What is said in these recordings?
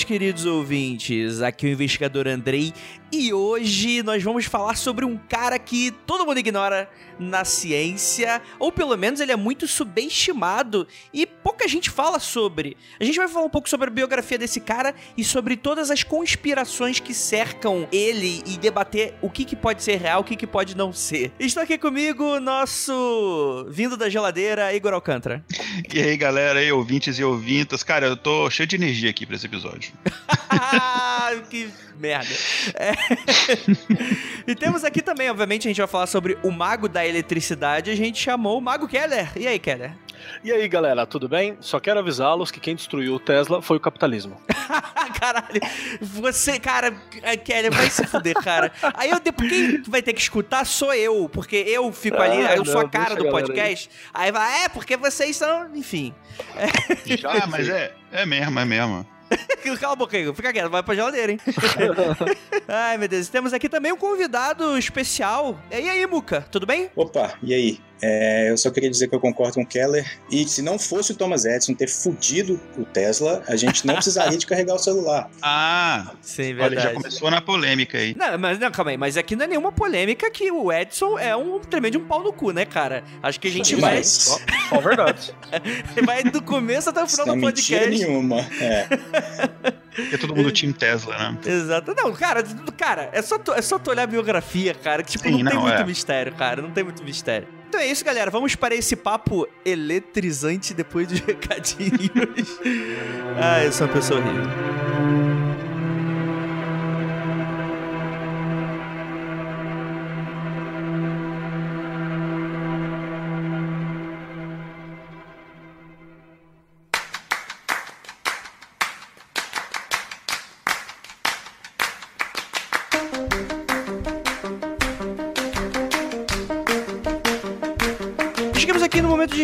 Noites, queridos ouvintes. Aqui é o investigador Andrei e hoje nós vamos falar sobre um cara que todo mundo ignora na ciência, ou pelo menos ele é muito subestimado e pouca gente fala sobre. A gente vai falar um pouco sobre a biografia desse cara e sobre todas as conspirações que cercam ele e debater o que, que pode ser real, o que, que pode não ser. Está aqui comigo nosso vindo da geladeira, Igor Alcântara. E aí, galera, ouvintes e ouvintas. Cara, eu tô cheio de energia aqui pra esse episódio. que merda. É. e temos aqui também, obviamente, a gente vai falar sobre o mago da eletricidade. A gente chamou o Mago Keller. E aí, Keller? E aí, galera, tudo bem? Só quero avisá-los que quem destruiu o Tesla foi o capitalismo. Caralho, você, cara, Keller, vai se fuder, cara. Aí eu, depois, quem vai ter que escutar sou eu, porque eu fico ali, Ah, eu sou a não, cara do podcast. Aí vai, é, porque vocês são, enfim. Já, mas é, é mesmo, é mesmo. Cala a boca, Igor. Fica quieto, vai pra geladeira, hein? Ai, meu Deus. Temos aqui também um convidado especial. E aí, Muca, tudo bem? Opa, e aí? É, eu só queria dizer que eu concordo com o Keller. E se não fosse o Thomas Edison ter fudido o Tesla, a gente não precisaria de carregar o celular. Ah, Sim, olha, já começou na polêmica aí. Não, mas não, calma aí, mas aqui não é nenhuma polêmica que o Edson é um tremendo um pau no cu, né, cara? Acho que a gente vai, Mas, Só, só verdade. vai do começo até o final do mentira podcast. nenhuma. É. Porque todo mundo Team Tesla, né? Exato. Não, cara, cara, é só, tu, é só tu olhar a biografia, cara, que tipo, Sim, não, tem não, muito é. mistério, cara, não tem muito mistério. Então é isso, galera. Vamos para esse papo eletrizante depois dos recadinhos. ah, eu sou uma pessoa horrível.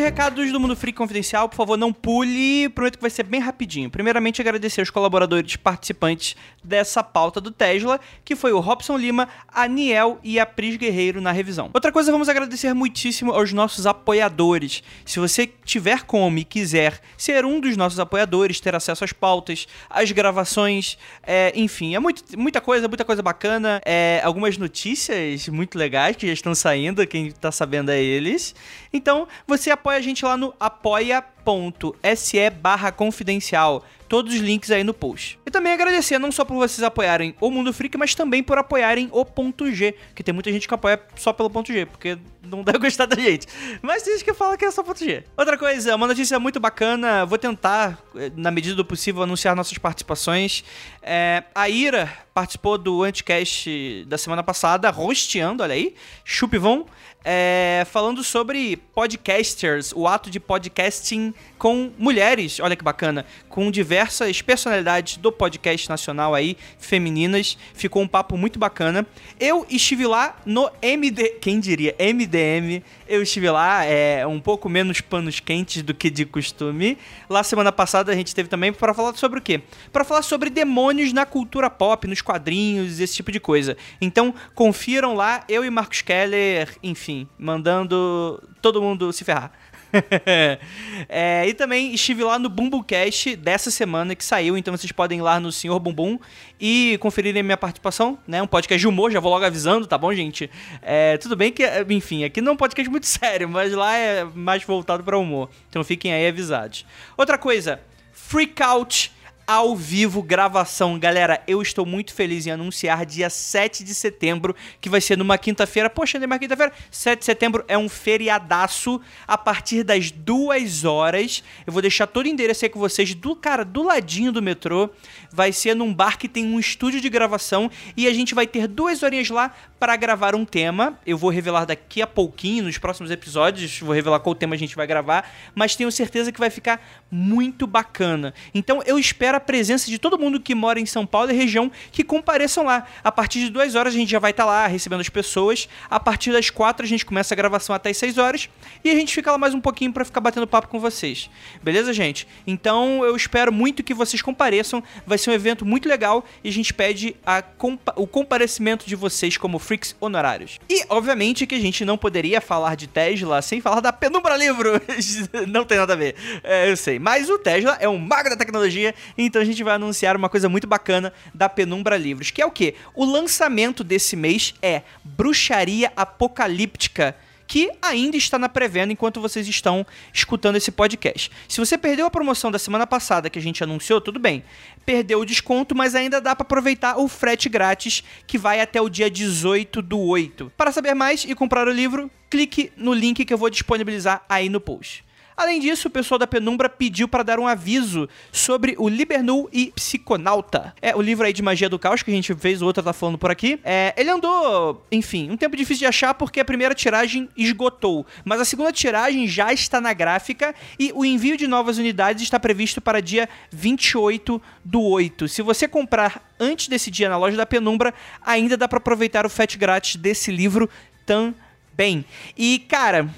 Recados do Mundo Freak Confidencial. Por favor, não pule. Prometo que vai ser bem rapidinho. Primeiramente, agradecer os colaboradores participantes dessa pauta do Tesla, que foi o Robson Lima, a Niel e a Pris Guerreiro na revisão. Outra coisa, vamos agradecer muitíssimo aos nossos apoiadores. Se você tiver como e quiser ser um dos nossos apoiadores, ter acesso às pautas, às gravações, é, enfim, é muito, muita coisa, muita coisa bacana. É, algumas notícias muito legais que já estão saindo, quem tá sabendo é eles. Então, você apoia a gente lá no apoia.se barra confidencial. Todos os links aí no post. E também agradecer não só por vocês apoiarem o Mundo Freak, mas também por apoiarem o Ponto G. Que tem muita gente que apoia só pelo Ponto G, porque não deve gostar da gente. Mas tem gente que fala que é só Ponto G. Outra coisa, uma notícia muito bacana. Vou tentar, eh, na medida do possível, anunciar nossas participações. É, a Ira participou do Anticast da semana passada, rosteando, olha aí. Chupivon. É, falando sobre podcasters, o ato de podcasting com mulheres, olha que bacana, com diversas personalidades do podcast nacional aí, femininas, ficou um papo muito bacana. Eu estive lá no MD, quem diria, MDM, eu estive lá, é um pouco menos panos quentes do que de costume. Lá semana passada a gente teve também para falar sobre o quê? Para falar sobre demônios na cultura pop, nos quadrinhos, esse tipo de coisa. Então, confiram lá, eu e Marcos Keller, enfim, mandando todo mundo se ferrar. É, e também estive lá no Bumblecast dessa semana que saiu, então vocês podem ir lá no Senhor Bumbum e conferirem minha participação, né? Um podcast de humor, já vou logo avisando, tá bom, gente? É, tudo bem que, enfim, aqui não é um podcast muito sério, mas lá é mais voltado para humor. Então fiquem aí avisados. Outra coisa, Freak Out ao vivo gravação. Galera, eu estou muito feliz em anunciar dia 7 de setembro, que vai ser numa quinta-feira. Poxa, mais quinta-feira. 7 de setembro é um feriadaço a partir das duas horas. Eu vou deixar todo o endereço aí com vocês do cara do ladinho do metrô. Vai ser num bar que tem um estúdio de gravação e a gente vai ter duas horinhas lá para gravar um tema. Eu vou revelar daqui a pouquinho nos próximos episódios, vou revelar qual tema a gente vai gravar, mas tenho certeza que vai ficar muito bacana. Então eu espero a presença de todo mundo que mora em São Paulo e região que compareçam lá. A partir de duas horas a gente já vai estar tá lá recebendo as pessoas. A partir das quatro a gente começa a gravação até as seis horas e a gente fica lá mais um pouquinho para ficar batendo papo com vocês. Beleza, gente? Então eu espero muito que vocês compareçam. Vai ser um evento muito legal e a gente pede compa o comparecimento de vocês como freaks honorários. E obviamente que a gente não poderia falar de Tesla sem falar da Penumbra Livros. não tem nada a ver. É, eu sei. Mas o Tesla é um mago da tecnologia, a gente vai anunciar uma coisa muito bacana da Penumbra Livros, que é o quê? O lançamento desse mês é Bruxaria Apocalíptica que ainda está na pré-venda enquanto vocês estão escutando esse podcast. Se você perdeu a promoção da semana passada que a gente anunciou, tudo bem. Perdeu o desconto, mas ainda dá para aproveitar o frete grátis que vai até o dia 18 do 8. Para saber mais e comprar o livro, clique no link que eu vou disponibilizar aí no post. Além disso, o pessoal da Penumbra pediu para dar um aviso sobre o Libernu e Psiconauta. É o livro aí de magia do caos que a gente fez, o outro tá falando por aqui. É, ele andou, enfim, um tempo difícil de achar porque a primeira tiragem esgotou, mas a segunda tiragem já está na gráfica e o envio de novas unidades está previsto para dia 28 do 8. Se você comprar antes desse dia na loja da Penumbra, ainda dá para aproveitar o frete grátis desse livro também. E cara,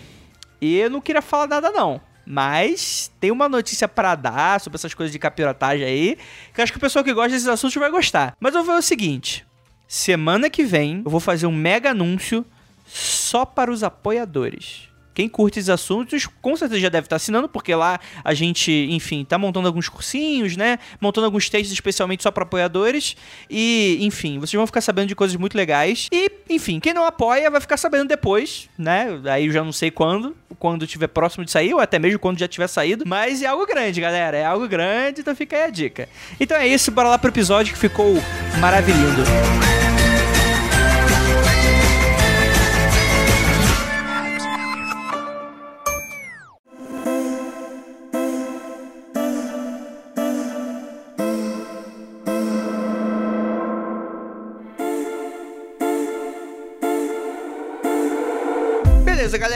eu não queria falar nada não. Mas tem uma notícia para dar sobre essas coisas de capirotagem aí, que acho que o pessoal que gosta desses assuntos vai gostar. Mas eu vou ver o seguinte: semana que vem eu vou fazer um mega anúncio só para os apoiadores. Quem curte esses assuntos, com certeza já deve estar assinando, porque lá a gente, enfim, tá montando alguns cursinhos, né? Montando alguns textos especialmente só para apoiadores. E, enfim, vocês vão ficar sabendo de coisas muito legais. E, enfim, quem não apoia vai ficar sabendo depois, né? Aí eu já não sei quando, quando tiver próximo de sair, ou até mesmo quando já tiver saído. Mas é algo grande, galera. É algo grande, então fica aí a dica. Então é isso, bora lá pro episódio que ficou maravilhoso.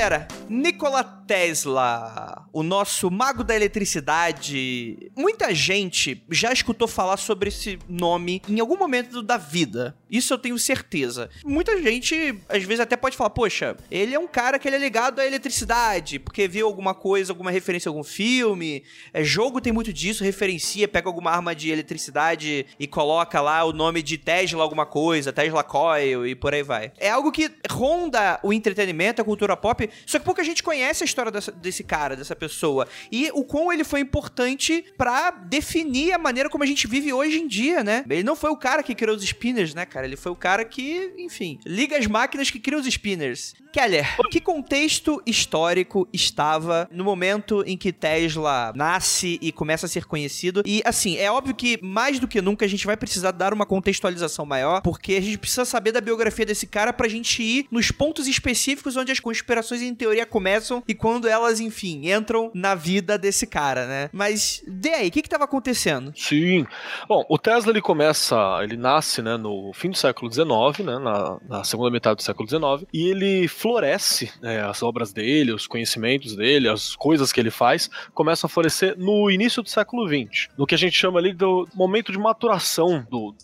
Galera. Nikola Tesla, o nosso mago da eletricidade. Muita gente já escutou falar sobre esse nome em algum momento da vida. Isso eu tenho certeza. Muita gente, às vezes, até pode falar: poxa, ele é um cara que ele é ligado à eletricidade, porque viu alguma coisa, alguma referência a algum filme. É, jogo tem muito disso, referencia, pega alguma arma de eletricidade e coloca lá o nome de Tesla, alguma coisa, Tesla Coil e por aí vai. É algo que ronda o entretenimento, a cultura pop, só que pouca gente conhece a história dessa, desse cara, dessa pessoa. E o quão ele foi importante para definir a maneira como a gente vive hoje em dia, né? Ele não foi o cara que criou os spinners, né, cara? Ele foi o cara que, enfim, liga as máquinas que criam os spinners. Keller, que contexto histórico estava no momento em que Tesla nasce e começa a ser conhecido? E, assim, é óbvio que mais do que nunca a gente vai precisar dar uma contextualização maior, porque a gente precisa saber da biografia desse cara pra gente ir nos pontos específicos onde as conspirações em teoria começam e quando elas, enfim, entram na vida desse cara, né? Mas, de aí, o que que tava acontecendo? Sim. Bom, o Tesla, ele começa, ele nasce, né, no fim do século XIX, né, na, na segunda metade do século XIX, e ele floresce, né, as obras dele, os conhecimentos dele, as coisas que ele faz, começam a florescer no início do século XX, no que a gente chama ali do momento de maturação do,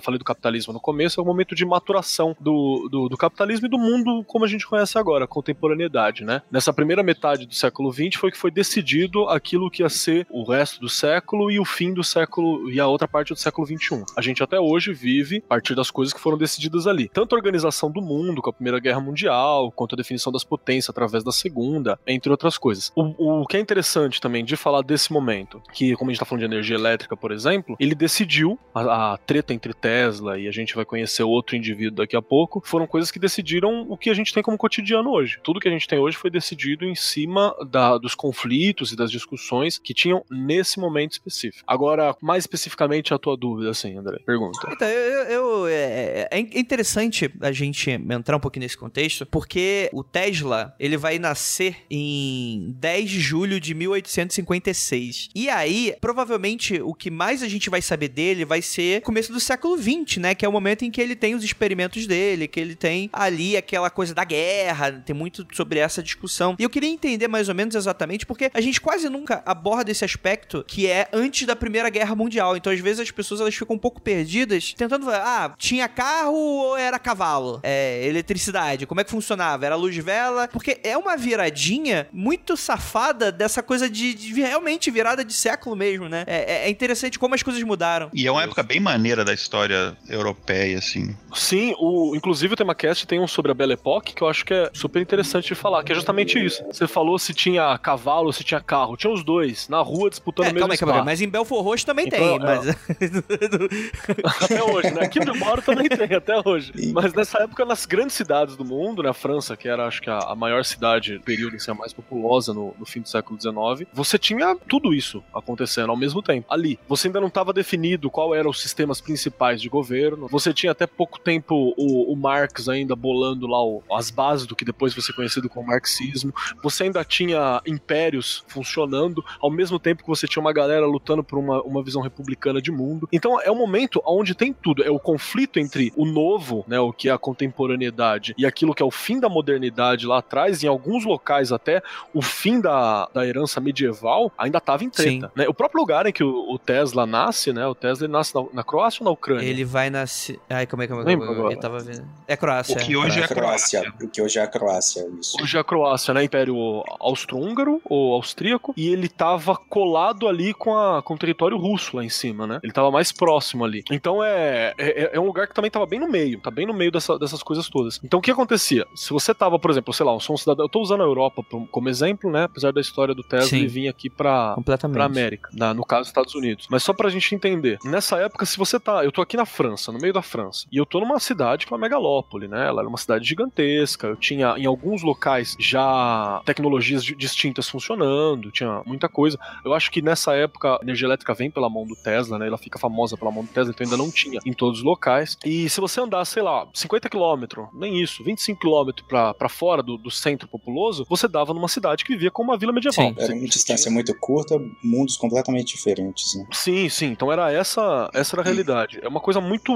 falei do capitalismo no começo, é o momento de maturação do, do, do capitalismo e do mundo como a gente conhece agora, contemporâneo né? Nessa primeira metade do século XX foi que foi decidido aquilo que ia ser o resto do século e o fim do século e a outra parte do século XXI. A gente até hoje vive a partir das coisas que foram decididas ali. Tanto a organização do mundo, com a Primeira Guerra Mundial, quanto a definição das potências através da Segunda, entre outras coisas. O, o que é interessante também de falar desse momento, que como a gente tá falando de energia elétrica, por exemplo, ele decidiu a, a treta entre Tesla e a gente vai conhecer outro indivíduo daqui a pouco, foram coisas que decidiram o que a gente tem como cotidiano hoje tudo que a gente tem hoje foi decidido em cima da, dos, conflitos e das discussões que tinham nesse momento específico. Agora, mais especificamente a tua dúvida, assim, André, pergunta. Então, eu, eu- é, é interessante a gente entrar um pouquinho nesse contexto, porque o Tesla, ele vai nascer em 10 de julho de 1856. E aí, provavelmente, o que mais a gente vai saber dele vai ser começo do século 20, né? Que é o momento em que ele tem os experimentos dele, que ele tem ali aquela coisa da guerra, tem muito sobre essa discussão. E eu queria entender mais ou menos exatamente, porque a gente quase nunca aborda esse aspecto que é antes da Primeira Guerra Mundial. Então, às vezes, as pessoas elas ficam um pouco perdidas, tentando falar, ah, tinha carro ou era cavalo? É, eletricidade, como é que funcionava? Era luz de vela? Porque é uma viradinha muito safada dessa coisa de, de realmente virada de século mesmo, né? É, é interessante como as coisas mudaram. E é uma época bem maneira da história europeia, assim. Sim, o, inclusive o TemaCast tem um sobre a Belle Époque que eu acho que é super interessante de falar, que é justamente isso. Você falou se tinha cavalo, se tinha carro. Tinha os dois, na rua, disputando É, o mesmo calma aí, mas em Belfort Roxo também Então, tem, é. mas... Até hoje, né? Aqui onde eu moro também tem, até hoje. Mas nessa época, nas grandes cidades do mundo, na França, que era acho que a, a maior cidade, período em ser a mais populosa no, no fim do século XIX, você tinha tudo isso acontecendo ao mesmo tempo. Ali, você ainda não estava definido qual eram os sistemas principais de governo. Você tinha até pouco tempo o, o Marx ainda bolando lá o- as bases do que depois vai ser conhecido como marxismo. Você ainda tinha impérios funcionando, ao mesmo tempo que você tinha uma galera lutando por uma, uma visão republicana de mundo. Então é um momento onde tem tudo. É o conflito entre o novo, né, o que é a contemporaneidade, e aquilo que é o fim da modernidade lá atrás, em alguns locais até o fim da, da herança medieval ainda estava em treta. Né? O próprio lugar em que o, o Tesla nasce, né? O Tesla ele nasce na, na Croácia ou na Ucrânia? Ele vai nascer... Ai, como é que é? Lembra agora? Eu tava vendo. É Croácia. O que hoje é a Croácia, Croácia. o que hoje é a Croácia, isso. Hoje é a Croácia, né? Império austro-húngaro ou austríaco, e ele tava colado ali com, a, com o território russo lá em cima, né? Ele tava mais próximo ali. Então é, é, é um lugar que também tava bem no meio, tá bem no meio dessa- dessas coisas todas. Então o que acontecia? Se você tava, por exemplo, sei lá, eu sou um cidadão, eu tô usando a Europa como- exemplo, né? Apesar da história do Tesla, Sim. ele vinha aqui pra, Completamente. pra América, na- no caso Estados Unidos. Mas só pra gente entender, nessa época, se você tá. Eu tô aqui na França, no meio da França, e eu tô numa cidade que é uma megalópole, né? Ela era uma cidade gigantesca. Eu tinha em alguns locais já tecnologias di- distintas funcionando, tinha muita coisa. Eu acho que nessa época a energia elétrica vem pela mão do Tesla, né? Ela fica famosa pela mão do Tesla, então ainda não tinha em todos os locais. E se você andar, sei lá, 50 quilômetros, nem isso, 25 quilômetros pra, pra fora do, do centro populoso, você dava numa cidade que vivia como uma vila medieval. Sim. Era uma distância muito curta, mundos completamente diferentes, né? Sim, sim. Então era essa, essa era a realidade. É uma coisa muito.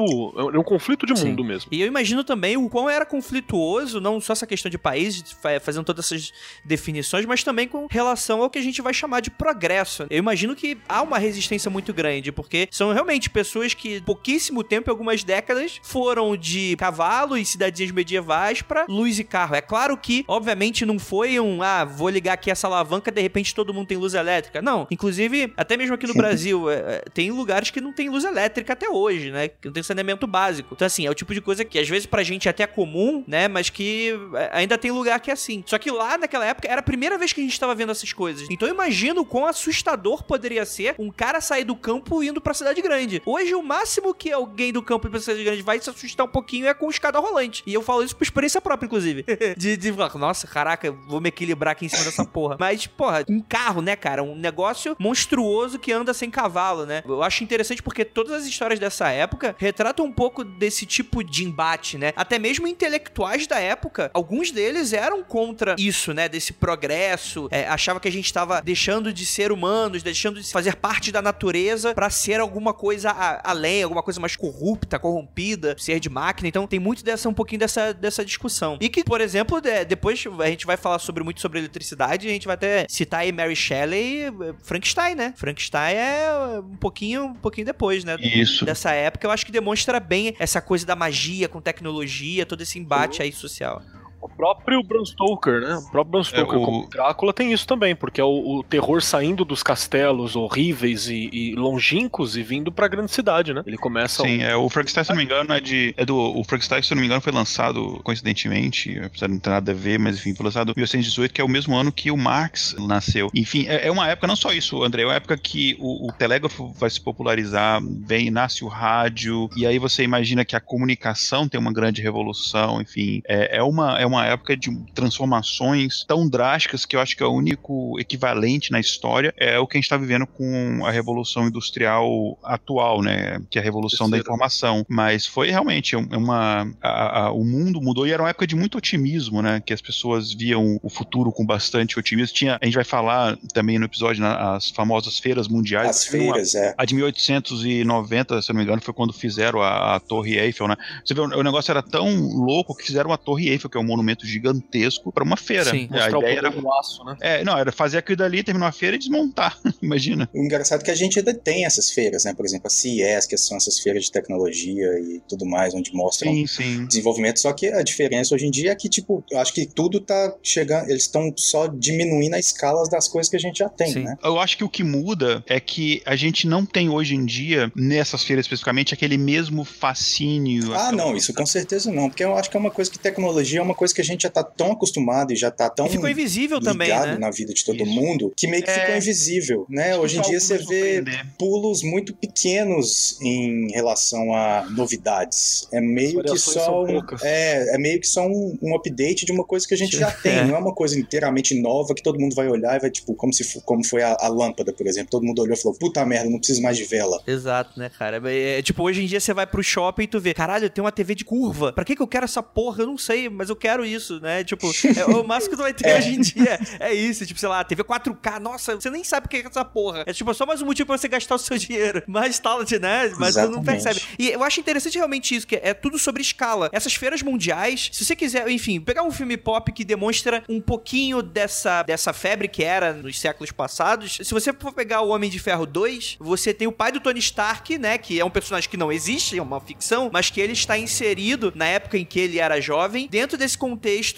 É um conflito de Sim. mundo mesmo. E eu imagino também o quão era conflituoso, não só essa questão de país, fa- fazendo todas essas definições, mas também com relação ao que a gente vai chamar de progresso. Eu imagino que há uma resistência muito grande, porque são realmente pessoas que, pouquíssimo tempo, em algumas décadas, foram de cavalo e cidades medievais pra luz e carro. É claro que, obviamente, não foi um, ah, vou ligar aqui essa alavanca, de repente todo mundo tem luz elétrica. Não. Inclusive, até mesmo aqui no Brasil, é, é, tem lugares que não tem luz elétrica até hoje, né? Que não tem saneamento básico. Então, assim, é o tipo de coisa que às vezes pra gente é até comum, né? Mas que é, ainda tem lugar que é assim. Só que lá naquela época era a primeira vez que a gente tava vendo essas coisas. Então eu imagino quão assustador poderia ser um cara sair do campo indo pra cidade grande. Hoje, o máximo que alguém do campo pra cidade grande vai se assustar um pouquinho é com escada rolante. E eu falo isso por experiência própria, inclusive. de, de falar, nossa, caraca, vou me equilibrar aqui em cima dessa porra. Mas, porra, um carro, né, cara? Um negócio monstruoso que anda sem cavalo, né? Eu acho interessante porque todas as histórias dessa época retratam um pouco desse tipo de embate, né? Até mesmo intelectuais da época, alguns deles eram contra isso, né? Desse progresso, é, achava que a gente tava deixando de ser humanos, deixando de fazer parte da natureza pra ser alguma coisa a- além, alguma coisa mais corrupta, corrompida, ser de máquina. Então tem muito dessa, um pouquinho dessa, dessa discussão. E que, por exemplo, de- depois a gente vai falar sobre muito sobre eletricidade, a gente vai até citar aí Mary Shelley, eh, Frankenstein, né? Frankenstein é um pouquinho, um pouquinho depois, né? Isso. Dessa época, eu acho que demonstra bem essa coisa da magia com tecnologia, todo esse embate aí social. O próprio Bram Stoker, né? O próprio Bram Stoker É, o- como Drácula tem isso também, porque é o, o terror saindo dos castelos horríveis e, e longínquos e vindo pra grande cidade, né? Ele começa Sim, é, o Frankenstein, se não me engano, é de. É do, o Frankenstein, se eu não me engano, foi lançado coincidentemente, apesar de não ter nada a ver, mas enfim, foi lançado em 1818, que é o mesmo ano que o Marx nasceu. Enfim, é, é uma época, não só isso, André, é uma época que o, o telégrafo vai se popularizar, vem, nasce o rádio, e aí você imagina que a comunicação tem uma grande revolução, enfim, é, é, uma, é uma época de transformações tão drásticas que eu acho que é o único equivalente na história é o que a gente está vivendo com a revolução industrial atual, né? Que é a revolução Terceira. da informação. Mas foi realmente uma. A, a, o mundo mudou e era uma época de muito otimismo, né? Que as pessoas viam o futuro com bastante otimismo. Tinha, a gente vai falar também no episódio, né, as famosas feiras mundiais. As feiras, uma, é. A de 1890, se não me engano, foi quando fizeram a, a Torre Eiffel, né? Você vê, o, o negócio era tão louco que fizeram a Torre Eiffel, que é um monumento gigantesco, para uma feira. Sim, a ideia era um aço, né? É, não, era fazer aquilo dali, terminar a feira e desmontar. Imagina. O engraçado é que a gente ainda tem essas feiras, né? Por exemplo, a CES, que são essas feiras de tecnologia e tudo mais, onde mostram sim, sim. desenvolvimento. Só que a diferença hoje em dia é que, tipo, eu acho que tudo tá chegando, eles estão só diminuindo a escala das coisas que a gente já tem, sim. né? Eu acho que o que muda é que a gente não tem hoje em dia, nessas feiras especificamente, aquele mesmo fascínio. Ah, não, isso com certeza não, porque eu acho que é uma coisa que tecnologia é uma coisa que a gente já tá tão acostumado e já tá tão. E ficou invisível também, né? na vida de todo isso. mundo, que meio que é... ficou invisível, né? Hoje em dia você vê pulos muito pequenos em relação a novidades. É meio que só um, é, é meio que só um, um, update de uma coisa que a gente já tem. É. Não é uma coisa inteiramente nova que todo mundo vai olhar e vai, tipo, como se como foi a, a, lâmpada, por exemplo. Todo mundo olhou e falou, puta merda, não preciso mais de vela. Exato, né, cara? É, é, tipo, hoje em dia você vai pro shopping e tu vê, caralho, tem uma TV de curva. Pra que, que eu quero essa porra? Eu não sei, mas eu quero isso, né? Tipo, é, o máximo que tu vai ter é. hoje em dia é isso. Tipo, sei lá, TV 4K, nossa, você nem sabe o que é essa porra. É tipo, só mais um motivo pra você gastar o seu dinheiro. Mas tal, né? Mas você não percebe. E eu acho interessante realmente isso, que é tudo sobre escala. Essas feiras mundiais, se você quiser, enfim, pegar um filme pop que demonstra um pouquinho dessa, dessa febre que era nos séculos passados, se você for pegar o Homem de Ferro 2, você tem o pai do Tony Stark, né? Que é um personagem que não existe, é uma ficção, mas que ele está inserido na época em que ele era jovem, dentro desse contexto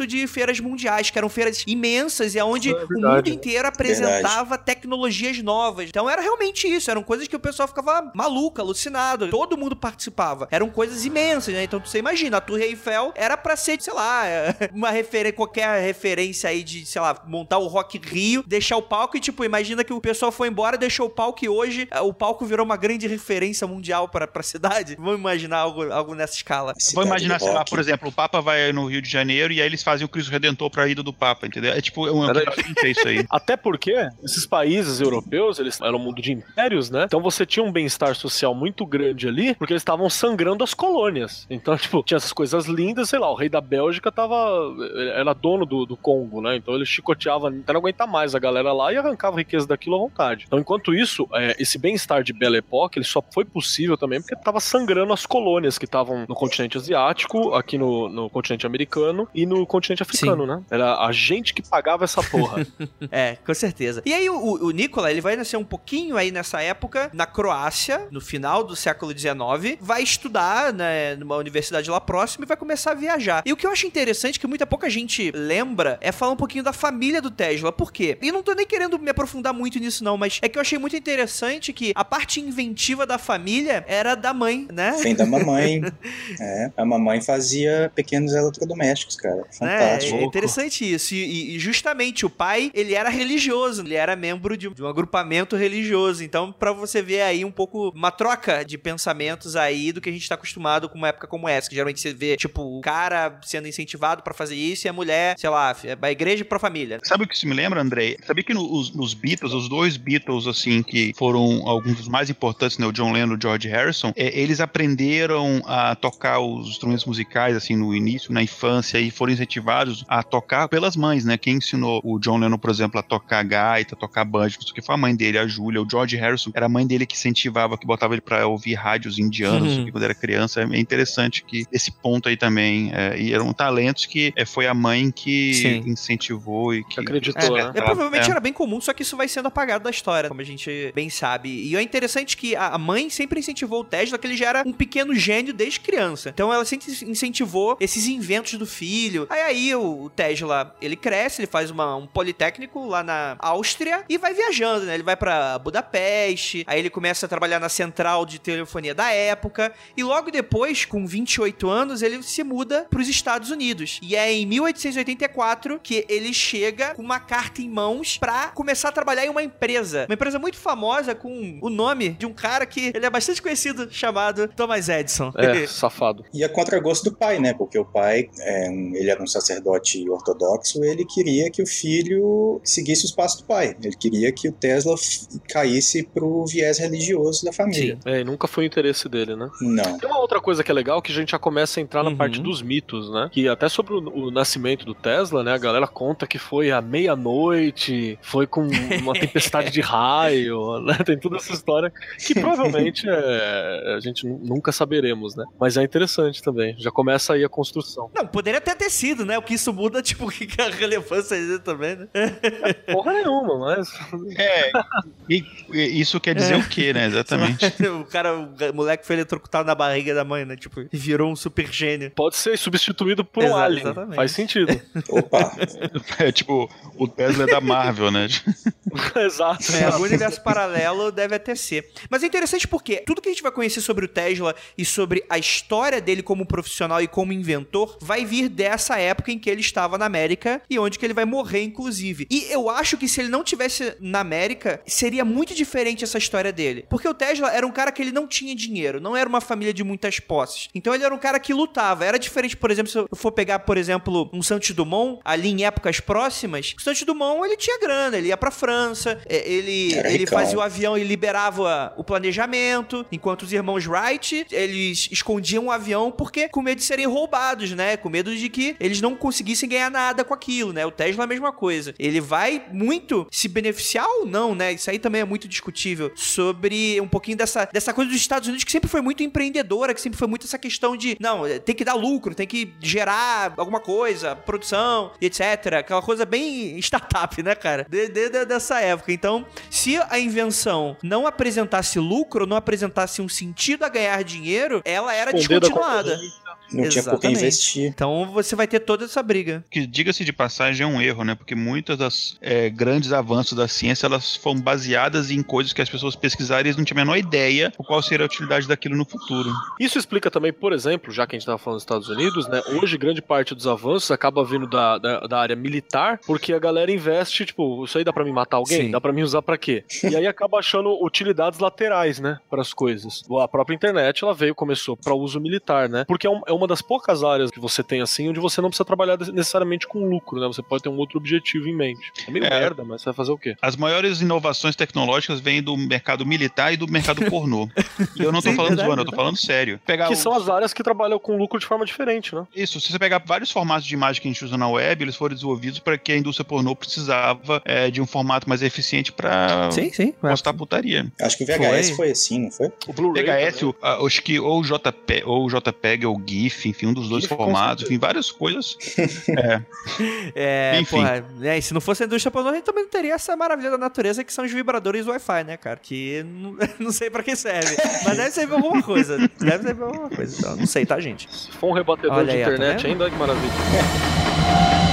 de feiras mundiais, que eram feiras imensas e onde é o mundo inteiro apresentava verdade. tecnologias novas. Então era realmente isso, eram coisas que o pessoal ficava maluco, alucinado. Todo mundo participava. Eram coisas imensas, né? Então você imagina, a Torre Eiffel era para ser, sei lá, uma referência, qualquer referência aí de, sei lá, montar o Rock Rio, deixar o palco e tipo, imagina que o pessoal foi embora, deixou o palco e hoje o palco virou uma grande referência mundial para a cidade. Vamos imaginar algo, algo nessa escala. Vamos imaginar, sei lá, por exemplo, o Papa vai no Rio de Janeiro e aí eles fazem o Cristo Redentor pra ida do Papa, entendeu? É tipo, é um é isso aí. Até porque esses países europeus, eles eram um mundo de impérios, né? Então você tinha um bem-estar social muito grande ali, porque eles estavam sangrando as colônias. Então, tipo, tinha essas coisas lindas, sei lá, o rei da Bélgica tava. era dono do, do Congo, né? Então ele chicoteava, até não aguentar mais a galera lá e arrancava riqueza daquilo à vontade. Então, enquanto isso, é, esse bem-estar de Belle Époque, ele só foi possível também porque tava sangrando as colônias que estavam no continente asiático, aqui no, no continente americano e no continente africano, Sim. né? Era a gente que pagava essa porra. é, com certeza. E aí o, o Nicola, ele vai nascer um pouquinho aí nessa época, na Croácia, no final do século XIX, vai estudar né, numa universidade lá próxima e vai começar a viajar. E o que eu acho interessante, que muita pouca gente lembra, é falar um pouquinho da família do Tesla. Por quê? E não tô nem querendo me aprofundar muito nisso não, mas é que eu achei muito interessante que a parte inventiva da família era da mãe, né? Vem da mamãe. é, a mamãe fazia pequenos eletrodomésticos, cara. Fantástico. É, é interessante isso. E, e, justamente o pai, ele era religioso, ele era membro de, de um agrupamento religioso. Então, para você ver aí um pouco uma troca de pensamentos aí do que a gente tá acostumado com uma época como essa, que geralmente você vê, tipo, o cara sendo incentivado para fazer isso e a mulher, sei lá, a igreja pra família. Sabe o que isso me lembra, Andrei? Sabia que nos, nos Beatles, os dois Beatles, assim, que foram alguns dos mais importantes, né, o John Lennon e o George Harrison, é, eles aprenderam a tocar os instrumentos musicais, assim, no início, na infância, e foram incentivados a tocar pelas mães, né? Quem ensinou o John Lennon, por exemplo, a tocar gaita, a tocar banjo, isso que foi a mãe dele, a Julia. O George Harrison era a mãe dele que incentivava, que botava ele pra ouvir rádios indianos uhum. quando era criança. É interessante que esse ponto aí também, é, e eram talentos que é, foi a mãe que Sim. incentivou e que acreditou, é, né? É, provavelmente era bem comum, só que isso vai sendo apagado da história, como a gente bem sabe. E é interessante que a mãe sempre incentivou o Tesla, que ele já era um pequeno gênio desde criança. Então ela sempre incentivou esses inventos do filho. Aí aí o Tesla, ele cresce, ele faz uma, um politécnico lá na Áustria e vai viajando, né? Ele vai para Budapeste, aí ele começa a trabalhar na central de telefonia da época e logo depois, com 28 anos, ele se muda para os Estados Unidos. E é em 1884 que ele chega com uma carta em mãos para começar a trabalhar em uma empresa, uma empresa muito famosa com o nome de um cara que ele é bastante conhecido chamado Thomas Edison. É, safado. E a contragosto do pai, né? Porque o pai é um ele era um sacerdote ortodoxo, ele queria que o filho seguisse os passos do pai. Ele queria que o Tesla caísse pro viés religioso da família. Sim. É, e nunca foi o interesse dele, né? Não. Tem uma outra coisa que é legal que a gente já começa a entrar na uhum. parte dos mitos, né? Que até sobre o, o, nascimento do Tesla, né? A galera conta que foi à meia-noite, foi com uma tempestade de raio, né? Tem toda essa história que provavelmente é, a gente nunca saberemos, né? Mas é interessante também. Já começa aí a construção. Não, poderia até ter sido, né? O que isso muda, tipo, que a relevância dele também, né? Porra nenhuma, mas. É. E, isso quer dizer é. o quê, né? Exatamente. o cara, o moleque foi eletrocutado na barriga da mãe, né? Tipo, virou um super gênio. Pode ser substituído por um alien. Exatamente. Faz sentido. Opa! É tipo, o Tesla é da Marvel, né? Exato. É, algum universo paralelo deve até ser. Mas é interessante porque tudo que a gente vai conhecer sobre o Tesla e sobre a história dele como profissional e como inventor vai vir dessa época em que ele estava na América e onde que ele vai morrer, inclusive. E eu acho que se ele não tivesse na América, seria muito diferente essa história dele. Porque o Tesla era um cara que ele não tinha dinheiro, não era uma família de muitas posses. Então ele era um cara que lutava. Era diferente, por exemplo, se eu for pegar, por exemplo, um Santos Dumont, ali em épocas próximas, o Santos Dumont ele tinha grana, ele ia pra França, é, ele, ele fazia o avião e liberava o planejamento, enquanto os irmãos Wright, eles escondiam o avião porque com medo de serem roubados, né? Com medo de que eles não conseguissem ganhar nada com aquilo, né? O Tesla é a mesma coisa. Ele vai muito se beneficiar ou não, né? Isso aí também é muito discutível sobre um pouquinho dessa, dessa coisa dos Estados Unidos que sempre foi muito empreendedora, que sempre foi muito essa questão de, não, tem que dar lucro, tem que gerar alguma coisa, produção, etc. Aquela coisa bem startup, né, cara? Desde de, dessa época. Então, se a invenção não apresentasse lucro, não apresentasse um sentido a ganhar dinheiro, ela era descontinuada. Não Exatamente. tinha por que investir. Então você vai ter toda essa briga. Que, diga-se de passagem, é um erro, né? Porque muitas das é, grandes avanços da ciência, elas foram baseadas em coisas que as pessoas pesquisaram e eles não tinham a menor ideia qual seria a utilidade daquilo no futuro. Isso explica também, por exemplo, já que a gente estava falando dos Estados Unidos, né? Hoje, grande parte dos avanços acaba vindo da, da, da área militar, porque a galera investe, tipo, isso aí dá para me matar alguém? Sim. Dá para me usar para quê? e aí acaba achando utilidades laterais, né? Para as coisas. A própria internet, ela veio, começou para uso militar, né? Porque é, um, é uma das poucas áreas que você tem assim, onde você não precisa trabalhar necessariamente com lucro, né? Você pode ter um outro objetivo em mente. É meio é, merda, mas você vai fazer o quê? As maiores inovações tecnológicas vêm do mercado militar e do mercado pornô. e eu não tô Sim, falando verdade, zoando, eu tô falando sério. Pegar que o... são as áreas que trabalham com lucro de forma diferente, né? Isso, se você pegar vários formatos de imagem que a gente usa na web, eles foram desenvolvidos para que a indústria pornô precisava é, de um formato mais eficiente para mostrar putaria. Acho que o VHS foi, foi assim, não foi? O Blu-ray. VHS, o, acho que ou o JPEG, ou o JPEG ou o GIF, enfim, um dos dois formatos, enfim, várias coisas. é. é enfim. Porra, é, se não fosse a indústria pornô, a gente também não teria essa maravilha da natureza que são os vibradores Wi-Fi, né, cara? Que não, não sei pra que serve. Mas deve servir alguma coisa. Deve servir alguma coisa. Então, não sei, tá, gente? Se for um rebatedor Olha de aí, internet, tá ainda que maravilha.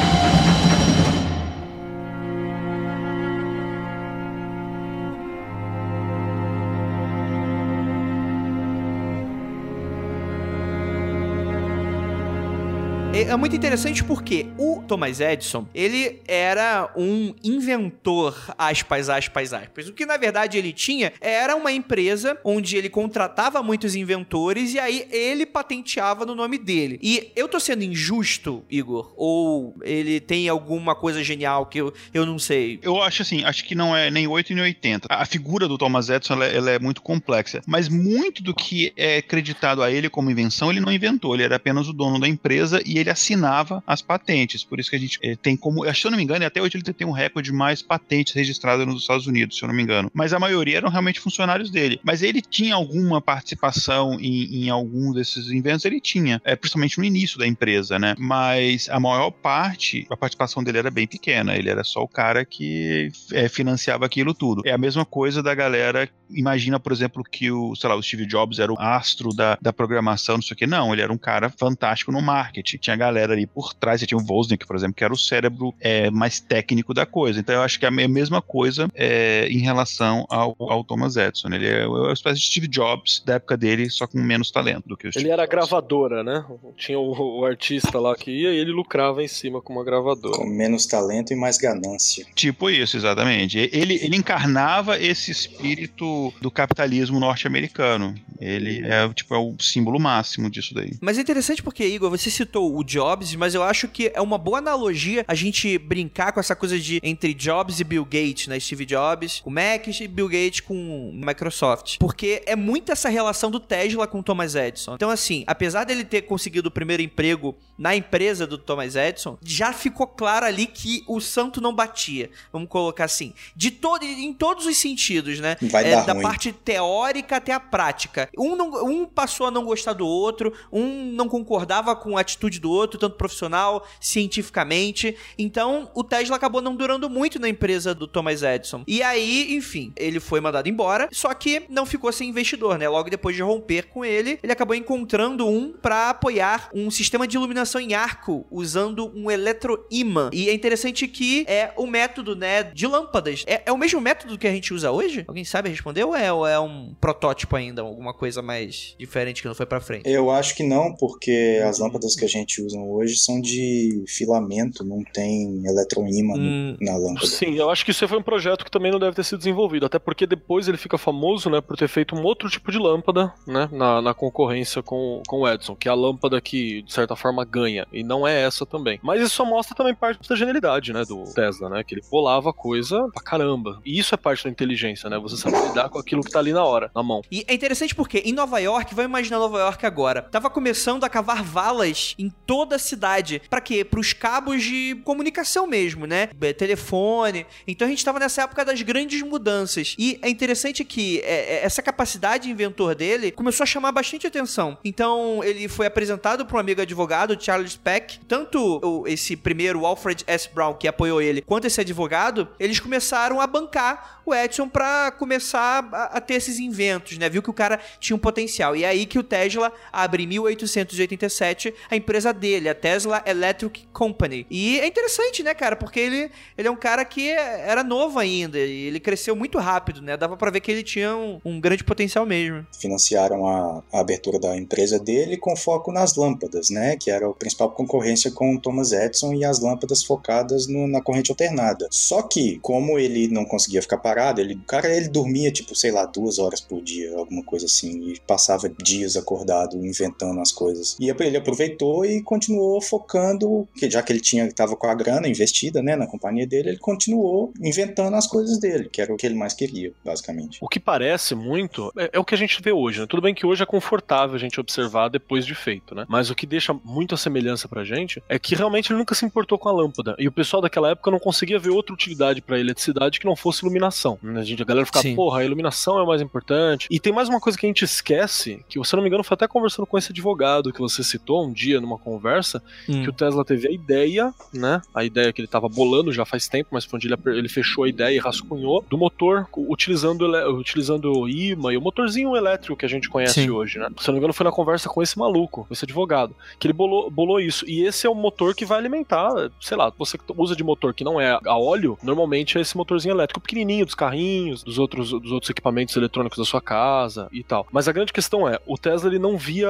É muito interessante porque o Thomas Edison, ele era um inventor, aspas, aspas, aspas. O que na verdade ele tinha era uma empresa onde ele contratava muitos inventores e aí ele patenteava no nome dele. E eu tô sendo injusto, Igor? Ou ele tem alguma coisa genial que eu, eu não sei? Eu acho assim, acho que não é nem 8 nem 80. A figura do Thomas Edison ela, é, ela é muito complexa, mas muito do que é acreditado a ele como invenção, ele não inventou, ele era apenas o dono da empresa e ele assinava as patentes. Por isso que a gente eh, tem como. Se eu não me engano, até hoje ele tem um recorde de mais patentes registradas nos Estados Unidos, se eu não me engano. Mas a maioria eram realmente funcionários dele. Mas ele tinha alguma participação em, em algum desses inventos, ele tinha, é, principalmente no início da empresa, né? Mas a maior parte, a participação dele era bem pequena. Ele era só o cara que é, financiava aquilo tudo. É a mesma coisa da galera. Imagina, por exemplo, que o, sei lá, o Steve Jobs era o astro da, da programação, não sei o que. Não, ele era um cara fantástico no marketing. Tinha galera ali por trás. Você tinha o Wozniak, por exemplo, que era o cérebro é, mais técnico da coisa. Então eu acho que é a mesma coisa é, em relação ao, ao, Thomas Edison. Ele é, é uma espécie de Steve Jobs da época dele, só com menos talento do que o Steve Ele era Jobs. gravadora, né? Tinha o, o, artista lá que ia e ele lucrava em cima com uma gravadora. Com menos talento e mais ganância. Tipo isso, exatamente. Ele, ele encarnava esse espírito do capitalismo norte-americano. Ele é, tipo, é o símbolo máximo disso daí. Mas é interessante porque, Igor, você citou o o Jobs, mas eu acho que é uma boa analogia a gente brincar com essa coisa de entre Jobs e Bill Gates, né? Steve Jobs com Mac e Bill Gates com Microsoft. Porque é muito essa relação do Tesla com o Thomas Edison. Então, assim, apesar dele ter conseguido o primeiro emprego na empresa do Thomas Edison, já ficou claro ali que o santo não batia. Vamos colocar assim. De todo, em todos os sentidos, né? Vai é, dar da ruim. parte teórica até a prática. Um, não, um passou a não gostar do outro, um não concordava com a atitude do outro, tanto profissional, cientificamente. Então, o Tesla acabou não durando muito na empresa do Thomas Edison. E aí, enfim, ele foi mandado embora, só que não ficou sem investidor, né? Logo depois de romper com ele, ele acabou encontrando um para apoiar um sistema de iluminação em arco usando um eletroímã. E é interessante que é o método, né, de lâmpadas. É, é o mesmo método que a gente usa hoje? Alguém sabe responder ou é, ou é um protótipo ainda, alguma coisa mais diferente que não foi para frente? Eu acho que não, porque as lâmpadas que a gente usa hoje são de filamento, não tem eletroímã hum, na lâmpada. Sim, eu acho que isso foi um projeto que também não deve ter sido desenvolvido, até porque depois ele fica famoso, né, por ter feito um outro tipo de lâmpada, né, na, na concorrência com, com o Edison, que é a lâmpada que, de certa forma, ganha, e não é essa também. Mas isso só mostra também parte da genialidade, né, do Tesla, né, que ele bolava coisa pra caramba. E isso é parte da inteligência, né, você sabe lidar com aquilo que tá ali na hora, na mão. E é interessante porque em Nova York, vamos imaginar Nova York agora, tava começando a cavar valas em toda a cidade. Para quê? Para os cabos de comunicação mesmo, né? Telefone. Então a gente tava nessa época das grandes mudanças. E é interessante que é, é, essa capacidade de inventor dele começou a chamar bastante atenção. Então ele foi apresentado para um amigo advogado, Charles Peck. Tanto esse primeiro Alfred S. Brown, que apoiou ele, quanto esse advogado, eles começaram a bancar o Edison para começar a, a, ter esses inventos, né? Viu que o cara tinha um potencial. E é aí que o Tesla abre em 1887 a empresa dele, a Tesla Electric Company. E é interessante, né, cara? Porque ele, ele é um cara que era novo ainda e ele cresceu muito rápido, né? Dava para ver que ele tinha um, um, grande potencial mesmo. Financiaram a, a, abertura da empresa dele com foco nas lâmpadas, né? Que era a principal concorrência com o Thomas Edison e as lâmpadas focadas no, na corrente alternada. Só que, como ele não conseguia ficar parado, ele, o cara ele dormia tipo, sei lá, duas horas por dia, alguma coisa assim, e passava dias acordado inventando as coisas. E ele aproveitou e continuou focando, que já que ele tinha estava com a grana investida, né, na companhia dele, ele continuou inventando as coisas dele, que era o que ele mais queria, basicamente. O que parece muito é, é o que a gente vê hoje, né? Tudo bem que hoje é confortável a gente observar depois de feito, né? Mas o que deixa muito a semelhança pra gente é que realmente ele nunca se importou com a lâmpada. E o pessoal daquela época não conseguia ver outra utilidade para eletricidade que não fosse iluminação. A gente, a galera ficava, Sim. porra, a iluminação é o mais importante. E tem mais uma coisa que a gente esquece, que se eu não me engano foi até conversando com esse advogado que você citou um dia numa conversa, hum. que o Tesla teve a ideia, né? A ideia que ele tava bolando já faz tempo, mas foi onde ele, ele fechou a ideia e rascunhou do motor utilizando, utilizando o imã e o motorzinho elétrico que a gente conhece Sim. hoje, né? Se eu não me engano foi na conversa com esse maluco, esse advogado, que ele bolou, bolou isso. E esse é o motor que vai alimentar, sei lá, você que usa de motor que não é a óleo, normalmente é esse motorzinho elétrico pequenininho dos carrinhos, dos outros, dos outros equipamentos eletrônicos da sua casa e tal. Mas a grande questão é, o Tesla ele não via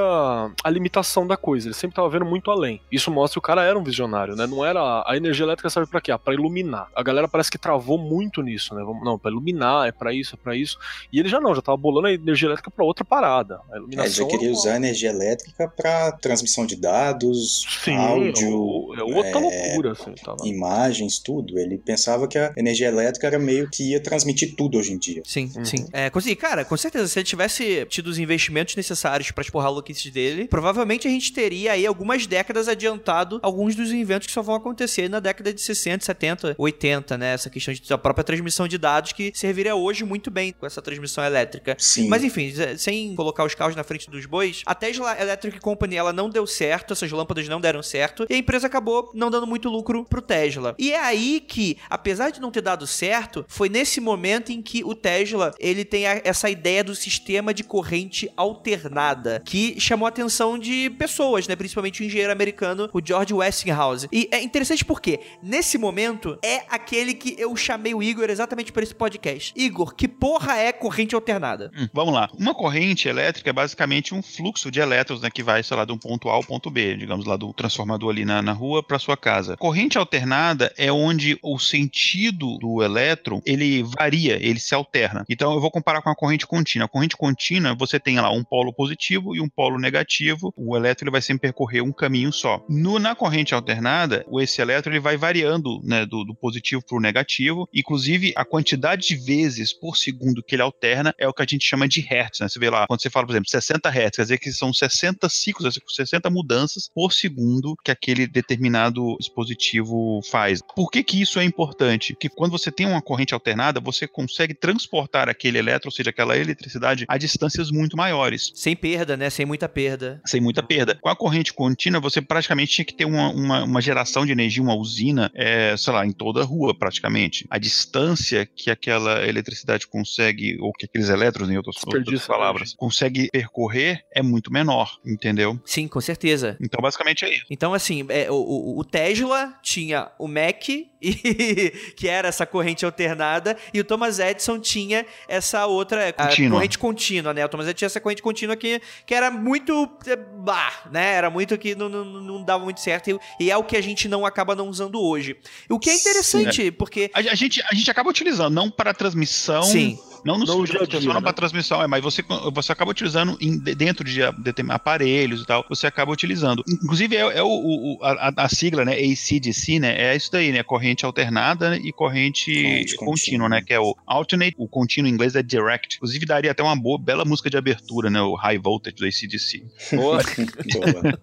a limitação da coisa, ele sempre estava vendo muito além. Isso mostra que o cara era um visionário, né? Não era a energia elétrica serve para quê? Ah, para iluminar. A galera parece que travou muito nisso, né? Não, para iluminar, é para isso, é para isso. E ele já não, já tava bolando a energia elétrica para outra parada. A iluminação. É, ele já queria é usar a energia elétrica para transmissão de dados, Sim, áudio, é outra é, loucura, assim, tá imagens, tudo. Ele pensava que a energia elétrica era meio que ia transmitir tudo hoje em dia. Sim, uhum. sim. É, cara, com certeza, se ele tivesse tido os investimentos necessários para expor a louquice dele, provavelmente a gente teria aí algumas décadas adiantado alguns dos inventos que só vão acontecer na década de 60, 70, 80, né? Essa questão de a própria transmissão de dados que serviria hoje muito bem com essa transmissão elétrica. Sim. Mas enfim, sem colocar os carros na frente dos bois, a Tesla Electric Company ela não deu certo, essas lâmpadas não deram certo, e a empresa acabou não dando muito lucro pro Tesla. E é aí que, apesar de não ter dado certo, foi nesse momento em que o Tesla ele tem a, essa ideia do sistema de corrente alternada, que chamou a atenção de pessoas, né? Principalmente o engenheiro americano, o George Westinghouse. E é interessante porque, nesse momento, é aquele que eu chamei o Igor exatamente para esse podcast. Igor, que porra é corrente alternada? Hum, vamos lá. Uma corrente elétrica é basicamente um fluxo de elétrons, né? Que vai, sei lá, de um ponto A ao ponto B, digamos lá, do transformador ali na, na rua para sua casa. Corrente alternada é onde o sentido do elétron ele varia, ele se alterna. Então eu vou comparar com a corrente contínua. A corrente contínua você tem lá um polo positivo e um polo negativo. O elétron ele vai sempre percorrer um, caminho só. No, na corrente alternada, esse elétron ele vai variando né, do, do positivo para o negativo, inclusive a quantidade de vezes por segundo que ele alterna é o que a gente chama de hertz. Né? Você vê lá, quando você fala, por exemplo, 60 hertz, quer dizer que são 60 ciclos, 60 mudanças por segundo que aquele determinado dispositivo faz. Por que, que isso é importante? Porque quando você tem uma corrente alternada, você consegue transportar aquele elétron, ou seja, aquela eletricidade, a distâncias muito maiores. Sem perda, né? Sem muita perda. Sem muita perda. Com a corrente contínua, você praticamente tinha que ter uma, uma, uma geração de energia, uma usina, é, sei lá, em toda a rua, praticamente. A distância que aquela eletricidade consegue, ou que aqueles elétrons, em outras, outras palavras, consegue percorrer é muito menor, entendeu? Sim, com certeza. Então, basicamente é isso. Então, assim, é, o, o Tesla tinha o Mac, e, que era essa corrente alternada, e o Thomas Edison tinha essa outra corrente contínua, né? O Thomas Edison tinha essa corrente contínua que, que era muito. Eh, bah, né? Era muito que não, não, não dava muito certo, e, e, é o que a gente não acaba não usando hoje. O que é interessante, Sim, é. porque. A, a, gente, a gente acaba utilizando, não para transmissão. Sim não no seu dia a dia, né? para transmissão, é, mas você, você acaba utilizando em, dentro de, de, aparelhos e tal, você acaba utilizando. Inclusive, é, é o, o a, a, sigla, né? ACDC, né? É isso daí, né? Corrente alternada e corrente, corrente contínua, né? Que é o alternate, o contínuo em inglês é direct. Inclusive, daria até uma boa, bela música de abertura, né? O High Voltage do ACDC. Boa. boa.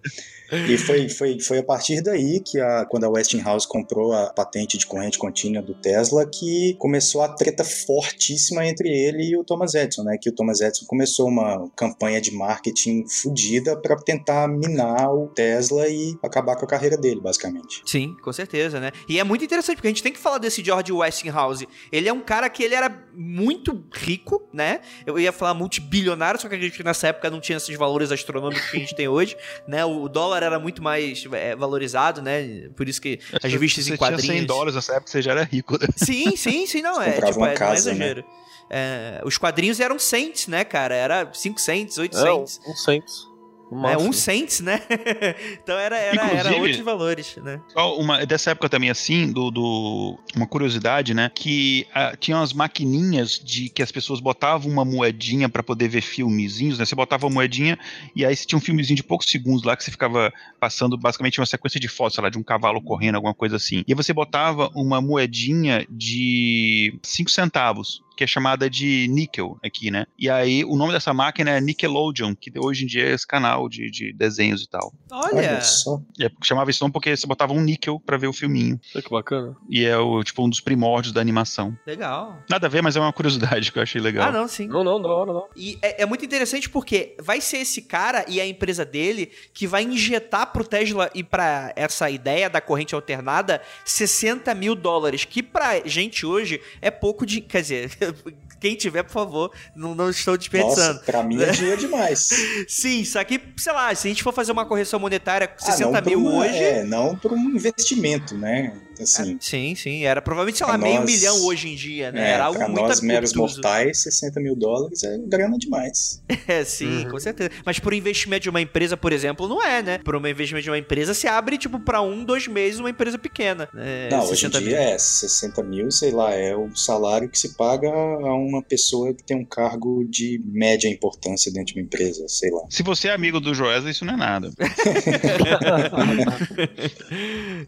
E foi, foi, foi a partir daí que, a, quando a Westinghouse comprou a patente de corrente contínua do Tesla, que começou a treta fortíssima entre ele e o Thomas Edison, né? Que o Thomas Edison começou uma campanha de marketing fodida para tentar minar o Tesla e acabar com a carreira dele, basicamente. Sim, com certeza, né? E é muito interessante, porque a gente tem que falar desse George Westinghouse. Ele é um cara que ele era muito rico, né? Eu ia falar multibilionário, só que a gente nessa época não tinha esses valores astronômicos que a gente tem hoje, né? O dólar era muito mais é, valorizado, né? Por isso que as revistas em quadrinhos... Você tinha 100 dólares nessa época, você já era rico, né? Sim, sim, sim, não. é, tipo, é, casa, não é exagero. Né? É, os quadrinhos eram cents, né, cara? Era 5 cents, 8 cents. É, um cents. É, um cents, né? então era, era, era outros valores, né? Só uma, dessa época também, assim, do, do uma curiosidade, né? Que uh, tinha umas maquininhas de que as pessoas botavam uma moedinha para poder ver filmezinhos, né? Você botava uma moedinha e aí você tinha um filmezinho de poucos segundos lá que você ficava passando basicamente uma sequência de fotos, sei lá, de um cavalo correndo, alguma coisa assim. E aí você botava uma moedinha de 5 centavos que é chamada de níquel aqui, né? E aí o nome dessa máquina é Nickelodeon, que hoje em dia é esse canal de, de desenhos e tal. Olha! É, chamava esse nome porque você botava um níquel para ver o filminho. Que bacana. E é o, tipo um dos primórdios da animação. Legal. Nada a ver, mas é uma curiosidade que eu achei legal. Ah, não, sim. Não, não, não, não. E é, é muito interessante porque vai ser esse cara e a empresa dele que vai injetar pro Tesla e para essa ideia da corrente alternada 60 mil dólares, que pra gente hoje é pouco de. Quer dizer, quem tiver, por favor, não, não estou desperdiçando. Nossa, pra mim é dinheiro demais. Sim, só que, sei lá, se a gente for fazer uma correção monetária 60 ah, mil uma, hoje. É, não para um investimento, né? Assim, é, sim, sim. Era provavelmente, sei lá, nós, meio milhão hoje em dia, né? É, era algo pra muito nós, meros mortais, 60 mil dólares é grana demais. É, sim, uhum. com certeza. Mas por investimento de uma empresa, por exemplo, não é, né? Por um investimento de uma empresa, se abre, tipo, pra um, dois meses uma empresa pequena. É, não, hoje em dia mil. é 60 mil, sei lá, é o salário que se paga a uma pessoa que tem um cargo de média importância dentro de uma empresa, sei lá. Se você é amigo do Joesa, isso não é nada.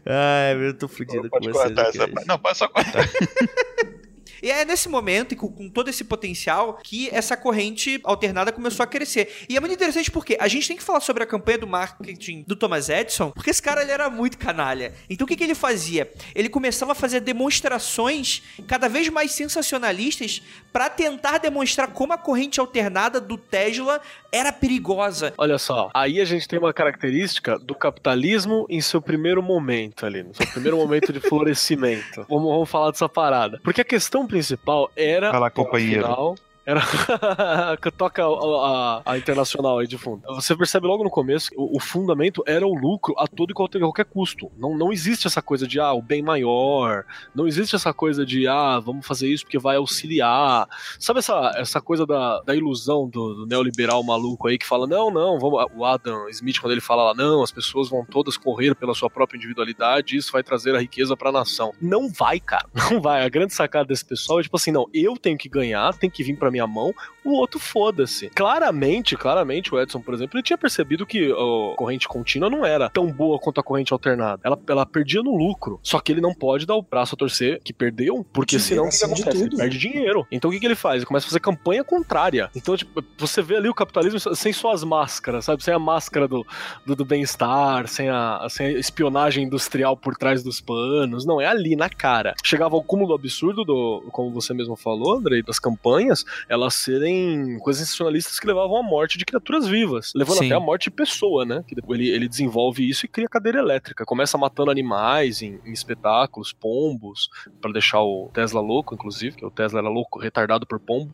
Ai, eu tô fudido vocês. Cortar essa... Não, pode só cortar. E é nesse momento, e com, com, todo esse potencial, que essa corrente alternada começou a crescer. E é muito interessante porque a gente tem que falar sobre a campanha do marketing do Thomas Edison, porque esse cara ele era muito canalha. Então o que, que ele fazia? Ele começava a fazer demonstrações cada vez mais sensacionalistas para tentar demonstrar como a corrente alternada do Tesla era perigosa. Olha só, aí a gente tem uma característica do capitalismo em seu primeiro momento ali, no seu primeiro momento de florescimento. Vamos, vamos falar dessa parada. Porque a questão principal era. Fala, companheiro. Final, era que toca a, a, a, internacional aí de fundo. Você percebe logo no começo que o, o, fundamento era o lucro a todo e qualquer, qualquer custo. Não, não existe essa coisa de ah, o bem maior. Não existe essa coisa de ah, vamos fazer isso porque vai auxiliar. Sabe essa, essa coisa da, da ilusão do, do neoliberal maluco aí que fala: não, não, vamos. O Adam Smith, quando ele fala lá, não, as pessoas vão todas correr pela sua própria individualidade, isso vai trazer a riqueza para a nação. Não vai, cara. Não vai. A grande sacada desse pessoal é tipo assim: não, eu tenho que ganhar, tem que vir para minha mão, o outro foda-se. Claramente, claramente, o Edson, por exemplo, ele tinha percebido que a corrente contínua não era tão boa quanto a corrente alternada. Ela, ela perdia no lucro. Só que ele não pode dar o braço a torcer que perdeu, porque senão o que acontece? Ele perde dinheiro. Então o que, que ele faz? Ele começa a fazer campanha contrária. Então, tipo, você vê ali o capitalismo sem suas máscaras, sabe? Sem a máscara do, do, do bem-estar, sem a, sem a espionagem industrial por trás dos panos. Não, é ali, na cara. Chegava ao cúmulo absurdo do, como você mesmo falou, Andrei, das campanhas, elas serem coisas sensacionalistas que levavam à morte de criaturas vivas, levando Sim. até a morte de pessoa, né? Que ele, ele desenvolve isso e cria cadeira elétrica. Começa matando animais em, em espetáculos, pombos, para deixar o Tesla louco, inclusive, que o Tesla era louco, retardado por pombo.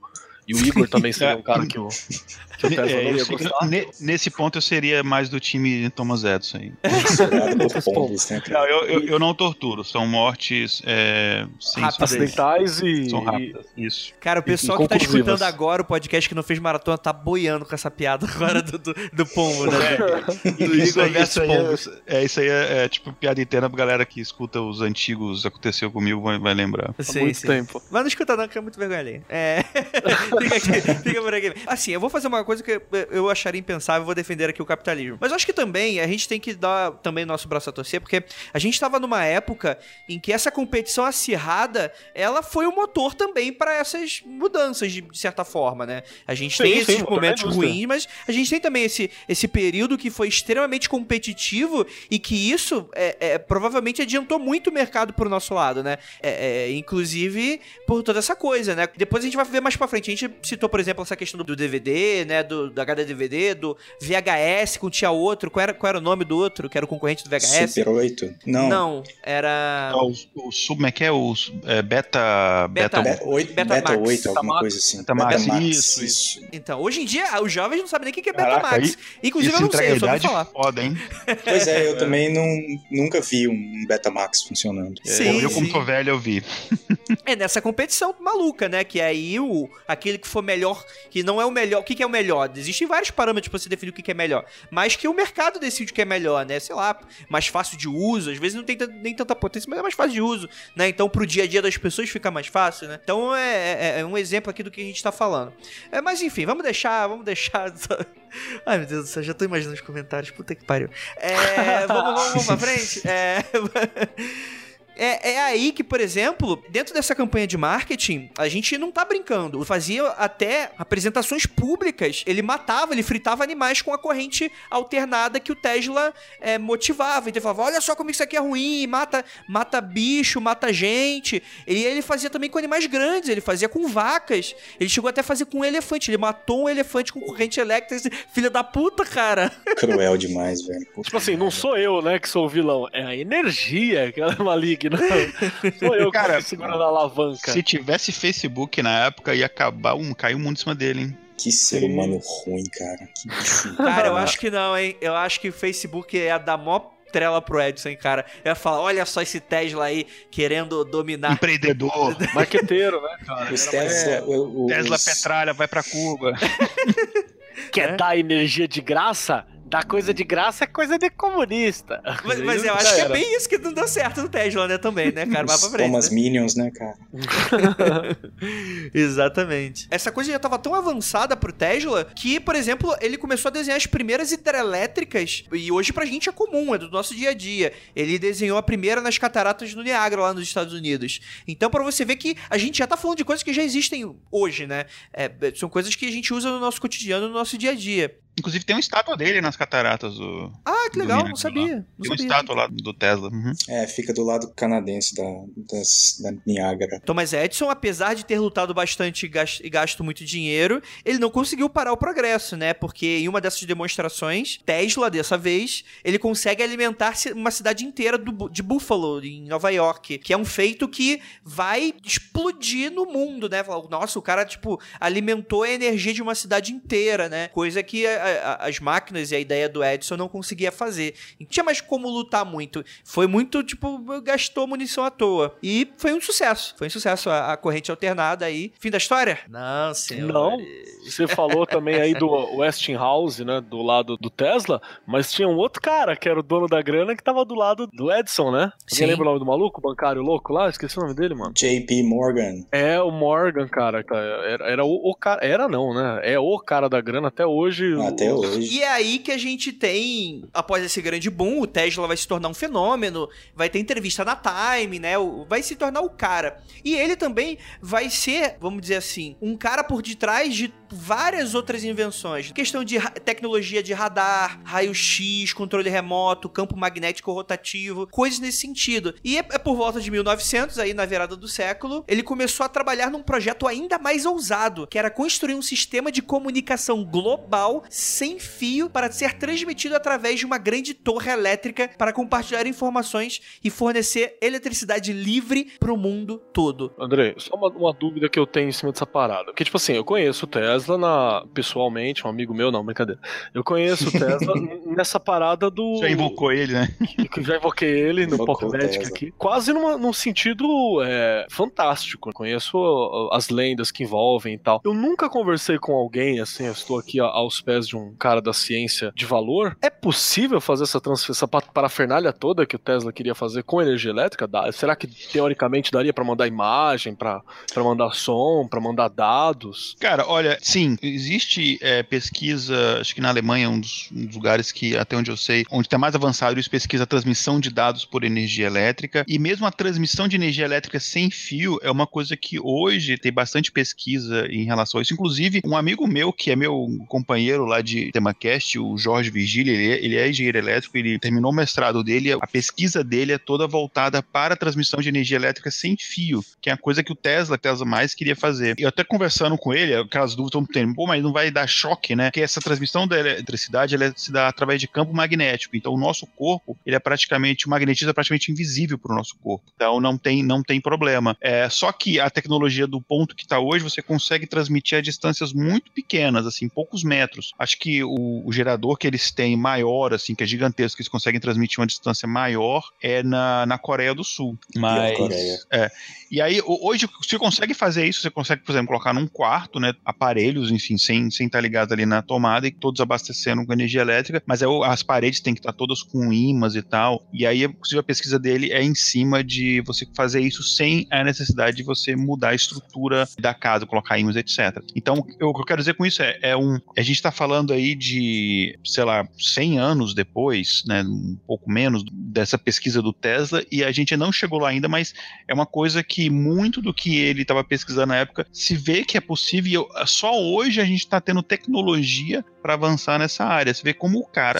E o Igor também seria um cara que o, que o Tesla é, não ia gostar. Nesse ponto eu seria mais do time Thomas Edison aí. não, eu, eu, eu, não torturo, são mortes é, sem acidentais e. São rápidas, isso. Cara, o pessoal que tá escutando agora o podcast que não fez maratona tá boiando com essa piada agora do, do, do pombo, né? É, do Igor aí, versus pombo. É, isso aí é, é, tipo piada interna pra galera que escuta os antigos Aconteceu Comigo vai, vai lembrar. Sim, Há muito sim. tempo. Mas não escuta não, que é muito vergonha ali. É. fica, aqui, fica por aqui. Assim, eu vou fazer uma coisa que eu acharia impensável, vou defender aqui o capitalismo. Mas eu acho que também a gente tem que dar também nosso braço a torcer, porque a gente estava numa época em que essa competição acirrada, ela foi o motor também para essas mudanças, de, certa forma, né? A gente sim, tem sim, esses momentos ruins, mas a gente tem também esse, esse período que foi extremamente competitivo e que isso é, é provavelmente adiantou muito o mercado pro nosso lado, né? É, é, inclusive por toda essa coisa, né? Depois a gente vai ver mais pra frente. Gente citou, por exemplo, essa questão do DVD, né? Do, do HD DVD, do VHS, que tinha outro. Qual era, qual era o nome do outro, que era o concorrente do VHS? Super 8? Não. Não, era. o, o sub, como é que é? O é, beta. Beta, beta, 8, beta, beta 8, alguma Max. coisa assim. Beta, Max. Max. Isso, isso. Então, hoje em dia, os jovens não sabem nem o que é Beta Caraca, Max. Inclusive, eu não sei, eu só vou falar. Foda, hein? Pois é, eu também não, nunca vi um Beta Max funcionando. Sim, eu, como tô velho, eu vi. É nessa competição maluca, né? Que aí o, aquele que for melhor, que não é o melhor. O que, que é o melhor? Existem vários parâmetros pra você definir o que, que é melhor. Mas que o mercado decide o que é melhor, né? Sei lá, mais fácil de uso, às vezes não tem nem tanta potência, mas é mais fácil de uso, né? Então pro dia a dia das pessoas fica mais fácil, né? Então é, é, é um exemplo aqui do que a gente tá falando. É, mas enfim, vamos deixar, vamos deixar. Ai meu Deus do céu, já tô imaginando os comentários, puta que pariu. É, vamos, vamos, vamos pra frente? É. É, é aí que, por exemplo, dentro dessa campanha de marketing, a gente não tá brincando. Fazia até apresentações públicas. Ele matava, ele fritava animais com a corrente alternada que o Tesla é, motivava. Então ele falava: olha só como isso aqui é ruim, mata, mata bicho, mata gente. E ele fazia também com animais grandes, ele fazia com vacas. Ele chegou até a fazer com um elefante. Ele matou um elefante com corrente elétrica. Filha da puta, cara. Cruel demais, velho. Tipo assim, não sou eu, né, que sou o vilão. É a energia que ela é maligna. Sou eu, cara, segurando a alavanca. Se tivesse Facebook na época, ia acabar um, cair o mundo em cima dele, hein? Que ser humano ruim, cara. Que cara, eu acho que não, hein? Eu acho que o Facebook ia dar mó trela pro Edson, hein, cara. Eu ia falar, olha só esse Tesla aí querendo dominar. Empreendedor. Marqueteiro, né, cara? Os Tesla, é, o, o, Tesla os... Petralha vai pra Cuba. Quer é? dar energia de graça? Dar coisa de graça é coisa de comunista. Mas, mas eu acho que é bem isso que não deu certo no Tesla, né, também, né, cara? Vai pra frente. Thomas né? Minions, né, cara? Exatamente. Essa coisa já tava tão avançada pro Tesla que, por exemplo, ele começou a desenhar as primeiras hidrelétricas e hoje pra gente é comum, é do nosso dia a dia. Ele desenhou a primeira nas cataratas do Niágara lá nos Estados Unidos. Então, para você ver que a gente já tá falando de coisas que já existem hoje, né? É, são coisas que a gente usa no nosso cotidiano, no nosso dia a dia. Inclusive tem uma estátua dele nas cataratas do. Ah, que legal, não sabia. Não tem uma estátua lá do Tesla. Uhum. É, fica do lado canadense da, das, da Niágara. Thomas Edison, apesar de ter lutado bastante e gasto, e gasto muito dinheiro, ele não conseguiu parar o progresso, né? Porque em uma dessas demonstrações, Tesla, dessa vez, ele consegue alimentar uma cidade inteira do, de Buffalo, em Nova York, que é um feito que vai explodir no mundo, né? Nossa, o cara, tipo, alimentou a energia de uma cidade inteira, né? Coisa que a, as máquinas e a ideia do Edison não conseguia ia fazer. Não tinha mais como lutar muito. Foi muito, tipo, gastou munição à toa. E foi um sucesso. Foi um sucesso a, a corrente alternada aí. Fim da história? Não, senhor. Não. Você falou também aí do Westinghouse, né? Do lado do Tesla, mas tinha um outro cara que era o dono da grana que tava do lado do Edson, né? Você lembra o nome do maluco? O bancário louco lá? Esqueci o nome dele, mano. JP Morgan. É, o Morgan, cara. Era, era o, o, cara. Era não, né? É o cara da grana até hoje. Até hoje. E é aí que a gente tem, após esse grande boom, o Tesla vai se tornar um fenômeno, vai ter entrevista na Time, né? Vai se tornar o cara. E ele também vai ser, vamos dizer assim, um cara por detrás de várias outras invenções. Questão de tecnologia de radar, raio-x, controle remoto, campo magnético rotativo, coisas nesse sentido. E é, é por volta de 1900, aí na virada do século, ele começou a trabalhar num projeto ainda mais ousado, que era construir um sistema de comunicação global sem fio para ser transmitido através de uma grande torre elétrica para compartilhar informações e fornecer eletricidade livre para o mundo todo. André, só uma, uma, dúvida que eu tenho em cima dessa parada. Porque, tipo assim, eu conheço o Tesla na, pessoalmente, um amigo meu, não, brincadeira. Eu conheço o Tesla nessa parada do. Já invocou ele, né? Já invoquei ele no Pop Magic aqui. Quase numa, num sentido é, fantástico. Eu conheço as lendas que envolvem e tal. Eu nunca conversei com alguém, assim, eu estou aqui aos pés de um cara da ciência de valor. É possível fazer essa essa parafernália toda que o Tesla queria fazer com energia elétrica? Será que teoricamente daria para mandar imagem, para mandar som, para mandar dados? Cara, olha, sim, existe é, pesquisa, acho que na Alemanha, um dos, um dos, lugares que, até onde eu sei, onde está mais avançado isso, pesquisa a transmissão de dados por energia elétrica. E mesmo a transmissão de energia elétrica sem fio é uma coisa que hoje tem bastante pesquisa em relação a isso. Inclusive, um amigo meu, que é meu companheiro lá de TemaCast, o Jorge Virgílio, ele, é, ele é engenheiro elétrico, ele terminou o mestrado dele, a pesquisa dele é toda voltada para a transmissão de energia elétrica sem fio, que é a coisa que o Tesla, Tesla mais queria fazer. E até conversando com ele, aquelas dúvidas estão tendo, pô, mas não vai dar choque, né? Que essa transmissão da eletricidade, ela se dá através de campo magnético. Então, o nosso corpo, ele é praticamente, o magnetismo é praticamente invisível para o nosso corpo. Então, não tem, não tem problema. É, só que a tecnologia do ponto que está hoje, você consegue transmitir a distâncias muito pequenas, assim, poucos metros. Acho que o, o gerador que eles têm maior, assim, que é gigantesco, que eles conseguem transmitir uma distância maior, é na, na Coreia do Sul. Mas, é, e aí, hoje, você consegue fazer isso, você consegue, por exemplo, colocar num quarto, né, aparelhos, enfim, sem, sem estar ligado ali na tomada e todos abastecendo com energia elétrica, mas aí as paredes têm que estar todas com ímãs e tal. E aí, inclusive, a pesquisa dele é em cima de você fazer isso sem a necessidade de você mudar a estrutura da casa, colocar ímãs, etc. Então, eu, o que eu quero dizer com isso é, é um. A gente está falando aí de, sei lá, 100 anos depois, né, um pouco menos, dessa pesquisa do Tesla, e a gente não chegou lá ainda, mas é uma coisa que muito do que ele estava pesquisando na época se vê que é possível. Só hoje a gente está tendo tecnologia para avançar nessa área. Você vê como o cara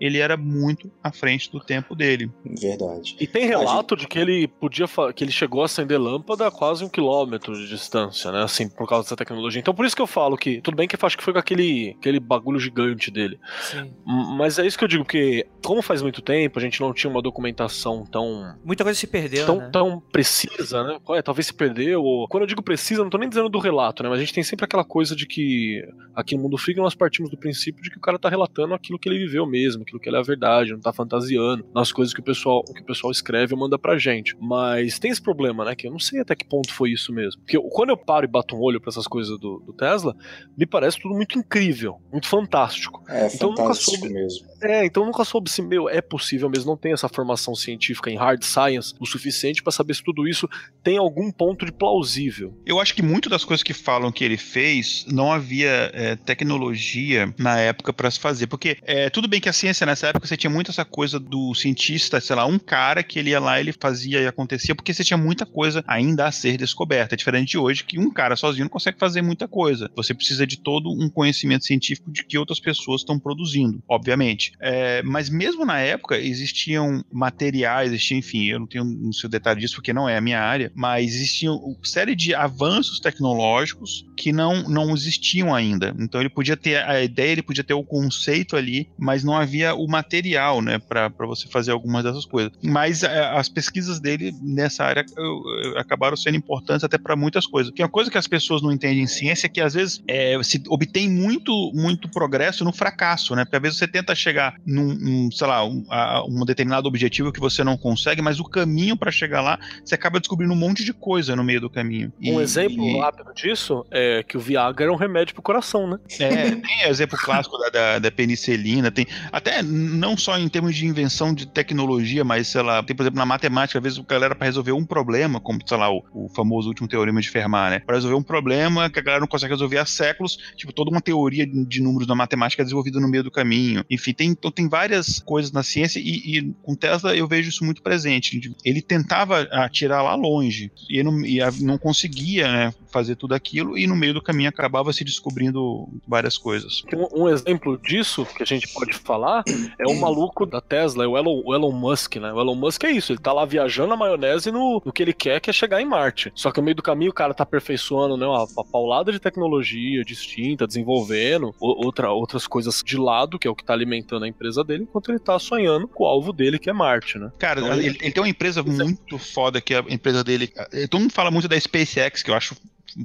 ele era muito à frente do tempo dele. Verdade. E tem relato gente... de que ele podia que ele chegou a acender lâmpada a quase um quilômetro de distância, né? Assim, por causa dessa tecnologia. Então por isso que eu falo que tudo bem que eu acho que foi com aquele, aquele bagulho gigante dele. Sim. Mas é isso que eu digo, porque como faz muito tempo, a gente não tinha uma documentação tão. Muita coisa se perdeu. Tão, né? tão precisa, né? É, talvez se perdeu. Ou... Quando eu digo precisa, não tô nem dizendo do relato, né? Mas a gente tem sempre aquela coisa de que aqui no Mundo Freak nós partimos do princípio de que o cara tá relatando aquilo que ele viveu mesmo aquilo que ele é a verdade, não tá fantasiando nas coisas que o pessoal, que o pessoal escreve e manda pra gente. Mas tem esse problema, né? Que eu não sei até que ponto foi isso mesmo. Porque quando eu paro e bato um olho para essas coisas do, do, Tesla, me parece tudo muito incrível, muito fantástico. É, então fantástico nunca soube, mesmo. É, então nunca soube se, meu, é possível mesmo, não tem essa formação científica em hard science o suficiente para saber se tudo isso tem algum ponto de plausível. Eu acho que muito das coisas que falam que ele fez, não havia é, tecnologia na época para se fazer. Porque é, tudo bem que a ciência nessa época você tinha muito essa coisa do cientista, sei lá, um cara que ele ia lá, ele fazia e acontecia, porque você tinha muita coisa ainda a ser descoberta. É diferente de hoje, que um cara sozinho não consegue fazer muita coisa. Você precisa de todo um conhecimento científico de que outras pessoas estão produzindo, obviamente. É, mas mesmo na época, existiam materiais, existia, enfim, eu não tenho no seu detalhe disso porque não é a minha área, mas existiam série de avanços tecnológicos que não, não existiam ainda. Então ele podia ter a ideia, ele podia ter o conceito ali, mas não havia teria o material, né, para você fazer algumas dessas coisas. Mas é, as pesquisas dele nessa área eu, eu, acabaram sendo importantes até para muitas coisas. Que é uma coisa que as pessoas não entendem em ciência é que às vezes é, se obtém muito, muito progresso no fracasso, né? Porque às vezes você tenta chegar num, sei lá, um, a, um determinado objetivo que você não consegue, mas o caminho para chegar lá, você acaba descobrindo um monte de coisa no meio do caminho. Um e, exemplo e... rápido disso é que o Viagra era um remédio pro coração, né? É, tem exemplo clássico da, da, da, penicilina, tem até não só em termos de invenção de tecnologia, mas sei lá, tem por exemplo na matemática, às vezes o galera para resolver um problema, como sei lá, o, o, famoso último teorema de Fermat, né? Para resolver um problema que a galera não consegue resolver há séculos, tipo, toda uma teoria de números na matemática é desenvolvida no meio do caminho. Enfim, tem, então, tem várias coisas na ciência e, e com Tesla eu vejo isso muito presente. Ele tentava atirar lá longe e não, e não conseguia né, fazer tudo aquilo e no meio do caminho acabava se descobrindo várias coisas. Um, um exemplo disso que a gente pode falar é o maluco da Tesla, o Elon, o Elon Musk, né? O Elon Musk é isso, ele tá lá viajando na maionese no, no que ele quer, que é chegar em Marte. Só que no meio do caminho o cara tá aperfeiçoando né, uma, uma paulada de tecnologia distinta, desenvolvendo outra, outras coisas de lado, que é o que tá alimentando a empresa dele, enquanto ele tá sonhando com o alvo dele, que é Marte, né? Cara, então, ele, ele, tem uma empresa muito foda que é a empresa dele. Todo mundo fala muito da SpaceX, que eu acho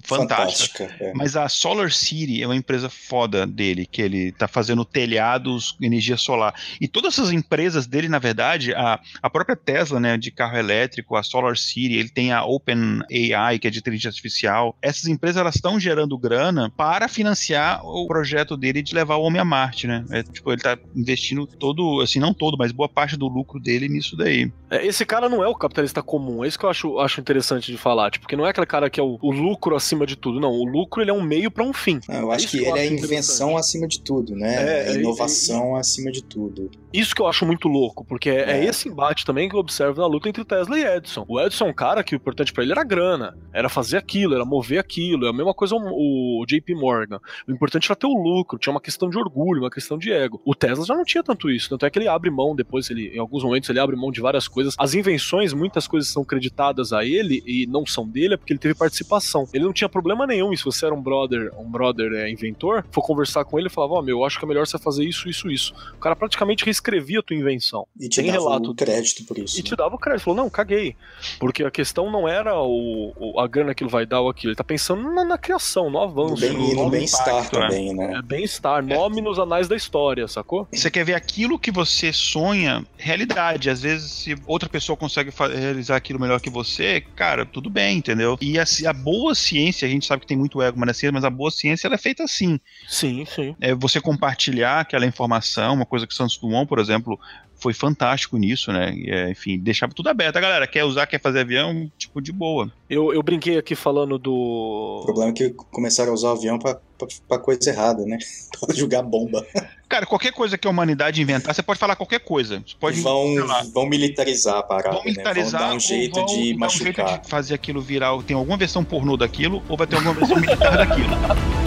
fantástica. fantástica é. Mas a Solar City é uma empresa foda dele, que ele tá fazendo telhados, energia solar. E todas essas empresas dele, na verdade, a, a própria Tesla, né, de carro elétrico, a Solar City, ele tem a Open AI, que é de inteligência artificial. Essas empresas elas estão gerando grana para financiar o projeto dele de levar o homem a Marte, né? É, tipo, ele tá investindo todo, assim, não todo, mas boa parte do lucro dele nisso daí. É, esse cara não é o capitalista comum, é isso que eu acho, acho interessante de falar, tipo, porque não é aquele cara que é o, o lucro acima de tudo. Não, o lucro ele é um meio para um fim. eu acho que, que ele é invenção acima de tudo, né? É, é inovação é, acima de tudo. Isso que eu acho muito louco, porque é, é, esse embate também que eu observo na luta entre Tesla e Edison. O Edison é um cara que o importante para ele era grana, era fazer aquilo, era mover aquilo. É a mesma coisa o, o JP Morgan. O importante era ter o lucro, tinha uma questão de orgulho, uma questão de ego. O Tesla já não tinha tanto isso, tanto é que ele abre mão depois, ele, em alguns momentos ele abre mão de várias coisas. As invenções, muitas coisas são creditadas a ele e não são dele, é porque ele teve participação. Ele não tinha problema nenhum, e se você era um brother, um brother é, inventor, for conversar com ele e falava, ó, oh, meu, eu acho que é melhor você fazer isso, isso, isso. O cara praticamente reescrevia a tua invenção. E te Tem dava relato o crédito por isso. E né? te dava o crédito. Falou, não, caguei. Porque a questão não era o, o a grana que ele vai dar ou aquilo. Ele tá pensando na, na criação, no avanço. Bem, no, no bem-estar também, né? É bem-estar, nome nos anais da história, sacou? Você quer ver aquilo que você sonha, realidade. Às vezes, se outra pessoa consegue realizar aquilo melhor que você, cara, tudo bem, entendeu? E a, a boa ciência, a gente sabe que tem muito ego na ciência, mas a boa ciência ela é feita assim. Sim, sim. É você compartilhar aquela informação, uma coisa que Santos Dumont, por exemplo, foi fantástico nisso, né? É, enfim, deixava tudo aberto. A galera quer usar, quer fazer avião, tipo, de boa. Eu, eu brinquei aqui falando do. O problema é que começaram a usar o avião pra, pra, coisa errada, né? pra jogar bomba. Cara, qualquer coisa que a humanidade inventar, você pode falar qualquer coisa. Você pode, vão, vão militarizar a parada. Vão militarizar. Né? Vão dar um jeito vão, de machucar. Um jeito de fazer aquilo virar. Tem alguma versão pornô daquilo, ou vai ter alguma versão militar daquilo.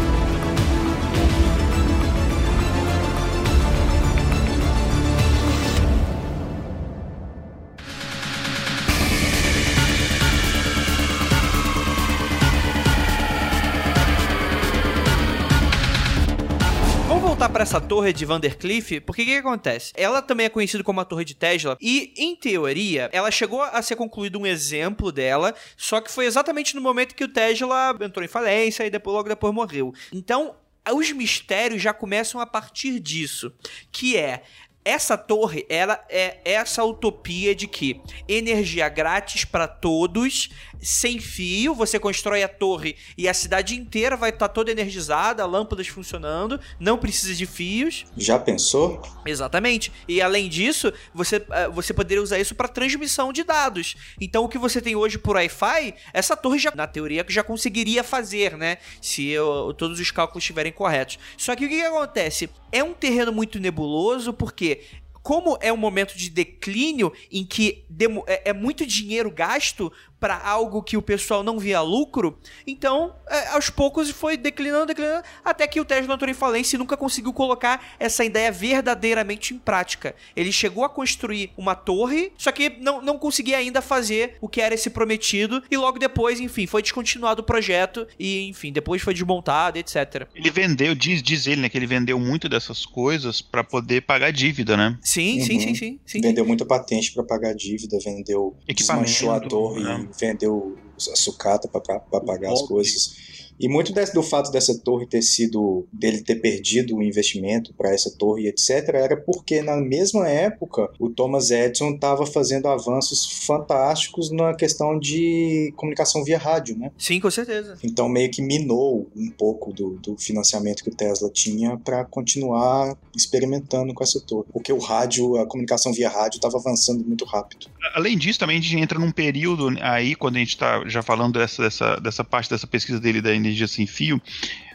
Essa torre de Vandercliff, porque o que, que, acontece? Ela também é conhecida como a Torre de Tesla, e em teoria, ela chegou a ser concluído um exemplo dela, só que foi exatamente no momento que o Tesla entrou em falência e depois, logo depois morreu. Então, os mistérios já começam a partir disso, que é essa torre, ela é essa utopia de que energia grátis para todos sem fio, você constrói a torre e a cidade inteira vai estar tá toda energizada, lâmpadas funcionando, não precisa de fios. Já pensou? Exatamente. E além disso, você, eh, você poderia usar isso para transmissão de dados. Então o que você tem hoje por Wi-Fi, essa torre já, na teoria, já conseguiria fazer, né? Se eu, todos os cálculos estiverem corretos. Só que o que, que acontece? É um terreno muito nebuloso porque como é um momento de declínio em que é, é muito dinheiro gasto para algo que o pessoal não via lucro, então é, aos poucos foi declinando, declinando, até que o Tesla entrou em falência e nunca conseguiu colocar essa ideia verdadeiramente em prática. Ele chegou a construir uma torre, só que não, não conseguia ainda fazer o que era esse prometido, e logo depois, enfim, foi descontinuado o projeto, e enfim, depois foi desmontado, etc. Ele vendeu, diz, diz ele, né, que ele vendeu muito dessas coisas para poder pagar dívida, né? Sim, uhum. sim, sim, sim, sim. Vendeu muita patente para pagar dívida, vendeu, desmanchou a torre, né? Vendeu a sucata para pagar as coisas. E muito desse, do fato dessa torre ter sido, dele ter perdido o investimento para essa torre, etc., era porque na mesma época o Thomas Edison estava fazendo avanços fantásticos na questão de comunicação via rádio, né? Sim, com certeza. Então meio que minou um pouco do, do financiamento que o Tesla tinha para continuar experimentando com essa torre. Porque o rádio, a comunicação via rádio estava avançando muito rápido. Além disso, também a gente entra num período aí, quando a gente está já falando dessa, dessa, dessa parte dessa pesquisa dele da energia sem fio,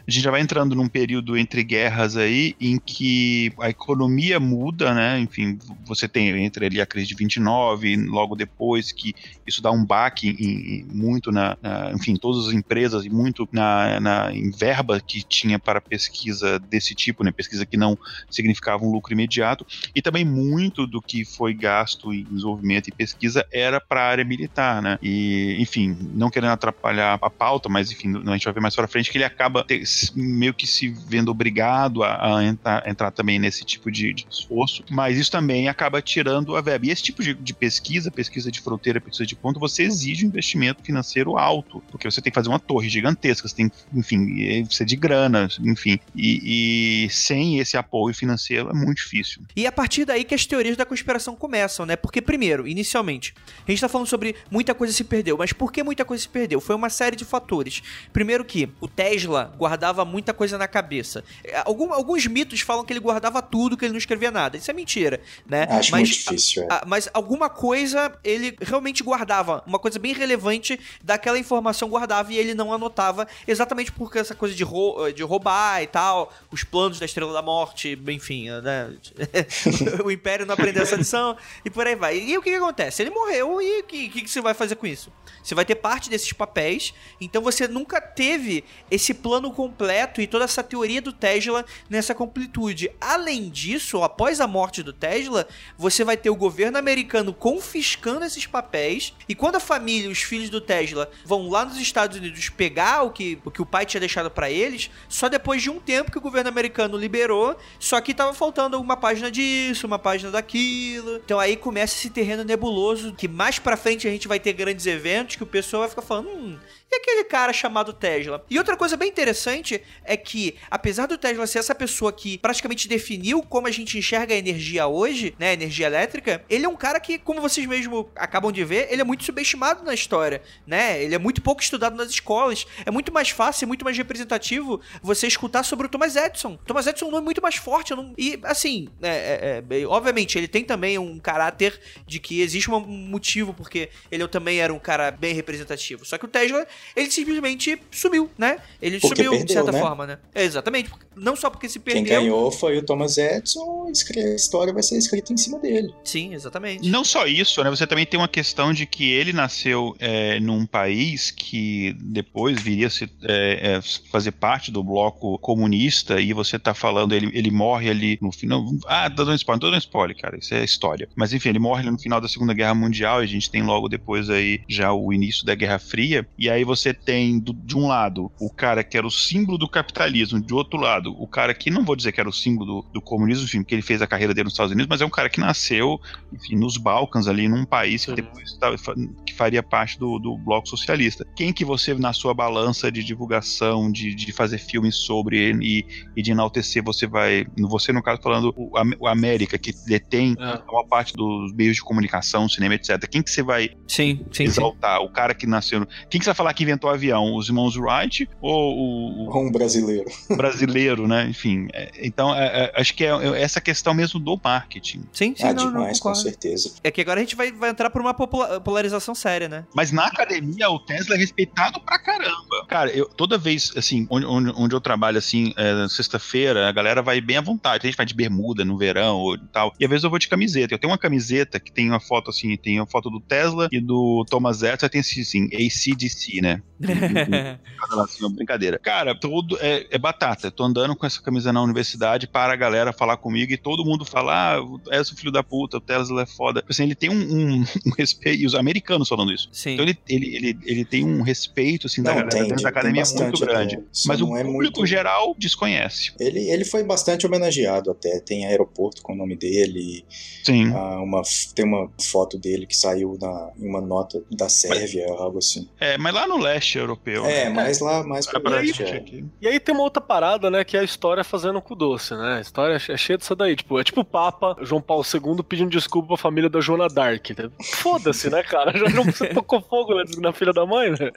a gente já vai entrando num período entre guerras aí em que a economia muda, né? Enfim, você tem entre ali a crise de 29, logo depois que isso dá um baque em, em, muito na, na, enfim, todas as empresas e muito na, na em verba que tinha para pesquisa desse tipo, né? Pesquisa que não significava um lucro imediato e também muito do que foi gasto em desenvolvimento e pesquisa era para a área militar, né? E, enfim, não querendo atrapalhar a pauta, mas enfim, a gente vai ver mais para frente que ele acaba meio que se vendo obrigado a, a entrar, entrar, também nesse tipo de, de, esforço, mas isso também acaba tirando a verba. E esse tipo de, de, pesquisa, pesquisa de fronteira, pesquisa de ponto, você exige um investimento financeiro alto, porque você tem que fazer uma torre gigantesca, você tem, enfim, precisa de grana, enfim, e, e sem esse apoio financeiro é muito difícil. E a partir daí que as teorias da conspiração começam, né? Porque, primeiro, inicialmente, a gente tá falando sobre muita coisa se perdeu, mas por que muita coisa se perdeu? Foi uma série de fatores. Primeiro que o Tesla guardava guardava muita coisa na cabeça. É, algum, alguns mitos falam que ele guardava tudo, que ele não escrevia nada. Isso é mentira, né? Acho mas, muito difícil. É. A, mas alguma coisa ele realmente guardava, uma coisa bem relevante daquela informação guardava e ele não anotava, exatamente porque essa coisa de, rou de roubar e tal, os planos da Estrela da Morte, enfim, né? o Império não aprendeu essa lição e por aí vai. E o que, que acontece? Ele morreu e o que, que, que você vai fazer com isso? Você vai ter parte desses papéis, então você nunca teve esse plano completo e toda essa teoria do Tesla nessa completude. Além disso, após a morte do Tesla, você vai ter o governo americano confiscando esses papéis, e quando a família os filhos do Tesla vão lá nos Estados Unidos pegar o que o, que o pai tinha deixado para eles, só depois de um tempo que o governo americano liberou, só que tava faltando uma página disso, uma página daquilo. Então aí começa esse terreno nebuloso que mais para frente a gente vai ter grandes eventos que o pessoal vai ficar falando, hum, e aquele cara chamado Tesla? E outra coisa bem interessante é que, apesar do Tesla ser essa pessoa que praticamente definiu como a gente enxerga a energia hoje, né, a energia elétrica, ele é um cara que, como vocês mesmo acabam de ver, ele é muito subestimado na história, né? Ele é muito pouco estudado nas escolas. É muito mais fácil, muito mais representativo você escutar sobre o Thomas Edison. Thomas Edison é um nome muito mais forte. Não... E, assim, é, é, é, obviamente, ele tem também um caráter de que existe um motivo porque ele também era um cara bem representativo. Só que o Tesla ele simplesmente sumiu, né? Ele porque sumiu perdeu, de certa né? forma, né? exatamente. Não só porque se perdeu. Quem ganhou foi o Thomas Edison, a história vai ser escrita em cima dele. Sim, exatamente. Não só isso, né? Você também tem uma questão de que ele nasceu é, num país que depois viria a se, é, é, fazer parte do bloco comunista e você tá falando, ele, ele morre ali no final. Ah, tô dando spoiler, tô dando spoiler, cara. Isso é história. Mas enfim, ele morre no final da Segunda Guerra Mundial e a gente tem logo depois aí já o início da Guerra Fria. E aí você tem, do, de um lado, o cara que era o símbolo do capitalismo, de outro lado, o cara que não vou dizer que era o símbolo do, do comunismo, enfim, porque ele fez a carreira dele nos Estados Unidos, mas é um cara que nasceu, enfim, nos Balcãs ali, num país que depois que faria parte do, do bloco socialista. Quem que você, na sua balança de divulgação, de, de fazer filmes sobre ele e, e de enaltecer, você vai, você no caso falando o, o América, que detém é. uma parte dos meios de comunicação, cinema, etc. Quem que você vai sim, sim, exaltar? Sim. O cara que nasceu... Quem que você vai falar que que inventou o avião? Os irmãos Wright ou o. o um brasileiro. Brasileiro, né? Enfim. É, então, é, é, acho que é, é, essa questão mesmo do marketing. Sim, sim, ah, não, demais, não com certeza. É que agora a gente vai, vai entrar por uma polarização séria, né? Mas na academia, o Tesla é respeitado pra caramba. Cara, eu, toda vez, assim, onde, onde, onde eu trabalho, assim, é, sexta-feira, a galera vai bem à vontade. A gente vai de bermuda no verão e tal. E às vezes eu vou de camiseta. Eu tenho uma camiseta que tem uma foto, assim, tem a foto do Tesla e do Thomas Edison, tem assim, ACDC, né? Assim, brincadeira. Cara, tudo é, é, batata. Eu tô andando com essa camisa na universidade para a galera falar comigo e todo mundo falar, ah, é o filho da puta, o Tesla é foda. Tipo assim, ele tem um, um, um respeito, e os americanos falando isso. Sim. Então ele, ele, ele, ele tem um respeito, assim, não, da galera dentro da academia muito grande. Mas o é público muito... geral desconhece. Ele, ele foi bastante homenageado até. Tem aeroporto com o nome dele. Sim. Ah, uma, tem uma foto dele que saiu na, em uma nota da Sérvia, mas, algo assim. É, mas lá no leste europeu. É, né? mais lá, mais pra é, leste. É. E aí tem uma outra parada, né, que é a história fazendo com doce, né? A história é cheia disso daí. Tipo, é tipo o Papa João Paulo II pedindo desculpa pra família da Joana Dark. Foda-se, né, cara? Já não você tocou fogo na, na filha da mãe, né?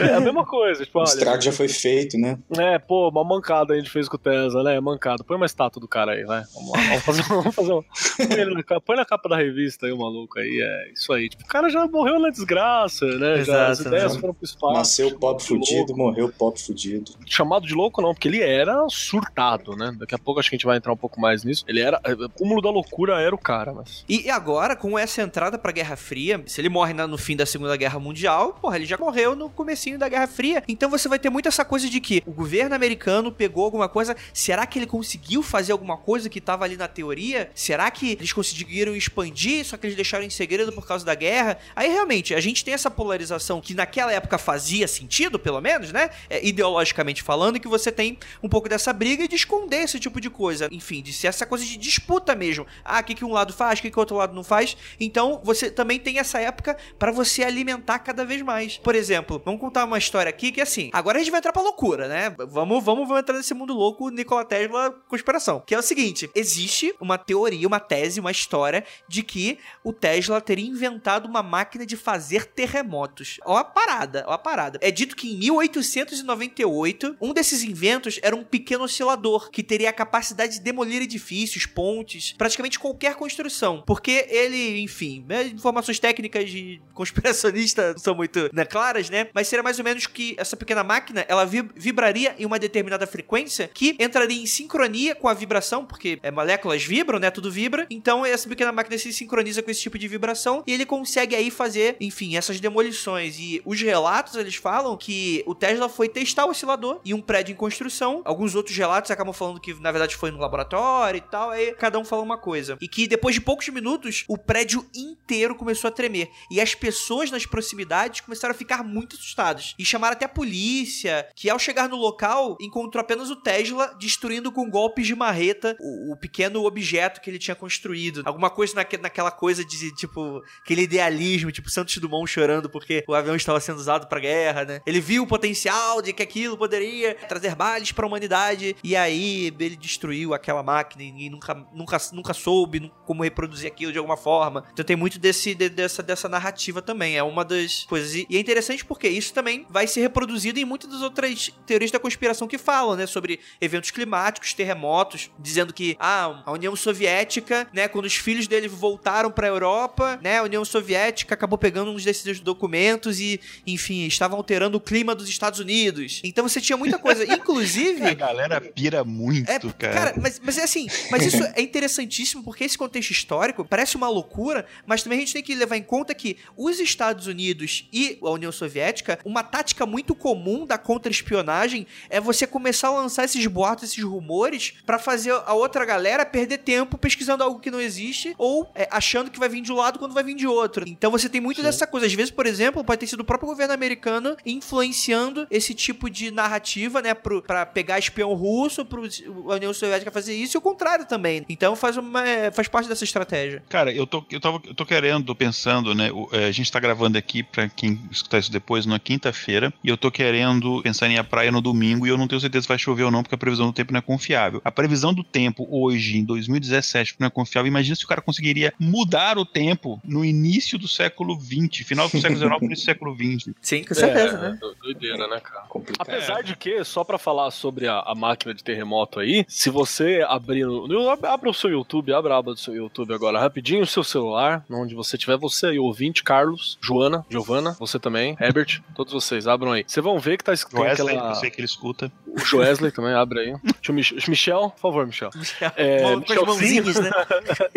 É a mesma coisa. Tipo, o estrago já foi feito, né? É, pô, uma mancada a gente fez com o Tesla, né? Mancada. Põe uma estátua do cara aí, vai. Vamos lá. Vamos fazer, vamos fazer um. Põe, na capa, põe na capa da revista aí, o maluco aí. É isso aí. Tipo, o cara já morreu na desgraça, né? Exato, já, as ideias né? foram pro espaço. Nasceu pobre fudido, morreu pobre fudido. Chamado de louco, não, porque ele era surtado, né? Daqui a pouco acho que a gente vai entrar um pouco mais nisso. Ele era. O cúmulo da loucura era o cara, mas. E agora, com essa entrada pra Guerra Fria, se ele morre no fim da Segunda Guerra Mundial, porra, ele já morreu no comecinho da Guerra Fria. Então você vai ter muito essa coisa de que o governo americano pegou alguma coisa. Será que ele conseguiu fazer alguma coisa que tava ali na teoria? Será que eles conseguiram expandir, só que eles deixaram em segredo por causa da guerra? Aí realmente, a gente tem essa polarização que naquela época fazia sentido, pelo menos, né? É, ideologicamente falando, que você tem um pouco dessa briga e de esconder esse tipo de coisa. Enfim, de ser essa coisa de disputa mesmo. Ah, o que, que um lado faz, o que, que o outro lado não faz. Então você também tem essa época para você alimentar cada vez mais. Por exemplo, vamos contar uma história aqui que assim, agora a gente vai entrar pra loucura, né? Vamos, vamos, vamos entrar nesse mundo louco Nikola Tesla conspiração. Que é o seguinte: existe uma teoria, uma tese, uma história de que o Tesla teria inventado uma máquina de fazer terremotos. Ó a parada, ó a parada. É dito que em 1898, um desses inventos era um pequeno oscilador que teria a capacidade de demolir edifícios, pontes, praticamente qualquer construção. Porque ele, enfim, né, informações técnicas de conspiracionista não são muito né, claras, né? Mas seria mais ou menos que essa pequena máquina, ela vibraria em uma determinada frequência que entraria em sincronia com a vibração, porque é, moléculas vibram, né? Tudo vibra. Então essa pequena máquina se sincroniza com esse tipo de vibração e ele consegue aí fazer, enfim, essas demolições. E os relatos, eles falam que o Tesla foi testar o oscilador em um prédio em construção. Alguns outros relatos acabam falando que na verdade foi no laboratório e tal. Aí cada um fala uma coisa. E que depois de poucos minutos, o prédio inteiro começou a tremer. E as pessoas nas proximidades começaram a ficar muito assustadas. E chamaram até a polícia, que ao chegar no local, encontrou apenas o Tesla destruindo com golpes de marreta o, o pequeno objeto que ele tinha construído. Alguma coisa naque, naquela coisa de, tipo, aquele idealismo, tipo Santos Dumont chorando porque o avião estava sendo usado pra guerra, né? Ele viu o potencial de que aquilo poderia trazer males para a humanidade e aí ele destruiu aquela máquina e nunca, nunca, nunca soube como reproduzir aquilo de alguma forma. Então tem muito desse, de, dessa, dessa narrativa também. É uma das coisas. E, e é interessante porque isso também vai ser reproduzido em muitas das outras teorias da conspiração que falam, né? Sobre eventos climáticos, terremotos, dizendo que ah, a União Soviética, né, quando os filhos dele voltaram para a Europa, né, a União Soviética acabou pegando uns desses documentos e, enfim, estavam alterando o clima dos Estados Unidos. Então você tinha muita coisa, inclusive. a galera pira muito, é, cara. Cara, mas, mas é assim, mas isso é interessantíssimo porque esse contexto histórico parece uma loucura, mas também a gente tem que levar em conta que os Estados Unidos e a União Soviética, uma tática muito comum da contra-espionagem é você começar a lançar esses boatos, esses rumores, para fazer a outra galera perder tempo pesquisando algo que não existe ou é, achando que vai vir de um lado quando vai vir de outro. Então você tem muito Sim. dessa coisa. Às vezes, por exemplo, pode ter sido o próprio governo americano influenciando esse tipo de narrativa, né, pro, pra pegar espião russo, pro a União Soviética fazer isso e o contrário também. Então faz, uma, faz parte dessa estratégia. Cara, eu tô, eu, tava, eu tô querendo, pensando, né, é, a gente tá gravando aqui pra quem escutar isso depois, na quinta-feira, e eu tô querendo pensar em ir à praia no domingo e eu não tenho certeza se vai chover ou não, porque a previsão do tempo não é confiável. A previsão do tempo hoje, em 2017, não é confiável. Imagina se o cara conseguiria mudar o tempo no início do século XX, final do século XIX, início do século XX. Sim, com certeza, é, né? Doideira, né, cara? Complicado. Apesar de que, só para falar sobre a, a, máquina de terremoto aí, se você abrir no, abra o seu YouTube, abra a aba do seu YouTube agora rapidinho, o seu celular, onde você tiver, você aí, ouvinte, Carlos, Joana, Giovana, você também, Herbert, todos vocês, abram aí. Vocês vão ver que tá escrito Wesley, aquela... eu sei que ele escuta. O Joesley também, abre aí. Deixa o Michel, por favor, Michel. Michel, é, Michel, né?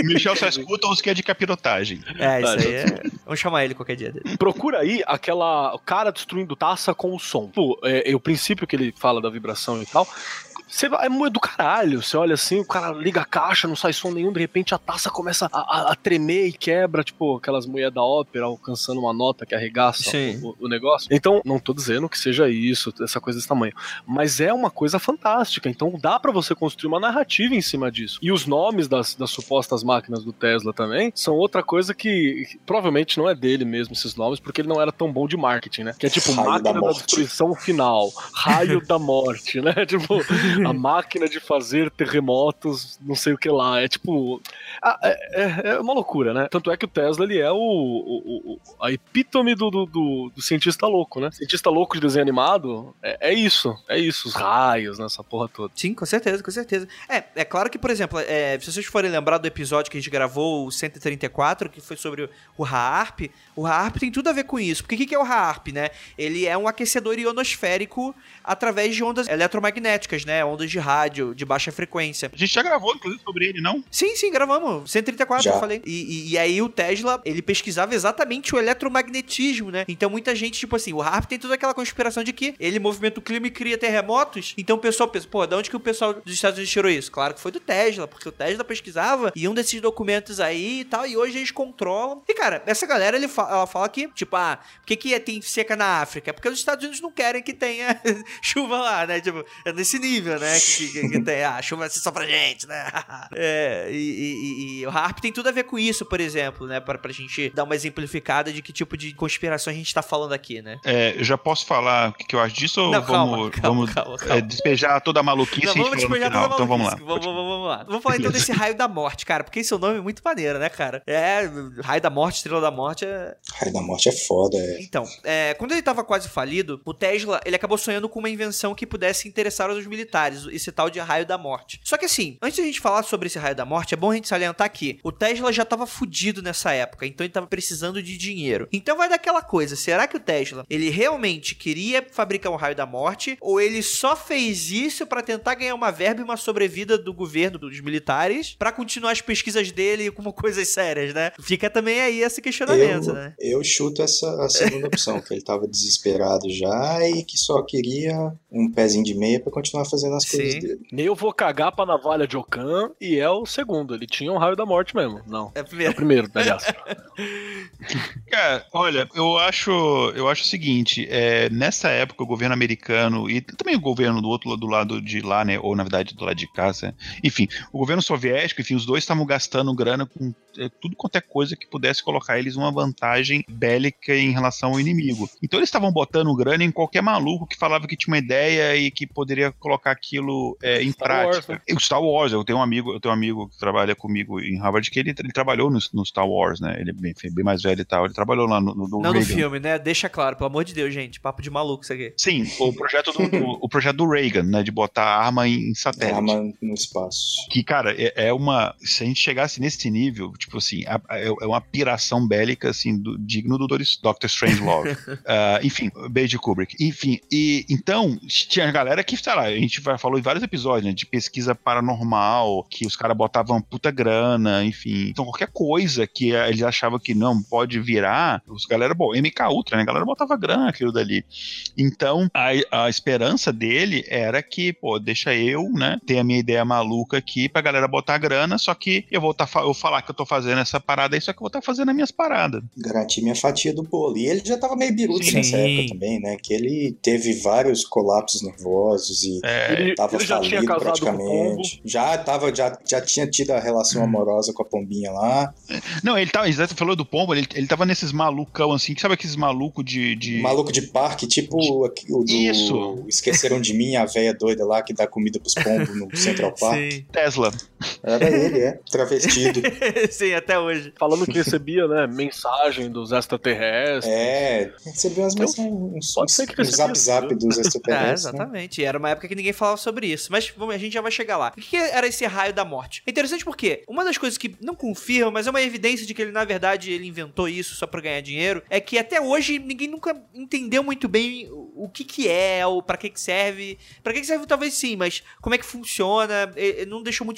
Michel só escuta os que é de capirotagem. É, isso aí é... Vamos chamar ele qualquer dia dele. Procura aí aquela... Cara destruindo taça com o som. Pô, é, é o princípio que ele fala da vibração e tal você vai, é do caralho. Você olha assim, o cara liga a caixa, não sai som nenhum, de repente a taça começa a, a, a tremer e quebra, tipo aquelas mulheres da ópera alcançando uma nota que arregaça o, o, negócio. Então, não tô dizendo que seja isso, essa coisa desse tamanho. Mas é uma coisa fantástica. Então dá para você construir uma narrativa em cima disso. E os nomes das, das supostas máquinas do Tesla também são outra coisa que, que provavelmente não é dele mesmo, esses nomes, porque ele não era tão bom de marketing, né? Que é tipo raio máquina da, da destruição final, raio da morte, né? Tipo a máquina de fazer terremotos, não sei o que lá. É tipo. É, é, é, uma loucura, né? Tanto é que o Tesla ele é o, o, o a epítome do, do, do, do, cientista louco, né? Cientista louco de desenho animado é, é isso. É isso, os raios, nessa né, porra toda. Sim, com certeza, com certeza. É, é claro que, por exemplo, é, se vocês forem lembrar do episódio que a gente gravou, o 134, que foi sobre o HAARP, o HAARP tem tudo a ver com isso. Porque o que é o HAARP, né? Ele é um aquecedor ionosférico através de ondas eletromagnéticas, né? Ondas de rádio de baixa frequência. A gente já gravou, inclusive, sobre ele, não? Sim, sim, gravamos. 134, já. eu falei. E, e, e, aí o Tesla, ele pesquisava exatamente o eletromagnetismo, né? Então muita gente, tipo assim, o HARP tem toda aquela conspiração de que ele movimenta o clima e cria terremotos. Então o pessoal pensa, pô, de onde que o pessoal dos Estados Unidos tirou isso? Claro que foi do Tesla, porque o Tesla pesquisava e um desses documentos aí e tal, e hoje eles controlam. E cara, essa galera, ele fala, ela fala que, tipo, ah, por que que é, tem seca na África? É porque os Estados Unidos não querem que tenha chuva lá, né? Tipo, é nesse nível, né? Que, que, que tem, ah, chuva assim só pra gente, né? é, e, e, e, o Harp tem tudo a ver com isso, por exemplo, né? Pra, pra gente dar uma exemplificada de que tipo de conspiração a gente tá falando aqui, né? É, eu já posso falar o que eu acho disso ou Não, calma, vamos, calma, vamos calma, calma. É, despejar toda a maluquice Não, vamos despejar toda a maluquice. Então vamos lá. Vamos, vamos, vamos lá. Vamos falar então desse raio da morte, cara, porque esse é um nome muito maneiro, né, cara? É, raio da morte, estrela da morte é. Raio da morte é foda, é. Então, é, quando ele tava quase falido, o Tesla, ele acabou sonhando com uma invenção que pudesse interessar os militares, esse tal de raio da morte. Só que assim, antes de a gente falar sobre esse raio da morte, é bom a gente salientar que o Tesla já tava fudido nessa época, então ele tava precisando de dinheiro. Então vai daquela coisa, será que o Tesla, ele realmente queria fabricar um raio da morte ou ele só fez isso para tentar ganhar uma verba e uma sobrevida do governo, dos militares, para continuar as pesquisas dele como coisas sérias, né? Fica também aí esse questionamento, eu, né? Eu chuto essa a segunda opção, que ele tava desesperado já e que só queria um pezinho de meia para continuar fazendo as Sim. coisas dele. Eu vou cagar pra navalha de Okan e é o segundo. Ele tinha um raio da morte mesmo. Não. É o primeiro. É o primeiro, aliás. Cara, olha, eu acho, eu acho o seguinte: é, nessa época, o governo americano e também o governo do outro do lado de lá, né? Ou na verdade do lado de cá, né, enfim, o governo soviético, enfim, os dois estavam gastando grana com é, tudo quanto é coisa que pudesse colocar eles uma vantagem bélica em relação ao inimigo. Então eles estavam botando grana em qualquer maluco que falava que tinha uma ideia e que poderia colocar aquilo é, em Star prática. Wars, né? O Star Wars, eu tenho um amigo, eu tenho um amigo que trabalha comigo em Harvard que ele, ele trabalhou no, no Star Wars, né? Ele é bem, bem mais velho e tal. Ele trabalhou lá no, no, no Não Reagan. no filme, né? Deixa claro, pelo amor de Deus, gente. Papo de maluco isso aqui. Sim, o projeto do, do o projeto do Reagan, né? De botar arma em, satélite. Arma no espaço. Que, cara, é, é, uma. Se a gente chegasse nesse nível, tipo assim, é, é uma piração bélica, assim, do, digno do Doctor Strange Love. uh, enfim, beijo Kubrick. Enfim, e então, tinha galera que, sei lá, a gente vai, falou em vários episódios, né? De pesquisa paranormal, que os caras botavam puta grana, enfim. Então, qualquer coisa que eles achavam que não pode virar, os galera, bom, MK Ultra, né? A galera botava grana aquilo dali. Então, a, a esperança dele era que, pô, deixa eu, né, ter a minha ideia maluca aqui pra galera botar grana, só que eu vou tá, eu falar que eu tô fazendo essa parada aí, só que eu vou estar tá fazendo as minhas paradas. Garantir minha fatia do bolo. E ele já tava meio biruto Sim. nessa época também, né? Que ele teve vários colapsos nervosos e é, ele, tava ele falido praticamente. Já tava, já, já tinha tido a relação hum. amorosa com a pombinha lá. Não, ele tava, você falou do pombo, ele, ele tava nesses malucão assim, sabe aqueles malucos de, de. Maluco de parque, tipo de... o do. Isso. Esqueceram de mim, a velha doida lá que dá comida pros pombos no Central Park. Sim. Tesla. Era ele, é. Travestido. Sim, até hoje. Falando que recebia, né, mensagem dos extraterrestres. É, recebia umas mensagens, uns, Pode ser que um zap zap dos extraterrestres. É, exatamente. Né? Era uma época que ninguém falava sobre isso. Mas vamos, a gente já vai chegar lá. O que era esse raio da morte? É interessante porque uma das coisas que não confirma, mas é uma evidência de que ele, na verdade, ele inventou isso só pra ganhar dinheiro, é que até hoje ninguém nunca entendeu muito bem o que que é, ou para que que serve. Para que que serve talvez sim, mas como é que funciona, não deixou muito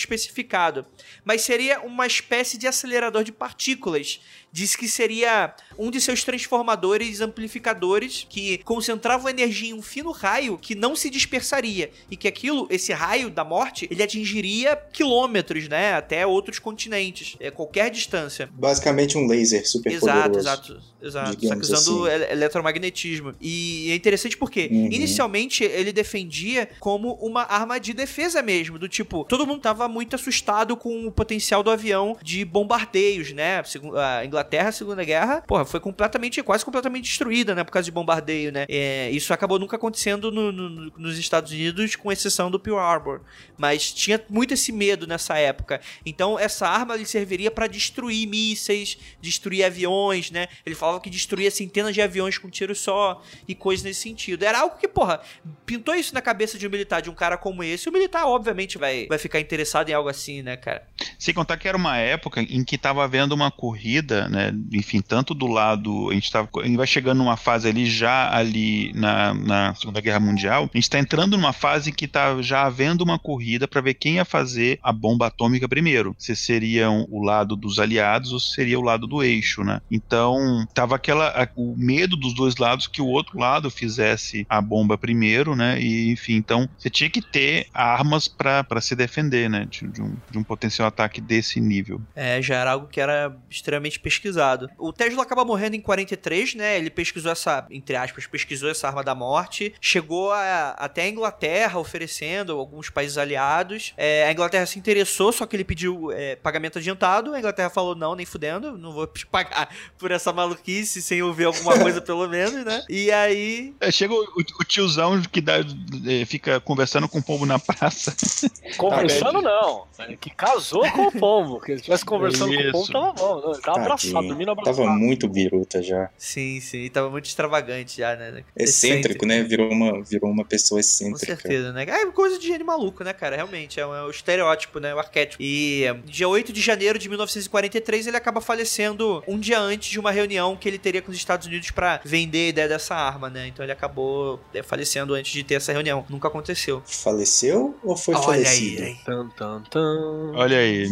Mas seria uma espécie de acelerador de partículas disse que seria um de seus transformadores amplificadores que concentravam energia em um fino raio que não se dispersaria e que aquilo, esse raio da morte, ele atingiria quilômetros, né, até outros continentes, é, qualquer distância. Basicamente um laser super exato, poderoso. Exato, exato, que usando assim. eletromagnetismo. E é interessante porque uhum. inicialmente ele defendia como uma arma de defesa mesmo, do tipo, todo mundo tava muito assustado com o potencial do avião de bombardeios, né? A Inglaterra Inglaterra, a Segunda Guerra, porra, foi completamente, quase completamente destruída, né? Por causa de bombardeio, né? É, isso acabou nunca acontecendo no, no, nos Estados Unidos, com exceção do Pearl Harbor. Mas tinha muito esse medo nessa época. Então, essa arma ele serviria para destruir mísseis, destruir aviões, né? Ele falava que destruía centenas de aviões com tiro só e coisas nesse sentido. Era algo que, porra, pintou isso na cabeça de um militar, de um cara como esse. O militar, obviamente, vai, vai ficar interessado em algo assim, né, cara? Sem contar que era uma época em que tava havendo uma corrida né? Enfim, tanto do lado, a gente, tá, a gente vai chegando numa fase ali já ali na, na Segunda Guerra Mundial, a gente está entrando numa fase que está já havendo uma corrida para ver quem ia fazer a bomba atômica primeiro. Se seriam o lado dos aliados ou se seria o lado do eixo, né? Então, tava aquela a, o medo dos dois lados que o outro lado fizesse a bomba primeiro, né? E enfim, então você tinha que ter armas para se defender, né? De, de, um, de um potencial ataque desse nível. É, já era algo que era extremamente pesquisado pesquisado. O Tesla acaba morrendo em 43, né? Ele pesquisou essa, entre aspas, pesquisou essa arma da morte, chegou a, até a Inglaterra oferecendo alguns países aliados. É, a Inglaterra se interessou, só que ele pediu é, pagamento adiantado. A Inglaterra falou: não, nem fudendo, não vou pagar por essa maluquice sem ouvir alguma coisa, pelo menos, né? E aí. É, chega o, o, tiozão que dá, é, fica conversando com o pombo na praça. Conversando não, é que casou com o pombo. Que ele estivesse conversando Isso. com o pombo, tava bom. Ele tava dormindo abraçado. Tava muito biruta já. Sim, sim. Tava muito extravagante já, né? Excêntrico, né? Virou uma, virou uma pessoa excêntrica. Com certeza, né? É coisa de gênio maluco, né, cara? Realmente. É, um, é o estereótipo, né? O arquétipo. E dia 8 de janeiro de 1943 ele acaba falecendo um dia antes de uma reunião que ele teria com os Estados Unidos para vender a ideia dessa arma, né? Então ele acabou é, falecendo antes de ter essa reunião. Nunca aconteceu. Faleceu ou foi Olha falecido? Aí, Tan, tan, tan. Olha aí.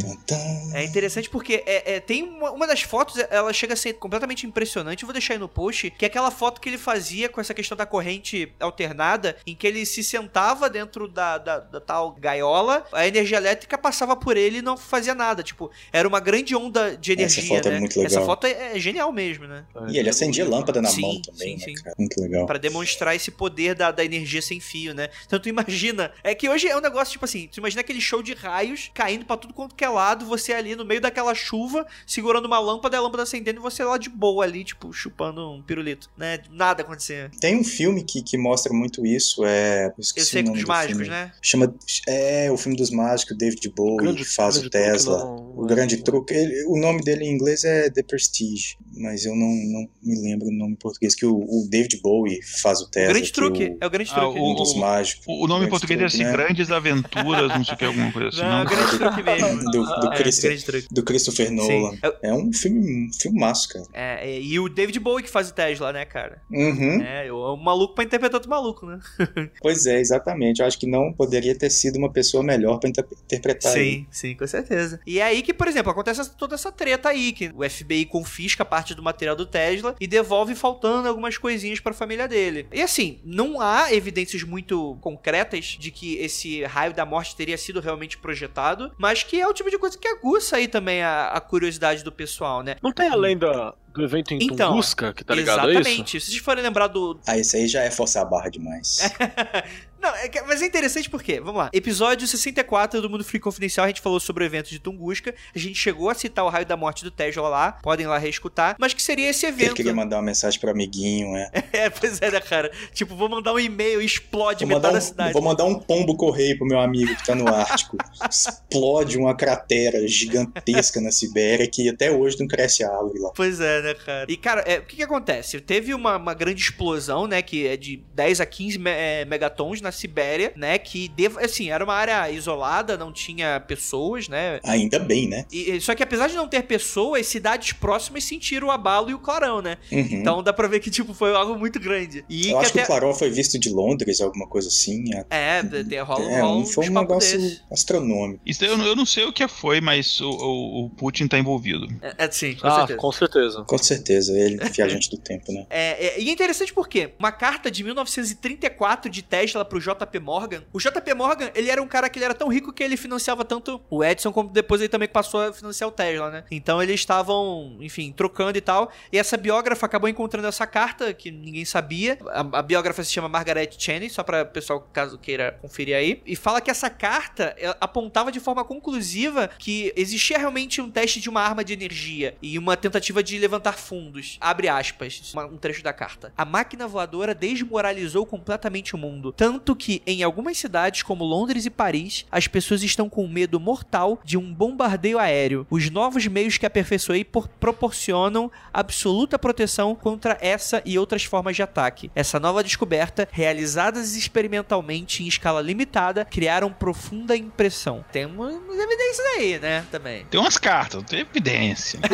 É interessante porque é, é tem uma, uma das fotos fotos, ela chega a ser completamente impressionante. Eu vou deixar aí no post, que é aquela foto que ele fazia com essa questão da corrente alternada, em que ele se sentava dentro da, da, da tal gaiola, a energia elétrica passava por ele e não fazia nada. Tipo, era uma grande onda de energia, Essa foto é né? É muito legal. Essa foto é, é genial mesmo, né? E ele acendia lâmpada na sim, mão também, sim, né, sim. Muito legal. Pra demonstrar esse poder da, da energia sem fio, né? Então tu imagina, é que hoje é um negócio tipo assim, tu imagina aquele show de raios caindo para tudo quanto que é lado, você ali no meio daquela chuva, segurando uma lâmpada a lâmpada acendendo e você lá de boa ali, tipo, chupando um pirulito, né? Nada acontecendo. Tem um filme que, que mostra muito isso, é... Eu sei dos mágicos, filme. né? Chama... É, o filme dos mágicos, David Bowie, grande, faz o Tesla. Não, o grande é, truque. Ele, o nome dele em inglês é The Prestige, mas eu não, não me lembro o nome em português, que o, o David Bowie faz o Tesla. O grande truque, o, é o grande truque. Ah, o, um dos mágicos. O, o nome em português truque, é assim, né? Grandes Aventuras, não sei o que, alguma coisa assim. Não, não. grande truque mesmo. Do, do, é, do Christopher Nolan. É, é um filme, um massa, cara. É, é, e o David Bowie que faz o Tesla, né, cara? Uhum. É, o maluco pra interpretar outro maluco, né? pois é, exatamente. Eu acho que não poderia ter sido uma pessoa melhor pra inter interpretar Sim, ele. sim, com certeza. E é aí que, por exemplo, acontece toda essa treta aí, que o FBI confisca parte do material do Tesla e devolve faltando algumas coisinhas pra família dele. E assim, não há evidências muito concretas de que esse raio da morte teria sido realmente projetado, mas que é o tipo de coisa que aguça aí também a, a curiosidade do pessoal, né? Não tem a lenda do evento em então, Tunguska, que tá ligado a isso? Exatamente. Se vocês forem lembrar do... Ah, isso aí já é forçar a barra demais. Não, é, mas é interessante porque, vamos lá. Episódio 64 do Mundo Free Confidencial, a gente falou sobre o evento de Tunguska. A gente chegou a citar o raio da morte do Tesla lá. Podem lá reescutar. Mas que seria esse evento. Ele queria mandar uma mensagem pro amiguinho, é. é, pois é, né, cara? Tipo, vou mandar um e-mail, explode vou metade um, da cidade. Vou mandar um pombo correio pro meu amigo que tá no Ártico. explode uma cratera gigantesca na Sibéria que até hoje não cresce árvore lá. Pois é, né, cara? E, cara, é, o que que acontece? Teve uma, uma grande explosão, né, que é de 10 a 15 me é, megatons na Sibéria, né? Que, devo, assim, era uma área isolada, não tinha pessoas, né? Ainda bem, né? E, só que apesar de não ter pessoas, cidades próximas sentiram o abalo e o clarão, né? Uhum. Então dá pra ver que, tipo, foi algo muito grande. E Eu que acho até... que o clarão foi visto de Londres, alguma coisa assim. É, de, rola, é, rola um, foi um negócio desse. astronômico. Isso eu, eu não sei o que foi, mas o, o, o Putin tá envolvido. É, é sim, com ah, certeza. com certeza. Com certeza, ele é viajante do tempo, né? É, é, e é interessante porque uma carta de 1934 de Tesla pro JP Morgan. O JP Morgan, ele era um cara que ele era tão rico que ele financiava tanto o Edison como depois ele também passou a financiar o Tesla, né? Então eles estavam, enfim, trocando e tal. E essa biógrafa acabou encontrando essa carta que ninguém sabia. A, a biógrafa se chama Margaret Cheney, só para pessoal caso queira conferir aí. E fala que essa carta apontava de forma conclusiva que existia realmente um teste de uma arma de energia e uma tentativa de levantar fundos. Abre aspas, um trecho da carta. A máquina voadora desmoralizou completamente o mundo, tanto que em algumas cidades como Londres e Paris, as pessoas estão com medo mortal de um bombardeio aéreo. Os novos meios que aperfeiçoei proporcionam absoluta proteção contra essa e outras formas de ataque. Essa nova descoberta, realizadas experimentalmente em escala limitada, criaram profunda impressão. Tem umas evidências aí, né? Também. Tem umas cartas, tem evidência.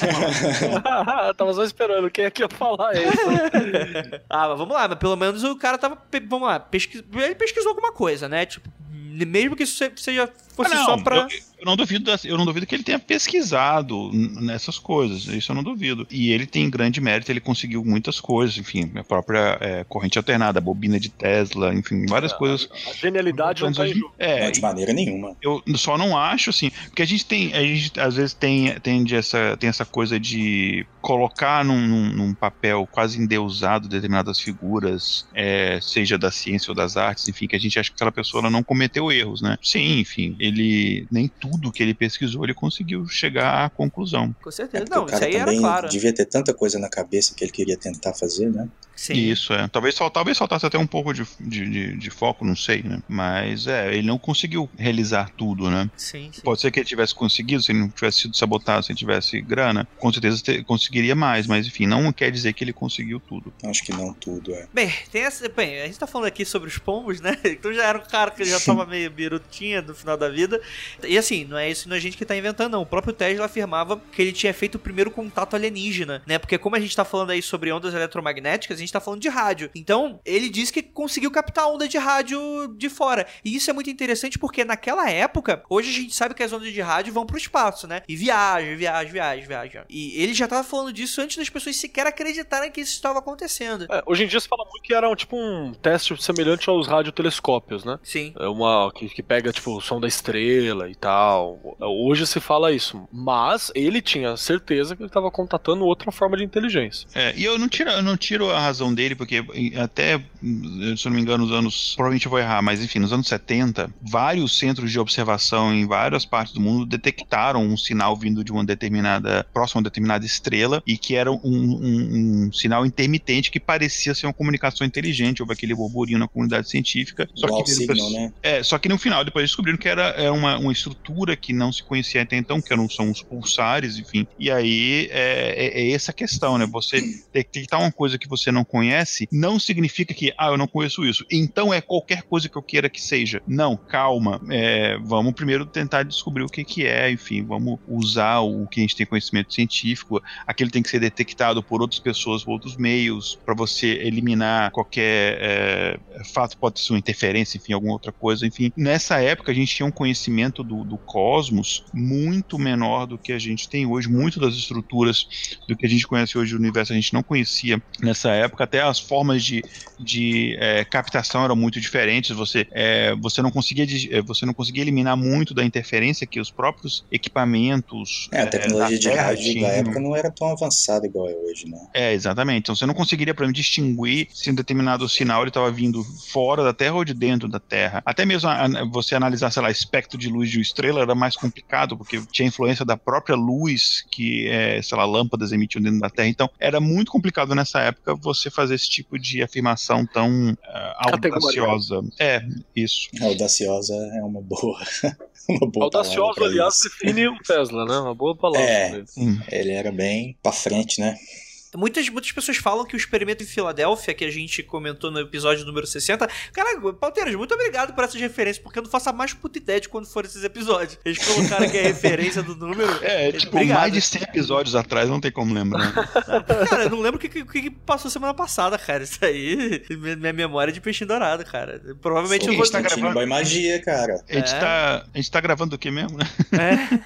tava só esperando quem é que ia falar isso. ah, mas vamos lá, mas pelo menos o cara tava. Vamos lá, pesquis, ele pesquisou alguma coisa, né? Tipo, mesmo que isso seja fosse ah, não, só pra. Eu, eu, não duvido, eu não duvido que ele tenha pesquisado nessas coisas. Isso eu não duvido. E ele tem grande mérito, ele conseguiu muitas coisas, enfim, a própria é, corrente alternada, a bobina de Tesla, enfim, várias é, coisas. A genialidade não tá em jogo. É, não, de maneira nenhuma. Eu só não acho, assim, porque a gente tem, a gente às vezes tem, tem, essa, tem essa coisa de colocar num, num, num papel quase endeusado determinadas figuras, é, seja da ciência ou das artes, enfim, que a gente acha que aquela pessoa não cometeu erros, né? Sim, enfim, ele nem tudo que ele pesquisou ele conseguiu chegar à conclusão. Com certeza, é não, isso aí era claro. Devia ter tanta coisa na cabeça que ele queria tentar fazer, né? Sim. Isso, é. Talvez, talvez faltasse até um pouco de, de, de, de, foco, não sei, né? Mas é, ele não conseguiu realizar tudo, né? Sim, sim. Pode ser que ele tivesse conseguido, se ele não tivesse sido sabotado, se ele tivesse grana, com certeza te, conseguiria mais, mas enfim, não quer dizer que ele conseguiu tudo. Acho que não tudo, é. Bem, tem essa, bem, a gente tá falando aqui sobre os pombos, né? Então já era um cara que já tava meio birutinha no final da vida. E assim, não é isso não é a gente que tá inventando, não. O próprio Tesla afirmava que ele tinha feito o primeiro contato alienígena, né? Porque como a gente tá falando aí sobre ondas eletromagnéticas, a gente tá falando de rádio. Então, ele diz que conseguiu captar onda de rádio de fora. E isso é muito interessante porque naquela época, hoje a gente sabe que as ondas de rádio vão pro espaço, né? E viajam, viajam, viajam, viajam. E ele já tava falando disso antes das pessoas sequer acreditarem que isso estava acontecendo. É, hoje em dia se fala muito que era um, tipo um teste semelhante aos radiotelescópios, né? Sim. É uma que, que pega tipo o som da estrela e tal. Hoje se fala isso, mas ele tinha certeza que ele estava contatando outra forma de inteligência. É, e eu não tiro, eu não tiro a razão dele porque até, se eu não me engano, nos anos. Provavelmente eu vou errar, mas enfim, nos anos 70, vários centros de observação em várias partes do mundo detectaram um sinal vindo de uma determinada. próxima a uma determinada estrela e que era um, um, um sinal intermitente que parecia ser uma comunicação inteligente. Houve aquele burburinho na comunidade científica. Só que, signal, né? é, só que no final, depois descobriram que era, era uma, uma estrutura que não se conhecia até então, que não são os pulsares, enfim. E aí é, é, é essa questão, né? Você detectar uma coisa que você não conhece não significa que, ah, eu não conheço isso. Então é qualquer coisa que eu queira que seja. Não, calma. É, vamos primeiro tentar descobrir o que, que é, enfim, vamos usar o que a gente tem conhecimento científico. Aquilo tem que ser detectado por outras pessoas, por outros meios, para você eliminar qualquer é, fato, pode ser uma interferência, enfim, alguma outra coisa. Enfim, nessa época a gente tinha um conhecimento do, do cosmos muito menor do que a gente tem hoje. Muito das estruturas do que a gente conhece hoje do universo a gente não conhecia nessa época. Até as formas de, de de é, captação eram muito diferentes. Você, é, você, não conseguia, é, você não conseguia eliminar muito da interferência que os próprios equipamentos. É, a tecnologia de rádio da época não era tão avançada igual é hoje, né? É, exatamente. Então você não conseguiria, por exemplo, distinguir se um determinado sinal ele estava vindo fora da Terra ou de dentro da Terra. Até mesmo a, a, você analisar, sei lá, espectro de luz de uma estrela era mais complicado, porque tinha influência da própria luz que, é, sei lá, lâmpadas emitiam dentro da Terra. Então era muito complicado nessa época você fazer esse tipo de afirmação tão uh, audaciosa. É, isso. Audaciosa é uma boa. uma boa audaciosa, aliás, define o Tesla, né? Uma boa palavra. É, ele era bem pra frente, né? Muitas, muitas pessoas falam que o experimento em Filadélfia, que a gente comentou no episódio número 60. Cara, Palteiros, muito obrigado por essas referências, porque eu não faço a mais puta ideia de quando foram esses episódios. Eles colocaram aqui a referência do número. É, tipo, obrigado. mais de 100 episódios atrás, não tem como lembrar. cara, eu não lembro o que, que, que, passou semana passada, cara. Isso aí, minha memória é de peixinho dourado, cara. Provavelmente Sim, eu vou. Tá gravando... magia, cara. A gente, é. tá, a gente tá gravando o que mesmo, né? É.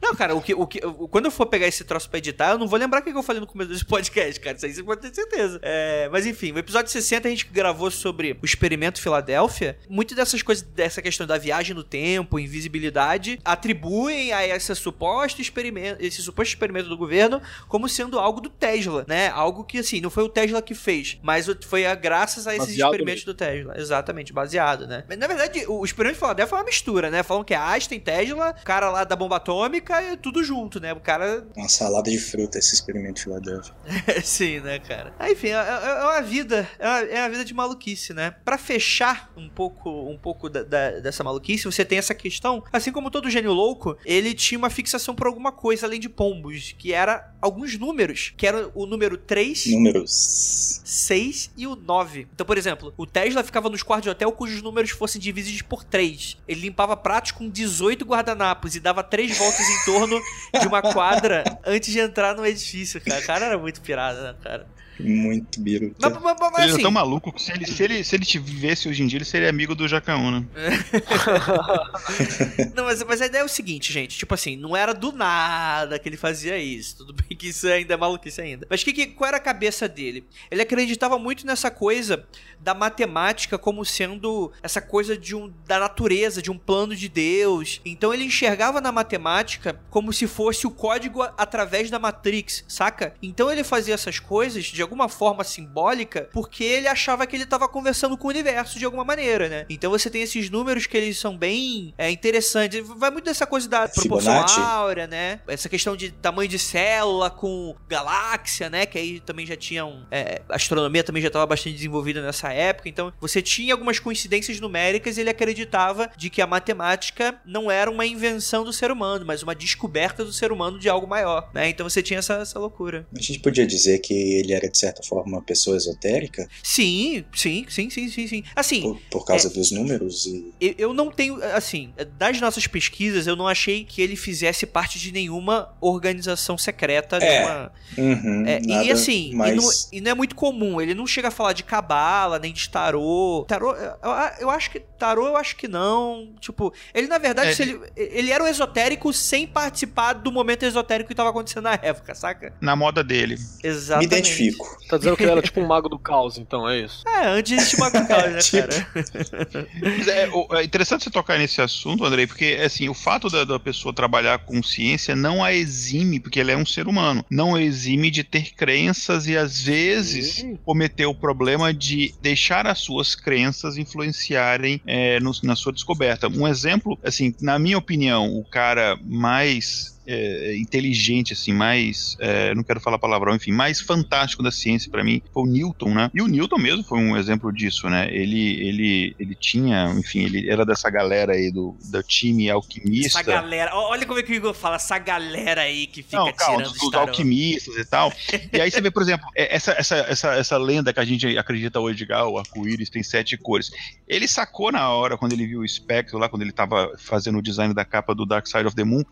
Não, cara, o que, o que, quando eu for pegar esse troço pra editar, eu não vou lembrar o que eu falei no começo desse podcast, cara. Isso aí você pode ter certeza. É, mas enfim, no episódio 60 a gente gravou sobre o experimento Filadélfia. Muito dessas coisas, dessa questão da viagem no tempo, invisibilidade, atribuem a esse suposto experimento, esse suposto experimento do governo como sendo algo do Tesla, né? Algo que, assim, não foi o Tesla que fez, mas foi a, graças a esses baseado experimentos mesmo. do Tesla. Exatamente, baseado, né? Mas, na verdade, o experimento Filadélfia foi uma mistura, né? Falam que é Einstein, Tesla, o cara lá da bomba atômica e tudo junto, né? O cara. Uma salada de fruta esse experimento Filadélfia. Sim, né, cara? Aí, enfim, é, é, é uma vida, é uma, é uma, vida de maluquice, né? Para fechar um pouco, um pouco da, da, dessa maluquice, você tem essa questão, assim como todo gênio louco, ele tinha uma fixação por alguma coisa além de pombos, que era alguns números, que era o número 3, números 6 e o 9. Então, por exemplo, o Tesla ficava nos quartos de hotel cujos números fossem divididos por 3. Ele limpava pratos com 18 guardanapos e dava três voltas em torno de uma quadra antes de entrar no edifício, cara. O cara era muito pirado, né, cara? Muito biruta. Mas, mas, mas, ele assim, é tão maluco que se ele, se, ele, se ele te vivesse hoje em dia, ele seria amigo do Jacaúna. não, mas, mas a ideia é o seguinte, gente. Tipo assim, não era do nada que ele fazia isso. Tudo bem que isso ainda é maluquice ainda. Mas que, que, qual era a cabeça dele? Ele acreditava muito nessa coisa da matemática como sendo essa coisa de um, da natureza, de um plano de Deus. Então ele enxergava na matemática como se fosse o código através da Matrix, saca? Então ele fazia essas coisas de alguma forma simbólica porque ele achava que ele estava conversando com o universo de alguma maneira, né? Então você tem esses números que eles são bem é, interessantes. Vai muito dessa coisa da proporção áurea, né? Essa questão de tamanho de célula com galáxia, né? Que aí também já tinham. É, astronomia também já estava bastante desenvolvida nessa época. Então você tinha algumas coincidências numéricas e ele acreditava de que a matemática não era uma invenção do ser humano, mas uma descoberta do ser humano de algo maior, né? Então você tinha essa, essa loucura. A gente podia dizer que ele era, de certa forma, uma pessoa esotérica? Sim, sim, sim, sim, sim, sim. Assim. Por, por causa é, dos números e. Eu não tenho. Assim, das nossas pesquisas, eu não achei que ele fizesse parte de nenhuma organização secreta. É. Nenhuma, uhum, é e assim, mais... e, não, e, não, é muito comum. Ele não chega a falar de cabala, nem de tarô. Tarô, eu, eu acho que. Tarô, eu acho que não. Tipo, ele na verdade, é. ele, ele era um esotérico sem participar do momento esotérico que estava acontecendo na época, saca? Na moda dele. Exatamente. Me identifico. Tá dizendo que ele era tipo um mago do caos, então, é isso? É, antes de mago do caos, né, tipo... cara? É, é, interessante você tocar nesse assunto, Andrei, porque, assim, o fato da, da pessoa trabalhar com ciência não a exime, porque ele é um ser humano, não a exime de ter crenças e, às vezes, Sim. cometer o problema de deixar as suas crenças influenciarem é, no, na sua descoberta. Um exemplo, assim, na minha opinião, o cara mais é, inteligente, assim, mais. É, não quero falar palavrão, enfim, mais fantástico da ciência para mim foi o Newton, né? E o Newton mesmo foi um exemplo disso, né? Ele, ele, ele tinha, enfim, ele era dessa galera aí do, do time alquimista. Essa galera, olha como é que o Igor fala, essa galera aí que fica não, calma, tirando dos, alquimistas e tal. e aí você vê, por exemplo, é, essa, essa, essa, essa lenda que a gente acredita hoje ah, o arco-íris tem sete cores. Ele sacou na hora, quando ele viu o espectro lá, quando ele tava fazendo o design da capa do Dark Side of the Moon,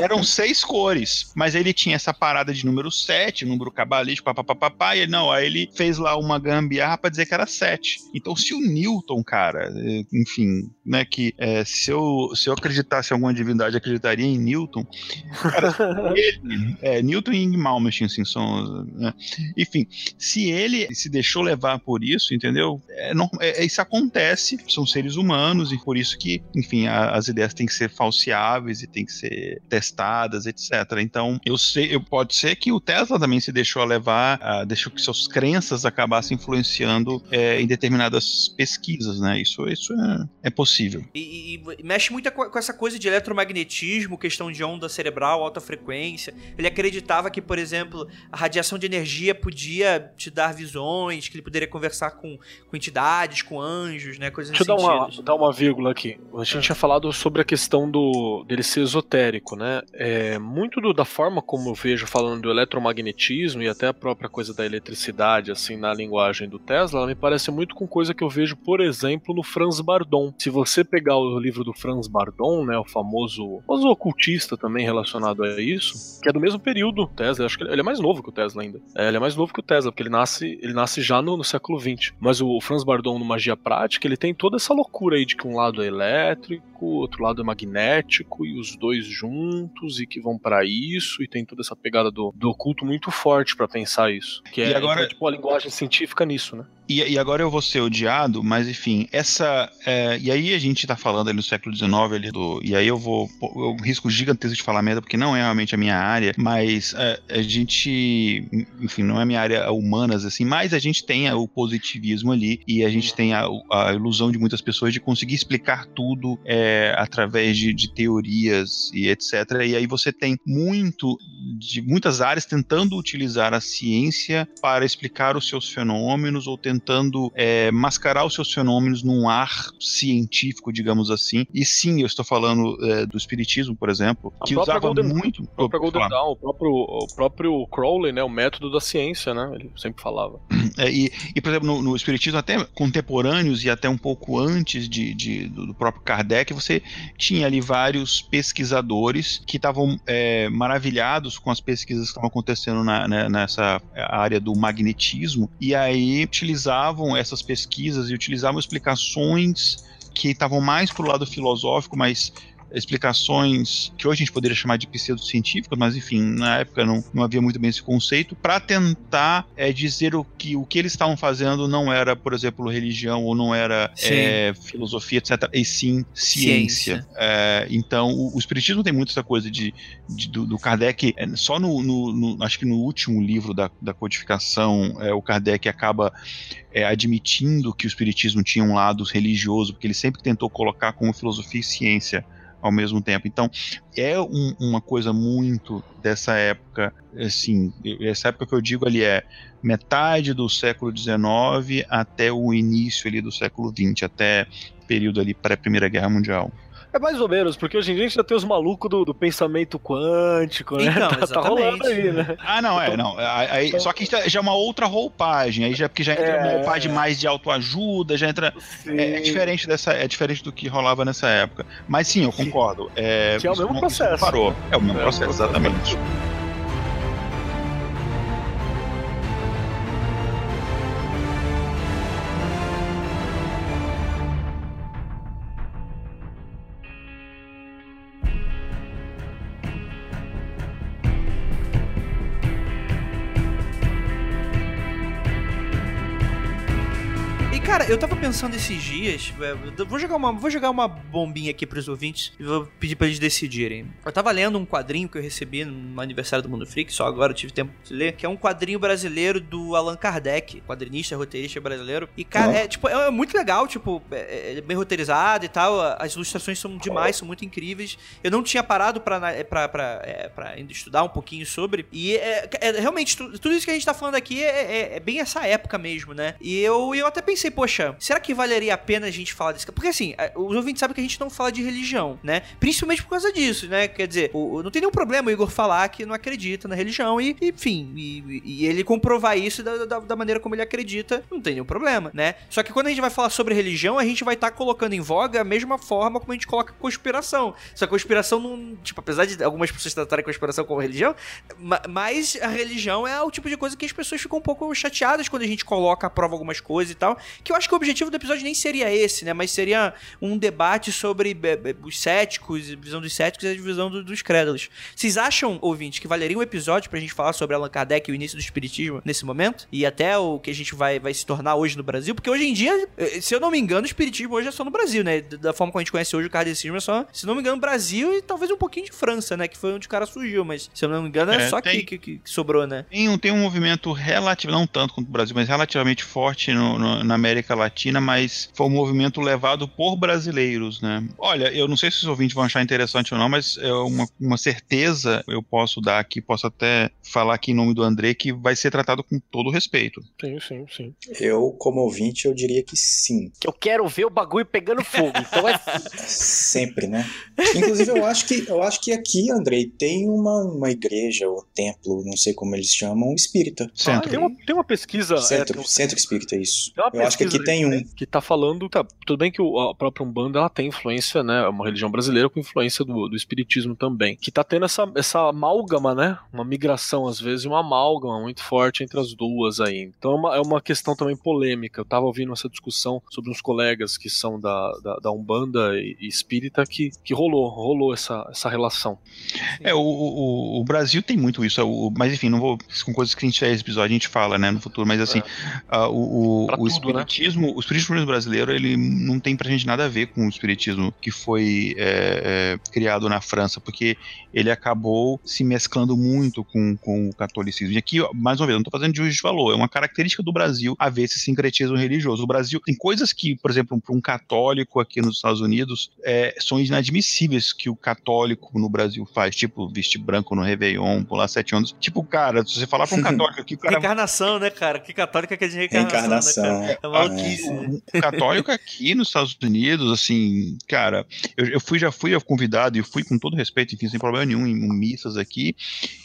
eram sete seis cores. Mas ele tinha essa parada de número 7, número cabalístico, papapá, e ele, não, aí ele fez lá uma gambiarra pra dizer que era 7. Então, se o Newton, cara, é, enfim, né, que é, se, eu, se eu acreditasse em alguma divindade, acreditaria em Newton. Cara, ele, é, Newton e Malmsteen, assim, são. Né, enfim, se ele se deixou levar por isso, entendeu? É, não, é, isso acontece, são seres humanos, e por isso que, enfim, a, as ideias têm que ser falseáveis e têm que ser testadas, etc. Então, eu sei, eu, pode ser que o Tesla também se deixou levar, uh, deixou que suas crenças acabassem influenciando é, em determinadas pesquisas, né? Isso, isso é, é possível. E, e, mexe muito com essa coisa de eletromagnetismo, questão de onda cerebral, alta frequência. Ele acreditava que, por exemplo, a radiação de energia podia te dar visões, que ele poderia conversar com, com entidades, com anjos, né? Coisas Deixa eu dar uma, dar uma vírgula aqui. A gente tinha falado sobre a questão do dele ser esotérico, né? É, muito do, da forma como eu vejo falando do eletromagnetismo e até a própria coisa da eletricidade, assim, na linguagem do Tesla, ela me parece muito com coisa que eu vejo, por exemplo, no Franz Bardon. Se você pegar o livro do Franz Bardon, né, o famoso, famoso ocultista também relacionado a isso, que é do mesmo período Tesla, acho que ele é mais novo que o Tesla ainda. É, ele é mais novo que o Tesla, porque ele nasce, ele nasce já no, no século XX. Mas o, o Franz Bardon no Magia Prática, ele tem toda essa loucura aí de que um lado é elétrico, outro lado é magnético e os dois juntos e que vão para isso e tem toda essa pegada do, do oculto muito forte para pensar isso. Que é, agora... Então, tipo, a linguagem científica nisso, né? E, e, agora eu vou ser odiado, mas enfim, essa. É, e aí a gente tá falando ali no século XIX, ali do, e aí eu vou. Eu risco gigantesco de falar merda, porque não é realmente a minha área, mas é, a gente. Enfim, não é a minha área humanas, assim, mas a gente tem o positivismo ali e a gente tem a, a ilusão de muitas pessoas de conseguir explicar tudo é, através de, de teorias e etc. E aí você tem muito de muitas áreas tentando utilizar a ciência para explicar os seus fenômenos ou tentando é, mascarar os seus fenômenos num ar científico, digamos assim. E sim, eu estou falando é, do espiritismo, por exemplo, a que usava Golden, muito. O próprio Golden Dawn, o próprio, o próprio Crowley, né, o método da ciência, né? Ele sempre falava. É, e, e, por exemplo, no, no, espiritismo até contemporâneos e até um pouco antes de, de do próprio Kardec, você tinha ali vários pesquisadores que estavam é, maravilhados com as pesquisas que estavam acontecendo na, né, nessa área do magnetismo e aí utilizavam essas pesquisas e utilizavam explicações que estavam mais para o lado filosófico, mas explicações que hoje a gente poderia chamar de pseudocientíficas, mas enfim, na época não, não havia muito bem esse conceito, para tentar é, dizer o que o que eles estavam fazendo não era, por exemplo, religião ou não era é, filosofia, etc., e sim ciência. ciência. É, então, o, o, Espiritismo tem muito essa coisa de, de do, do, Kardec, só no, no, no, acho que no último livro da, da codificação, é, o Kardec acaba admitindo que o Espiritismo tinha um lado religioso, porque ele sempre tentou colocar como filosofia e ciência ao mesmo tempo. Então, é um, uma coisa muito dessa época, assim, essa época que eu digo ali é metade do século XIX até o início ali do século XX, até período ali pré-Primeira Guerra Mundial. É mais ou menos, porque hoje em dia a gente já tem os malucos do, do pensamento quântico, né? Então, tá, tá, rolando aí, né? Ah, não, é, não. Aí, então, só que já é uma outra roupagem, aí já, porque já entra é, uma roupagem mais de autoajuda, já entra. É, é, diferente dessa. É diferente do que rolava nessa época. Mas sim, eu concordo. É, que é o mesmo processo. Parou. É o mesmo é processo, exatamente. Pensando esses dias, é, vou jogar uma, vou jogar uma bombinha aqui pros ouvintes e vou pedir pra eles decidirem. Eu tava lendo um quadrinho que eu recebi no aniversário do Mundo Freak, só agora eu tive tempo de ler, que é um quadrinho brasileiro do Allan Kardec, quadrinista, roteirista brasileiro. E, cara, é, tipo, é, é, muito legal, tipo, é, é, bem roteirizado e tal, as ilustrações são demais, são muito incríveis. Eu não tinha parado pra, é, pra, pra, é, pra estudar um pouquinho sobre, e é, é realmente, tudo isso que a gente tá falando aqui é, bem essa época mesmo, né? E eu, eu até pensei, poxa, será que valeria a pena a gente falar desse Porque assim, os ouvintes sabem que a gente não fala de religião, né? Principalmente por causa disso, né? Quer dizer, o, não tem nenhum problema o Igor falar que não acredita na religião e, enfim, e, e ele comprovar isso da, da, da, maneira como ele acredita, não tem nenhum problema, né? Só que quando a gente vai falar sobre religião, a gente vai estar tá colocando em voga a mesma forma como a gente coloca conspiração. Só que conspiração não. Tipo, apesar de algumas pessoas tratarem conspiração como religião, mas a religião é o tipo de coisa que as pessoas ficam um pouco chateadas quando a gente coloca à prova algumas coisas e tal. Que eu acho que o objetivo do episódio nem seria esse, né? Mas seria um debate sobre os céticos, a visão dos céticos e a visão do, dos crédulos. Vocês acham, ouvintes, que valeria um episódio pra gente falar sobre Allan Kardec e o início do espiritismo nesse momento? E até o que a gente vai, vai se tornar hoje no Brasil? Porque hoje em dia, eh, se eu não me engano, o espiritismo hoje é só no Brasil, né? Da forma como a gente conhece hoje o kardecismo é só, se não me engano, Brasil e talvez um pouquinho de França, né? Que foi onde o cara surgiu, mas se eu não me engano é, é só tem, aqui que, que, sobrou, né? Tem um, tem um movimento relativo, não tanto quanto o Brasil, mas relativamente forte no, no, na América Latina, mas foi um movimento levado por brasileiros, né? Olha, eu não sei se os ouvintes vão achar interessante ou não, mas é uma, uma certeza eu posso dar aqui, posso até falar aqui em nome do André, que vai ser tratado com todo respeito. Sim, sim, sim. Eu, como ouvinte, eu diria que sim. Que eu quero ver o bagulho pegando fogo, então é... Sempre, né? Inclusive, eu acho que, eu acho que aqui, Andrei, tem uma, uma igreja ou templo, não sei como eles chamam, espírita. Centro. Ah, tem, uma, tem uma pesquisa... Centro, é, um... centro espírita, isso. Eu acho que aqui tem um. Que tá falando... Tá, tudo bem que o, a própria Umbanda, ela tem influência, né? É uma religião brasileira com influência do, do espiritismo também. Que tá tendo essa, essa amálgama, né? Uma migração, às vezes, uma amálgama muito forte entre as duas aí. Então é uma, é uma questão também polêmica. Eu tava ouvindo essa discussão sobre uns colegas que são da, da, da Umbanda e, e espírita que, que rolou, rolou essa, essa relação. É, o, o, o Brasil tem muito isso, é o, mas enfim, não vou. Com coisas que a gente faz episódio, a gente fala, né, no futuro, mas assim, é. uh, o, o, o tudo, espiritismo, né? o espiritismo brasileiro, ele não tem pra gente nada a ver com o espiritismo que foi é, é, criado na França, porque ele acabou se mesclando muito com, com o catolicismo. E aqui, mais uma vez, não estou fazendo de juízo de valor, é uma característica do Brasil haver esse sincretismo religioso. O Brasil tem coisas que, por exemplo, para um católico aqui nos Estados Unidos, é, são inadmissíveis que o católico no Brasil faz, tipo vestir branco no Réveillon, pular sete anos. Tipo, cara, se você falar para um católico aqui, cara... Reencarnação, né, cara? Que católico é que é de reencarnação, reencarnação. Né, é maluquice. É. O católico aqui nos Estados Unidos, assim, cara, eu, eu fui, já fui convidado e fui com todo respeito, enfim, sem problema nenhum em, missas aqui,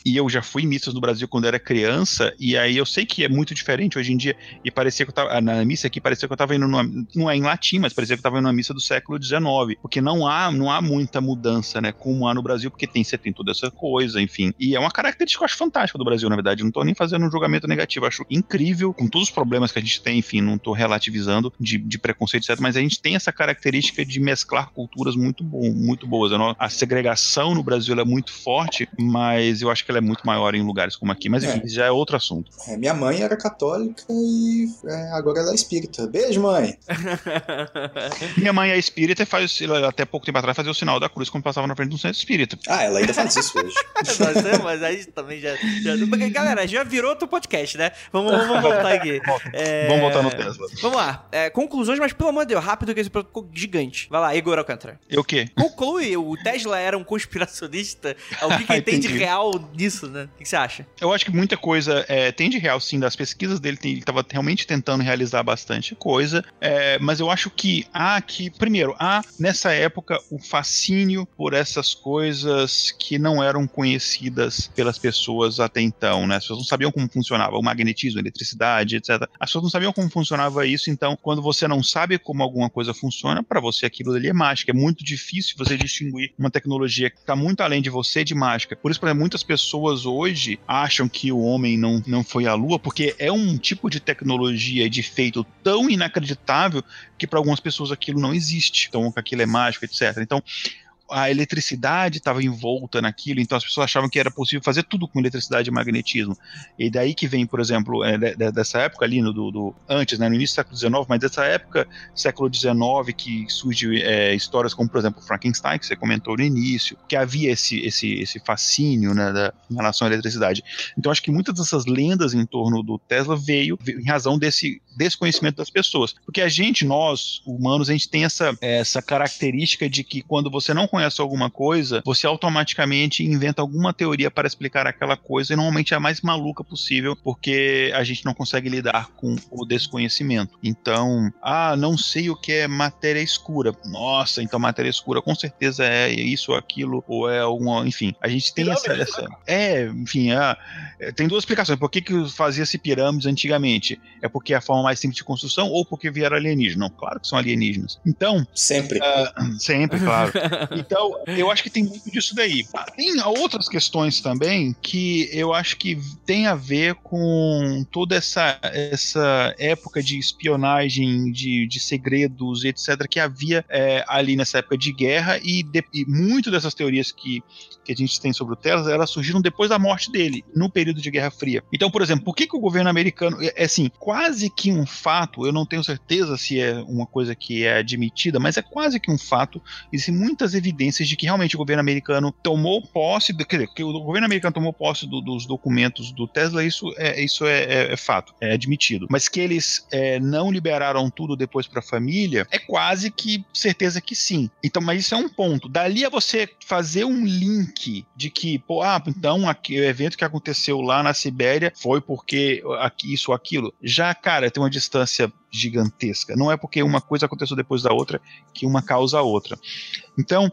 e eu já fui em missas no Brasil quando era criança, e aí eu sei que é muito diferente hoje em dia, e parecia que eu tava, na missa aqui parecia que eu tava indo numa, não é em latim, mas parecia que eu tava indo numa missa do século XIX, porque não há, não há muita mudança, né, como há no Brasil, porque tem, você tem toda essa coisa, enfim, e é uma característica eu acho fantástica do Brasil, na verdade, não tô nem fazendo um julgamento negativo, acho incrível, com todos os problemas que a gente tem, enfim, não tô relativizando de, de preconceito, etc, mas a gente tem essa característica de mesclar culturas muito, bom, muito boas, a segregação no Brasil é muito forte, mas eu acho que ela é muito maior em lugares como aqui. Mas enfim, é. já é outro assunto. É, minha mãe era católica e é, agora ela é espírita. Beijo, mãe! minha mãe é espírita e faz, até pouco tempo atrás, fazia o sinal da cruz quando passava na frente de um centro espírita. Ah, ela ainda faz isso hoje. mas aí também já, já. Galera, já virou outro podcast, né? Vamos, vamos voltar aqui. É... Vamos voltar no Tesla. Vamos lá. É, conclusões, mas pelo amor de Deus, rápido que esse produto gigante. Vai lá, Igor Alcântara. E o quê? Conclui, o Tesla era um conspiracionista. O que, que tem de real nisso, né? O que, você acha? Eu acho que muita coisa é, tem de real, sim. Das pesquisas dele, tem, ele estava realmente tentando realizar bastante coisa. É, mas eu acho que há aqui, primeiro, há nessa época o fascínio por essas coisas que não eram conhecidas pelas pessoas até então, né? As pessoas não sabiam como funcionava o magnetismo, a eletricidade, etc. As pessoas não sabiam como funcionava isso, então, quando você não sabe como alguma coisa funciona, para você aquilo ali é mágica. É muito difícil você distinguir uma tecnologia que está muito além de você de mágica. Por isso, exemplo, muitas pessoas hoje acham que o homem não, não foi à lua, porque é um tipo de tecnologia de feito tão inacreditável que para algumas pessoas aquilo não existe. Então, aquilo é mágico, etc. Então, a eletricidade estava envolta naquilo, então as pessoas achavam que era possível fazer tudo com eletricidade e magnetismo. E daí que vem, por exemplo, é, de, dessa época ali, no, do, do, antes, né, no início do século XIX, mas dessa época, século XIX, que surge é, histórias como, por exemplo, Frankenstein, que você comentou no início, que havia esse, esse, esse fascínio né, da, em relação à eletricidade. Então acho que muitas dessas lendas em torno do Tesla veio, veio em razão desse desconhecimento das pessoas. Porque a gente, nós, humanos, a gente tem essa, essa característica de que quando você não conhece conhece alguma coisa, você automaticamente inventa alguma teoria para explicar aquela coisa, e normalmente é a mais maluca possível, porque a gente não consegue lidar com o desconhecimento. Então, ah, não sei o que é matéria escura. Nossa, então matéria escura com certeza é isso ou aquilo, ou é alguma. Enfim, a gente tem essa, essa. É, enfim, ah, tem duas explicações. Por que, que fazia-se pirâmides antigamente? É porque é a forma mais simples de construção ou porque vieram alienígenas? Não, claro que são alienígenas. Então. Sempre. Uh, sempre, claro. então, eu acho que tem muito disso daí. Tem outras questões também que eu acho que tem a ver com toda essa, essa época de espionagem, de, de segredos, etc., que havia é, ali nessa época de guerra, e, de, e muito dessas teorias que, que a gente tem sobre o Tesla, elas surgiram depois da morte dele, no período de Guerra Fria. Então, por exemplo, por que, que o governo americano, é, é assim, quase que um fato, eu não tenho certeza se é uma coisa que é admitida, mas é quase que um fato, existem muitas evidências de que realmente o governo americano tomou posse, quer dizer, que o governo americano tomou posse do, dos documentos do Tesla, isso é, isso é, é, é fato, é admitido. Mas que eles é, não liberaram tudo depois para a família, é quase que certeza que sim. Então, mas isso é um ponto. Dali a você fazer um link de que, pô, ah, então aqui, o evento que aconteceu lá na Sibéria foi porque aqui, isso ou aquilo. Já, cara, tem uma distância gigantesca. Não é porque uma coisa aconteceu depois da outra que uma causa a outra. Então,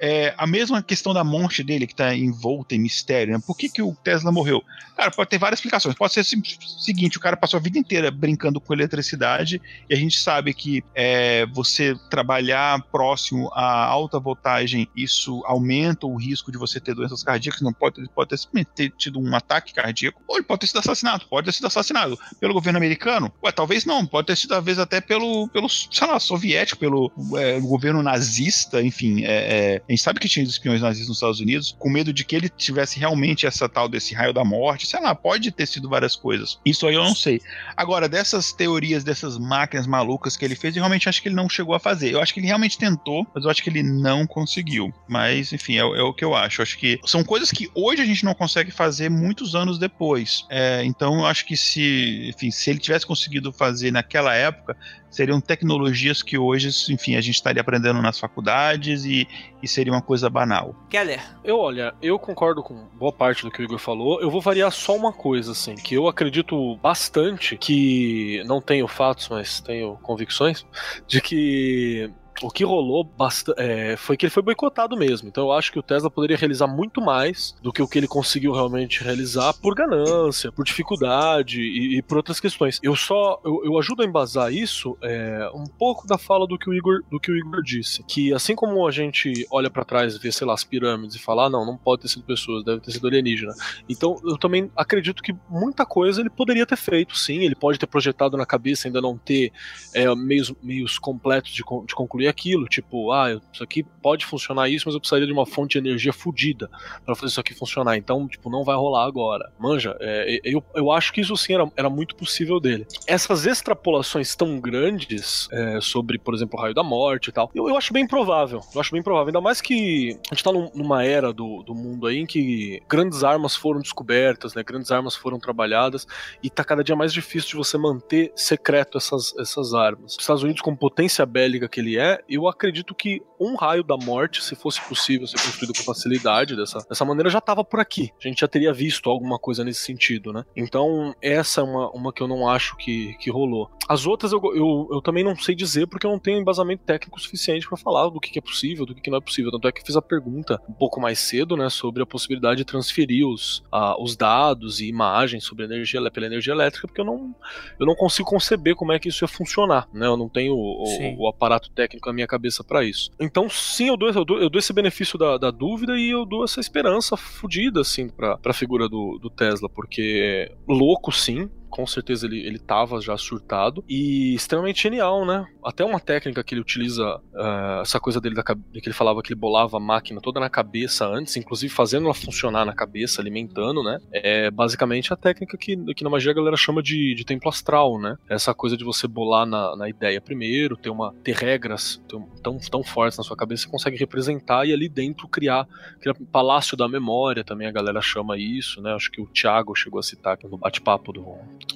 é, a mesma questão da morte dele, que está envolta em mistério, né? Por que, que o Tesla morreu? Cara, pode ter várias explicações. Pode ser o seguinte: o cara passou a vida inteira brincando com eletricidade, e a gente sabe que é, você trabalhar próximo a alta voltagem, isso aumenta o risco de você ter doenças cardíacas. Não pode, ele pode ter, ter tido um ataque cardíaco, ou ele pode ter sido assassinado. Pode ter sido assassinado pelo governo americano? Ué, talvez não. Pode ter sido, talvez, até pelo, pelo sei lá, soviético, pelo é, governo nazista, enfim. É, é gente sabe que tinha espiões nazistas nos Estados Unidos, com medo de que ele tivesse realmente essa tal desse raio da morte, sei lá, pode ter sido várias coisas. Isso aí eu não sei. Agora, dessas teorias, dessas máquinas malucas que ele fez, eu realmente acho que ele não chegou a fazer. Eu acho que ele realmente tentou, mas eu acho que ele não conseguiu. Mas, enfim, é, é o que eu acho. Eu acho que são coisas que hoje a gente não consegue fazer muitos anos depois. É, então, eu acho que se, enfim, se ele tivesse conseguido fazer naquela época, seriam tecnologias que hoje, enfim, a gente estaria aprendendo nas faculdades e, e seria uma coisa banal. Keller. Eu, olha, eu concordo com boa parte do que o Igor falou. Eu vou variar só uma coisa, assim, que eu acredito bastante que não tenho fatos, mas tenho convicções de que o que rolou é, foi que ele foi boicotado mesmo. Então eu acho que o Tesla poderia realizar muito mais do que o que ele conseguiu realmente realizar por ganância, por dificuldade e, e por outras questões. Eu só eu, eu ajudo a embasar isso é, um pouco da fala do que o Igor do que o Igor disse, que assim como a gente olha para trás e vê sei lá as pirâmides e fala ah, não, não pode ter sido pessoas, deve ter sido alienígena. Então eu também acredito que muita coisa ele poderia ter feito, sim. Ele pode ter projetado na cabeça ainda não ter é, meios meios completos de, de concluir aquilo, tipo, ah, isso aqui pode funcionar isso, mas eu precisaria de uma fonte de energia fodida para fazer isso aqui funcionar. Então, tipo, não vai rolar agora. Manja, é, eu, eu acho que isso sim era, era muito possível dele. Essas extrapolações tão grandes é, sobre, por exemplo, o raio da morte e tal, eu, eu acho bem provável. Eu acho bem provável. Ainda mais que a gente tá num, numa era do, do mundo aí em que grandes armas foram descobertas, né? Grandes armas foram trabalhadas e tá cada dia mais difícil de você manter secreto essas, essas armas. Os Estados Unidos, como potência bélica que ele é, eu acredito que um raio da morte, se fosse possível ser construído com facilidade dessa, dessa maneira, já estava por aqui. A gente já teria visto alguma coisa nesse sentido, né? Então, essa é uma, uma que eu não acho que, que rolou. As outras eu, eu, eu também não sei dizer porque eu não tenho embasamento técnico suficiente para falar do que, que, é possível, do que, que, não é possível. Tanto é que eu fiz a pergunta um pouco mais cedo, né, sobre a possibilidade de transferir os, uh, os dados e imagens sobre energia pela energia elétrica, porque eu não, eu não consigo conceber como é que isso ia funcionar, né? Eu não tenho o, o, o aparato técnico com a minha cabeça para isso. Então, sim, eu dou, eu dou, eu dou esse benefício da, da, dúvida e eu dou essa esperança fodida, assim, pra, pra figura do, do Tesla, porque louco, sim, com certeza ele, ele tava já surtado. E extremamente genial, né? Até uma técnica que ele utiliza, uh, essa coisa dele da, que ele falava que ele bolava a máquina toda na cabeça antes, inclusive fazendo ela funcionar na cabeça, alimentando, né? É basicamente a técnica que, que na magia a galera chama de, de templo astral, né? Essa coisa de você bolar na, na ideia primeiro, ter, uma, ter regras tão, tão fortes na sua cabeça, você consegue representar e ali dentro criar, criar palácio da memória também a galera chama isso, né? Acho que o Thiago chegou a citar no bate-papo do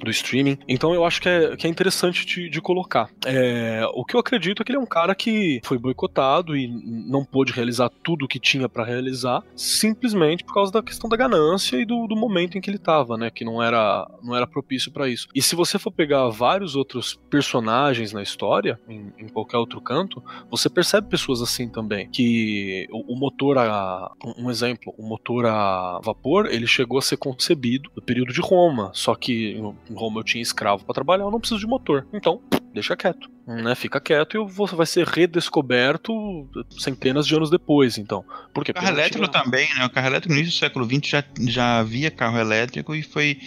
do streaming. Então eu acho que é, que é interessante de, de colocar. É, o que eu acredito é que ele é um cara que foi boicotado e não pôde realizar tudo o que tinha para realizar, simplesmente por causa da questão da ganância e do, do momento em que ele estava, né? Que não era, não era propício para isso. E se você for pegar vários outros personagens na história, em, em, qualquer outro canto, você percebe pessoas assim também. Que o, o motor a. Um exemplo, o motor a vapor, ele chegou a ser concebido no período de Roma. Só que em Roma eu tinha escravo para trabalhar, eu não preciso de motor. Então, deixa quieto. Né? Fica quieto e você vai ser redescoberto centenas de anos depois, então. O carro elétrico tinha... também, né? O carro elétrico no início do século XX já, já havia carro elétrico e foi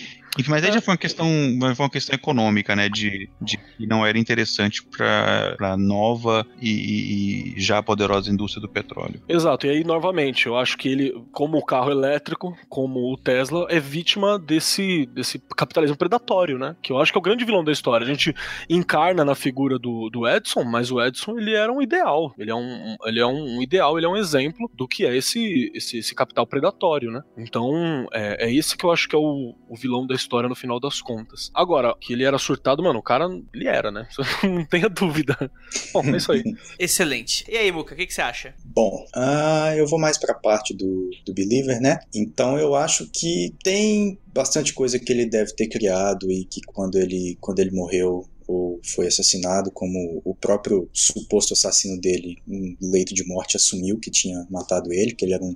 mas aí já foi uma questão, foi uma questão econômica, né? De, de que não era interessante para a nova e, e, já poderosa indústria do petróleo. Exato. E aí, novamente, eu acho que ele, como o carro elétrico, como o Tesla, é vítima desse, desse capitalismo predatório, né? Que eu acho que é o grande vilão da história. A gente encarna na figura do, do Edson, mas o Edson ele era um ideal. Ele é um, ele é um ideal, ele é um exemplo do que é esse, esse, esse capital predatório, né? Então, é, é esse que eu acho que é o, o vilão da história no final das contas. Agora, que ele era surtado, mano, o cara, ele era, né? Não tenha dúvida. Bom, é isso aí. Excelente. E aí, Muka, o que, que, você acha? Bom, uh, eu vou mais pra parte do, do Believer, né? Então eu acho que tem bastante coisa que ele deve ter criado e que quando ele, quando ele morreu ou foi assassinado, como o próprio suposto assassino dele, em leito de morte, assumiu que tinha matado ele, que ele era um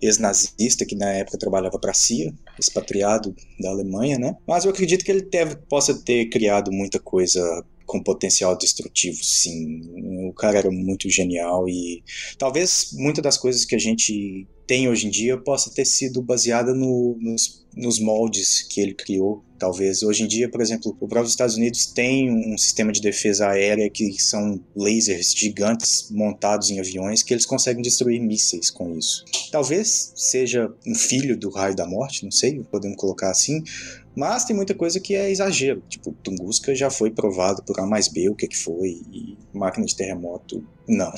ex-nazista que na época trabalhava para a CIA, expatriado da Alemanha, né? Mas eu acredito que ele deve, possa ter criado muita coisa com potencial destrutivo, sim. O cara era muito genial e talvez muitas das coisas que a gente tem hoje em dia possa ter sido baseada no, nos, nos moldes que ele criou. Talvez hoje em dia, por exemplo, o próprio Estados Unidos tem um sistema de defesa aérea que são lasers gigantes montados em aviões que eles conseguem destruir mísseis com isso. Talvez seja um filho do raio da morte, não sei, podemos colocar assim, mas tem muita coisa que é exagero. Tipo, Tunguska já foi provado por A mais B o que, é que foi, e máquina de terremoto, não.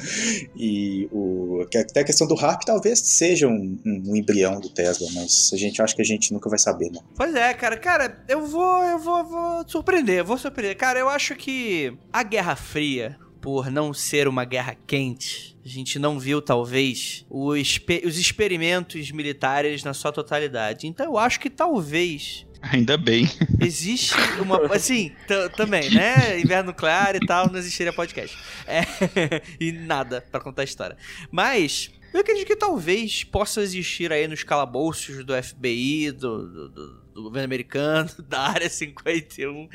e o, até a questão do Harp talvez seja um, um, embrião do Tesla, mas a gente acha que a gente nunca vai saber, né? Pois é, cara. Cara, eu vou, eu vou, vou surpreender, vou surpreender. Cara, eu acho que a Guerra Fria, por não ser uma guerra quente, a gente não viu, talvez, os, os experimentos militares na sua totalidade. Então eu acho que talvez Ainda bem. Existe uma. Assim, também, né? Inverno nuclear e tal, não existiria podcast. É, e nada para contar a história. Mas. Eu acredito que talvez possa existir aí nos calabouços do FBI, do, do, do do governo americano, da área 51.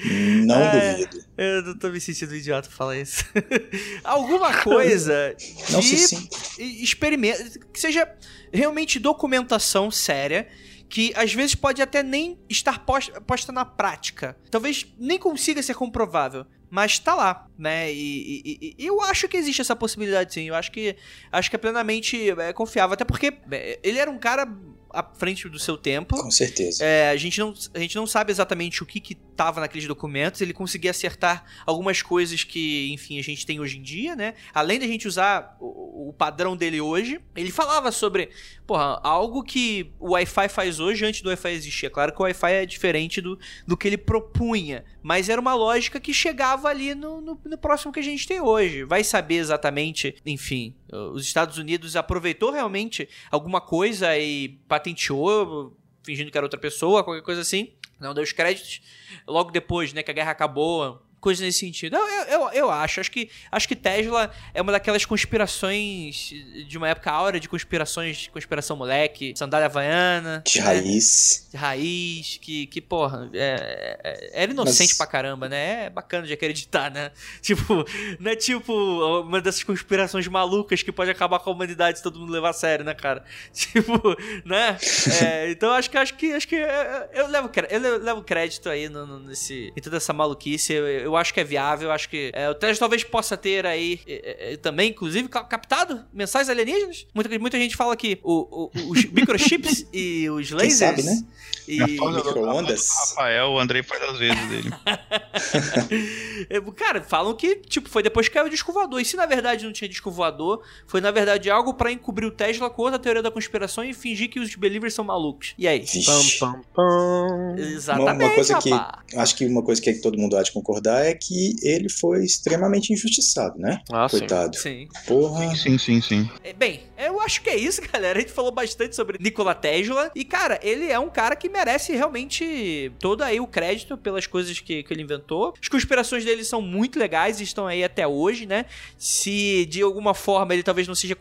Não é, duvido. Eu não tô me sentindo idiota falar isso. Alguma coisa não de experimento, que seja realmente documentação séria que às vezes pode até nem estar posta, posta na prática. Talvez nem consiga ser comprovável, mas tá lá, né? E, e, e, eu acho que existe essa possibilidade sim. Eu acho que acho que é plenamente é, confiável, até porque é, ele era um cara à frente do seu tempo. Com certeza. É, a, gente não, a gente não sabe exatamente o que que tava naqueles documentos, ele conseguia acertar algumas coisas que, enfim, a gente tem hoje em dia, né? Além da gente usar o, o padrão dele hoje, ele falava sobre, porra, algo que o Wi-Fi faz hoje antes do Wi-Fi existir. É claro que o Wi-Fi é diferente do, do que ele propunha, mas era uma lógica que chegava ali no, no, no próximo que a gente tem hoje. Vai saber exatamente, enfim, os Estados Unidos aproveitou realmente alguma coisa e patenteou, fingindo que era outra pessoa, qualquer coisa assim. Não deu os créditos. Logo depois, né, que a guerra acabou, coisa nesse sentido. Eu, eu, eu, acho. Acho que, acho que Tesla é uma daquelas conspirações de uma época áurea de conspirações, conspiração moleque, sandália havaiana. De né? raiz. De raiz, que, que porra, é, é, era inocente Mas... pra caramba, né? É bacana de acreditar, né? Tipo, não é tipo uma dessas conspirações malucas que pode acabar com a humanidade se todo mundo levar a sério, né, cara? Tipo, né? É, então acho que acho que acho que eu, eu levo, eu levo crédito aí no, no, nesse, em toda essa maluquice. Eu, eu eu acho que é viável, eu acho que é, o Tesla talvez possa ter aí é, é, também, inclusive, captado mensagens alienígenas. Muita, muita gente fala que o, o, os microchips e os lasers. Quem sabe, né? E micro-ondas. Rafael, o Andrei faz às vezes dele. Cara, falam que, tipo, foi depois que caiu o disco voador. E se na verdade não tinha disco voador, foi na verdade algo para encobrir o Tesla com outra teoria da conspiração e fingir que os believers são malucos. E aí? Pam, pam, pam. Exatamente. Uma, uma coisa que acho que uma coisa que todo mundo há de concordar é que ele foi extremamente injustiçado, né? Ah, Coitado. Sim. Porra. Sim, sim, sim. É, bem, eu acho que é isso, galera. A gente falou bastante sobre Nikola Tesla. E, cara, ele é um cara que merece realmente todo aí o crédito pelas coisas que, que ele inventou. As conspirações dele são muito legais e estão aí até hoje, né? Se de alguma forma ele talvez não seja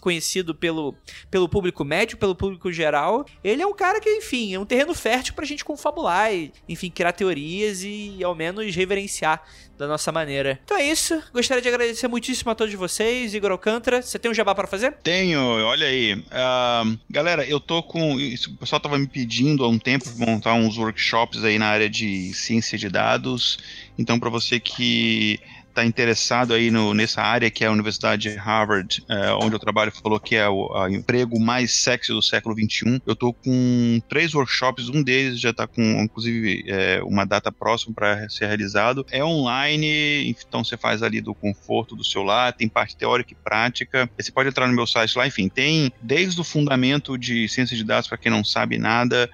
conhecido pelo, pelo público médio, pelo público geral, ele é um cara que, enfim, é um terreno fértil pra gente confabular e, enfim, criar teorias e ao menos reverenciar da nossa maneira. Então é isso. Gostaria de agradecer muitíssimo a todos vocês. Igor Alcântara, você tem um jabá para fazer? Tenho, olha aí. Uh, galera, eu tô com. O pessoal tava me pedindo há um tempo montar uns workshops aí na área de ciência de dados. Então, para você que está interessado aí no, nessa área que é a Universidade de Harvard, é, onde eu trabalho, falou que é o emprego mais sexy do século XXI. Eu estou com três workshops, um deles já está com, inclusive, é, uma data próxima para ser realizado. É online, então você faz ali do conforto do seu lar, tem parte teórica e prática. Você pode entrar no meu site lá, enfim, tem desde o fundamento de ciência de dados para quem não sabe nada,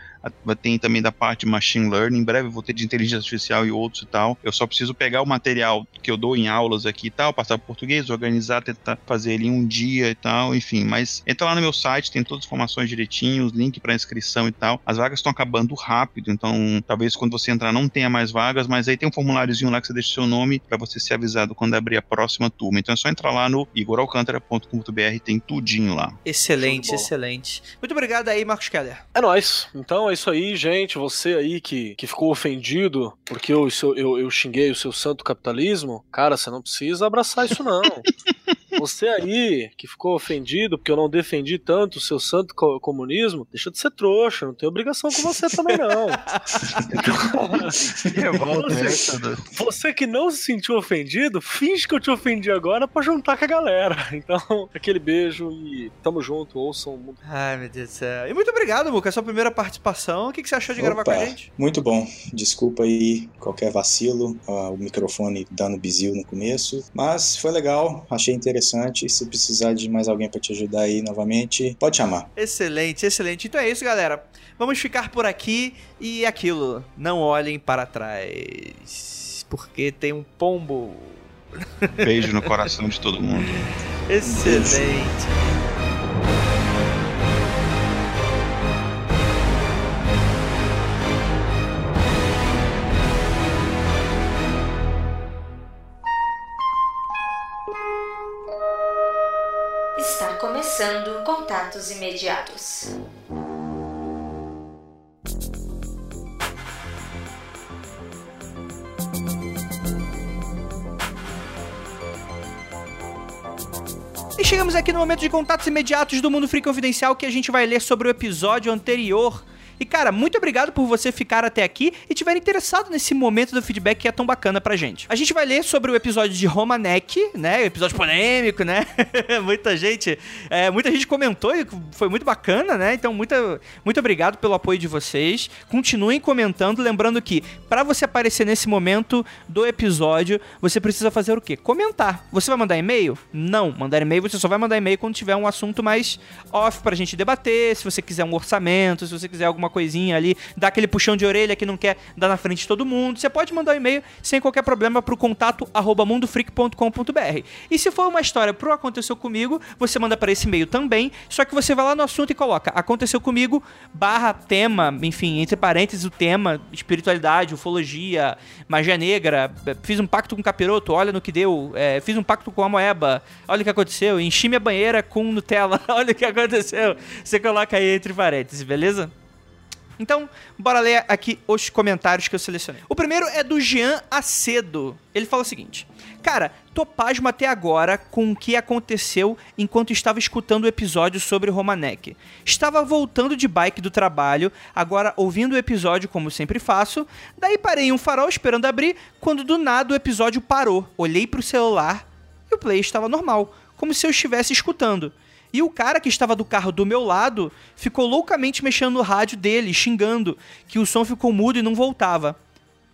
tem também da parte de machine learning, em breve vou ter de inteligência artificial e outros e tal. Eu só preciso pegar o material que eu dou em aulas aqui e tal, passar para português, organizar, tentar fazer ele em um dia e tal, enfim. Mas entra lá no meu site, tem todas as informações direitinho, os links para inscrição e tal. As vagas estão acabando rápido, então talvez quando você entrar não tenha mais vagas, mas aí tem um formuláriozinho lá que você deixa seu nome para você ser avisado quando abrir a próxima turma. Então é só entrar lá no igoralcantara.com.br, tem tudinho lá. Excelente, excelente. Muito obrigado aí, Marcos Keller. É nóis. Então é isso aí, gente. Você aí que, que ficou ofendido porque eu, eu, eu xinguei o seu santo capitalismo, cara, você não precisa abraçar isso, não. Você aí que ficou ofendido porque eu não defendi tanto o seu santo co comunismo, deixa de ser trouxa, não tem obrigação com você também não. você, você que não se sentiu ofendido, finge que eu te ofendi agora para juntar com a galera. Então, aquele beijo e tamo junto, ouçam. Ai, meu Deus do céu. E muito obrigado, Muca, sua primeira participação. O que, que você achou de Opa, gravar com a gente? Muito bom. Desculpa aí qualquer vacilo, uh, o microfone dando bizil no começo, mas foi legal, achei interessante interessante. Se precisar de mais alguém para te ajudar aí novamente, pode chamar. Excelente, excelente. Então é isso, galera. Vamos ficar por aqui e aquilo. Não olhem para trás. Porque tem um pombo. Beijo no coração de todo mundo. Excelente. Começando contatos imediatos. E chegamos aqui no momento de contatos imediatos do Mundo Free Confidencial que a gente vai ler sobre o episódio anterior e cara, muito obrigado por você ficar até aqui e tiver interessado nesse momento do feedback que é tão bacana pra gente. A gente vai ler sobre o episódio de Romanek, né? Episódio polêmico, né? muita gente, é, muita gente comentou e foi muito bacana, né? Então, muito, muito obrigado pelo apoio de vocês. Continuem comentando, lembrando que para você aparecer nesse momento do episódio, você precisa fazer o quê? Comentar. Você vai mandar e-mail? Não, mandar e-mail você só vai mandar e-mail quando tiver um assunto mais off pra gente debater, se você quiser um orçamento, se você quiser alguma alguma coisinha ali, dá aquele puxão de orelha que não quer dar na frente de todo mundo, você pode mandar um e-mail sem qualquer problema pro contato arroba mundofreak.com.br. E se for uma história pro Aconteceu Comigo, você manda para esse e-mail também, só que você vai lá no assunto e coloca Aconteceu Comigo, barra tema, enfim, entre parênteses o tema, espiritualidade, ufologia, magia negra, fiz um pacto com capiroto, olha no que deu, é, fiz um pacto com a moeba, olha o que aconteceu, enchi minha banheira com Nutella, olha o que aconteceu. Você coloca aí entre parênteses, beleza? Então, bora ler aqui os comentários que eu selecionei. O primeiro é do Jean Acedo. Ele fala o seguinte: Cara, tô pasmo até agora com o que aconteceu enquanto estava escutando o episódio sobre Romanek. Estava voltando de bike do trabalho, agora ouvindo o episódio como sempre faço, daí parei em um farol esperando abrir, quando do nada o episódio parou. Olhei pro celular e o play estava normal, como se eu estivesse escutando. E o cara que estava do carro do meu lado ficou loucamente mexendo no rádio dele, xingando, que o som ficou mudo e não voltava.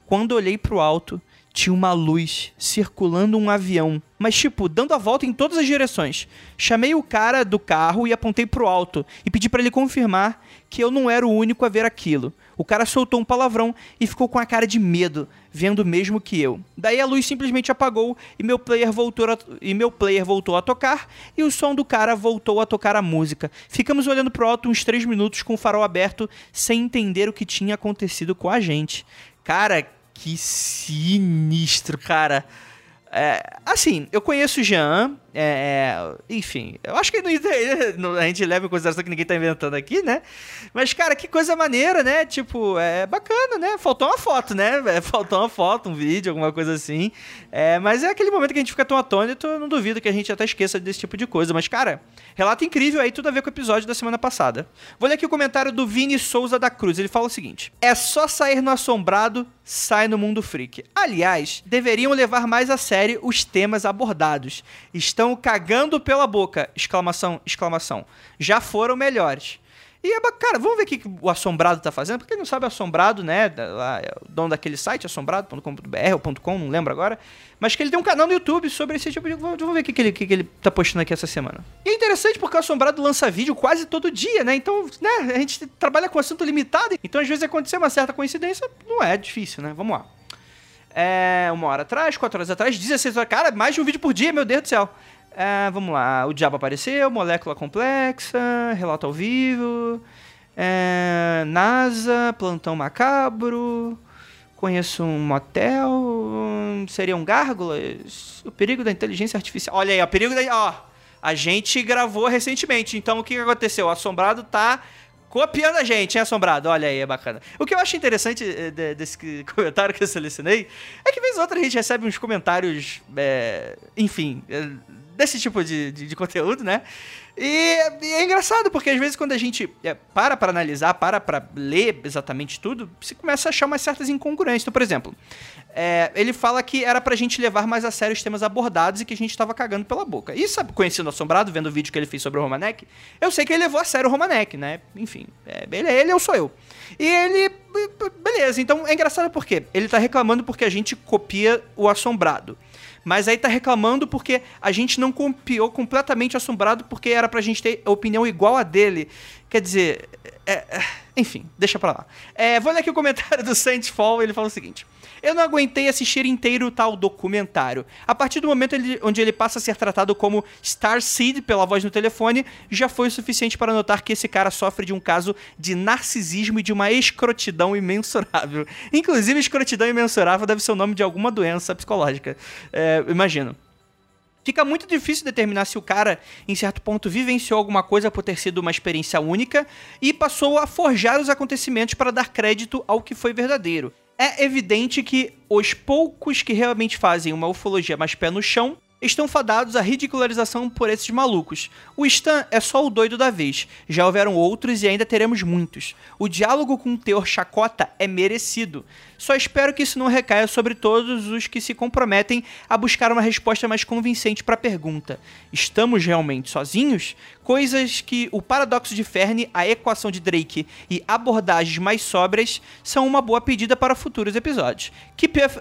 Quando olhei pro alto, tinha uma luz circulando um avião, mas tipo, dando a volta em todas as direções. Chamei o cara do carro e apontei pro alto e pedi para ele confirmar que eu não era o único a ver aquilo. O cara soltou um palavrão e ficou com a cara de medo, vendo o mesmo que eu. Daí a luz simplesmente apagou e meu player voltou a, e meu player voltou a tocar e o som do cara voltou a tocar a música. Ficamos olhando pro alto uns 3 minutos com o farol aberto, sem entender o que tinha acontecido com a gente. Cara, que sinistro, cara. É, assim, eu conheço o Jean, é, é, enfim, eu acho que não, a gente leva em consideração que ninguém tá inventando aqui, né? Mas, cara, que coisa maneira, né? Tipo, é bacana, né? Faltou uma foto, né? É, faltou uma foto, um vídeo, alguma coisa assim. É, mas é aquele momento que a gente fica tão atônito, eu não duvido que a gente até esqueça desse tipo de coisa. Mas, cara, relato incrível aí, tudo a ver com o episódio da semana passada. Vou ler aqui o comentário do Vini Souza da Cruz. Ele fala o seguinte: É só sair no assombrado, sai no mundo freak. Aliás, deveriam levar mais a sério os temas abordados. Estão cagando pela boca! Exclamação, exclamação. Já foram melhores. E, é cara, vamos ver o que o Assombrado tá fazendo. Porque quem não sabe, Assombrado, né? Lá, é o dono daquele site, assombrado.com.br ou .com, não lembro agora. Mas que ele tem um canal no YouTube sobre esse tipo de... Vamos ver o que, que, ele, que, que ele tá postando aqui essa semana. E é interessante porque o Assombrado lança vídeo quase todo dia, né? Então, né? A gente trabalha com assunto limitado. Então, às vezes, acontecer uma certa coincidência, não é difícil, né? Vamos lá. É, uma hora atrás, quatro horas atrás, 16 horas. Cara, mais de um vídeo por dia, meu Deus do céu. É, vamos lá. O diabo apareceu, molécula complexa, relato ao vivo. É, NASA, plantão macabro. Conheço um motel. Seriam gárgulas. O perigo da inteligência artificial. Olha aí, o perigo da. Ó, a gente gravou recentemente. Então o que aconteceu? O assombrado tá copiando a gente, hein, Assombrado? Olha aí, é bacana. O que eu acho interessante eh, de, desse comentário que eu selecionei é que, vez ou outra, a gente recebe uns comentários, é, enfim, é, desse tipo de, de, de conteúdo, né? E, e, é engraçado, porque às vezes quando a gente é, para para analisar, para para ler exatamente tudo, você começa a achar umas certas incongruências. Então, por exemplo, é, ele fala que era pra gente levar mais a sério os temas abordados e que a gente tava cagando pela boca. E sabe, conhecendo o Assombrado, vendo o vídeo que ele fez sobre o Romanek, eu sei que ele levou a sério o Romanek, né? Enfim, é, ele é ele, eu sou eu. E ele. Beleza, então é engraçado porque ele tá reclamando porque a gente copia o Assombrado. Mas aí tá reclamando porque a gente não copiou completamente assombrado porque era pra gente ter opinião igual a dele. Quer dizer, é, é, enfim, deixa pra lá. É, vou ler aqui o comentário do Saintfall, ele fala o seguinte. Eu não aguentei assistir inteiro tal documentário. A partir do momento ele, onde ele passa a ser tratado como Starseed pela voz no telefone, já foi o suficiente para notar que esse cara sofre de um caso de narcisismo e de uma escrotidão imensurável. Inclusive, escrotidão imensurável deve ser o nome de alguma doença psicológica. É, imagino. Fica muito difícil determinar se o cara, em certo ponto, vivenciou alguma coisa por ter sido uma experiência única e passou a forjar os acontecimentos para dar crédito ao que foi verdadeiro. É evidente que os poucos que realmente fazem uma ufologia mais pé no chão estão fadados à ridicularização por esses malucos. O Stan é só o doido da vez. Já houveram outros e ainda teremos muitos. O diálogo com o teor chacota é merecido. Só espero que isso não recaia sobre todos os que se comprometem a buscar uma resposta mais convincente para a pergunta: estamos realmente sozinhos? Coisas que o paradoxo de Ferne, a equação de Drake e abordagens mais sóbrias são uma boa pedida para futuros episódios. Keep up.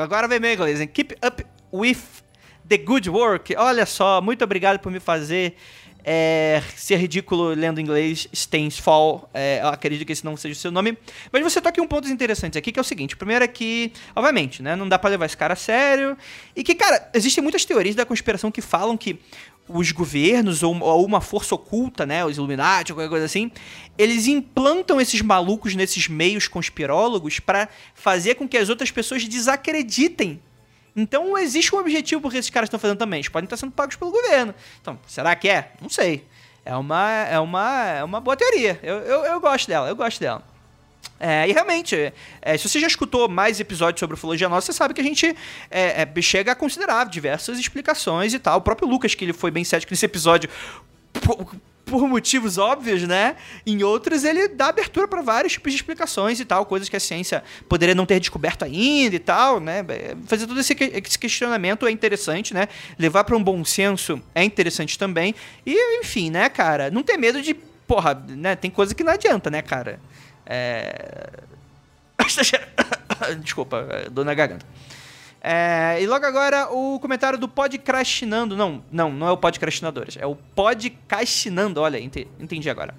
Agora vem meu inglês, hein? Keep up with The Good Work. Olha só, muito obrigado por me fazer é, ser ridículo lendo inglês, Stains Fall. É, acredito que esse não seja o seu nome. Mas você toca em um pontos interessantes aqui, que é o seguinte: primeiro é que, obviamente, né, não dá para levar esse cara a sério. E que, cara, existem muitas teorias da conspiração que falam que os governos ou, ou uma força oculta, né, os Illuminati qualquer coisa assim, eles implantam esses malucos nesses meios conspirólogos para fazer com que as outras pessoas desacreditem então existe um objetivo porque esses caras estão fazendo também. Eles podem estar sendo pagos pelo governo. Então, será que é? Não sei. É uma, é uma, é uma boa teoria. Eu, eu, eu gosto dela, eu gosto dela. É, e realmente, é, se você já escutou mais episódios sobre ufologia nossa, você sabe que a gente é, é, chega a considerar diversas explicações e tal. O próprio Lucas, que ele foi bem cético nesse episódio, por, motivos óbvios, né? Em outros, ele dá abertura para vários tipos de explicações e tal, coisas que a ciência poderia não ter descoberto ainda e tal, né? É, fazer todo esse, esse questionamento é interessante, né? Levar para um bom senso é interessante também. E, enfim, né, cara? Não ter medo de. Porra, né? Tem coisa que não adianta, né, cara? É... Desculpa, dor na garganta. É, e logo agora o comentário do Podcastinando. Não, não, não é o Podcastinadores. É o Podcastinando. Olha, entendi agora.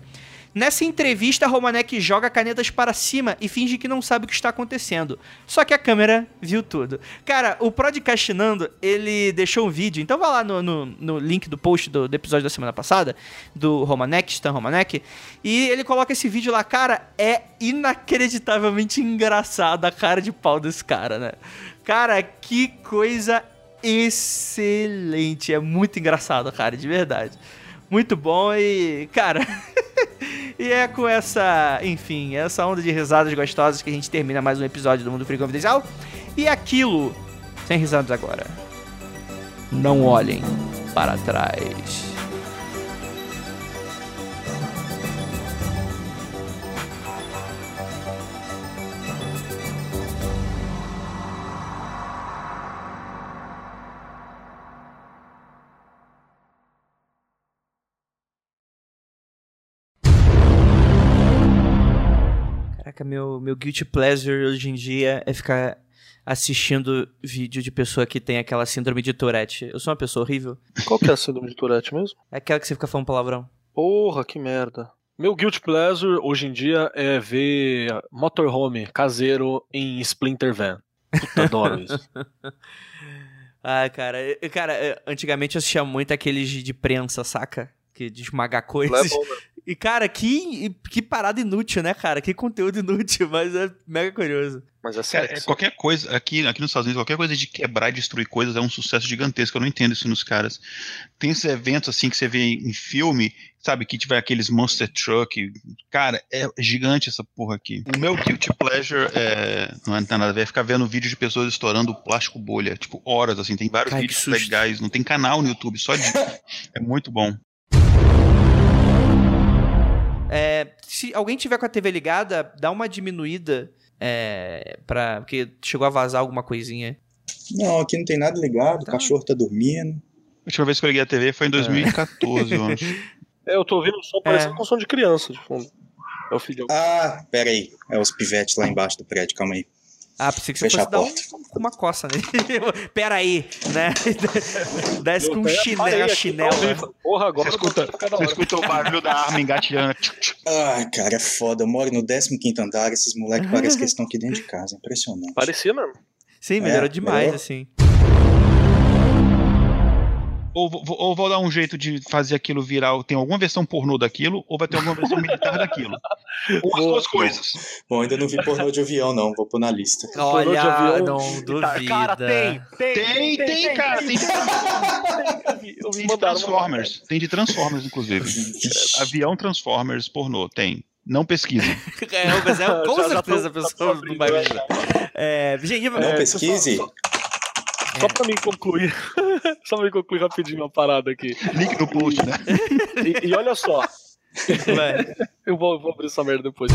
Nessa entrevista, Romanek joga canetas para cima e finge que não sabe o que está acontecendo. Só que a câmera viu tudo. Cara, o Podcastinando, ele deixou um vídeo, então vai lá no, no, no link do post do, do, episódio da semana passada, do Romanek, Stan Romanek, e ele coloca esse vídeo lá. Cara, é inacreditavelmente engraçado a cara de pau desse cara, né? Cara, que coisa excelente. É muito engraçado, cara, de verdade. Muito bom e, cara. e é com essa, enfim, essa onda de risadas gostosas que a gente termina mais um episódio do Mundo Frio Confidencial. E aquilo, sem risadas agora. Não olhem para trás. Caraca, meu, meu guilty pleasure hoje em dia é ficar assistindo vídeo de pessoa que tem aquela síndrome de Tourette. Eu sou uma pessoa horrível. Qual que é a síndrome de Tourette mesmo? É aquela que você fica falando palavrão. Porra, que merda. Meu guilty pleasure hoje em dia é ver motorhome caseiro em Splinter Van. Puta, adoro isso. ah, cara, cara, antigamente eu assistia muito aqueles de prensa, saca? Que de esmagar coisas. É bom, né? E, cara, que, que parada inútil, né, cara? Que conteúdo inútil, mas é mega curioso. Mas é sério. É, qualquer coisa, aqui, aqui nos Estados Unidos, qualquer coisa de quebrar e destruir coisas é um sucesso gigantesco. Eu não entendo isso nos caras. Tem esses eventos assim que você vê em filme, sabe? Que tiver aqueles Monster Truck. Cara, é gigante essa porra aqui. O meu guilty pleasure é. Não tem nada a ver, é ficar vendo vídeo de pessoas estourando plástico bolha. Tipo, horas, assim. Tem vários vídeos legais. Não tem canal no YouTube, só de. é muito bom. É, se alguém tiver com a TV ligada, dá uma diminuída. É, pra, porque chegou a vazar alguma coisinha. Não, aqui não tem nada ligado, tá. o cachorro tá dormindo. A última vez que eu liguei a TV foi em 2014, é. eu acho. É, eu tô ouvindo só parecendo é. com som de criança de fundo. É o filhão. Ah, pera aí. É os pivetes lá embaixo do prédio, calma aí. Ah, pensei que você Fecha fosse dar um, uma coça nele. Pera aí, né? Desce com um chinelo, chinelo. Porra, agora você escuta, você escuta o barulho da arma engatilhando. Ai, cara, é foda. Eu moro no 15 andar, esses moleques parecem que estão aqui dentro de casa. Impressionante. Parecia mesmo. Sim, melhorou é, demais, melhorou? assim. Ou, ou vou dar um jeito de fazer aquilo virar. Tem alguma versão pornô daquilo, ou vai ter alguma versão militar daquilo. Ou as duas coisas. Bom, ainda não vi pornô de avião, não. Vou pôr na lista. Olha, de avião, não duvida. Cara, tem. Tem, tem, tem, tem cara. Tem, tem, tem de Transformers. Tem de Transformers, inclusive. avião Transformers pornô. Tem. Não pesquise. é, mas é, com certeza a pessoa não vai ver. É, gente, não é, pesquise. Só pra mim concluir. só pra mim concluir rapidinho uma parada aqui. Link no post, né? e, e olha só. eu vou, vou abrir essa merda depois.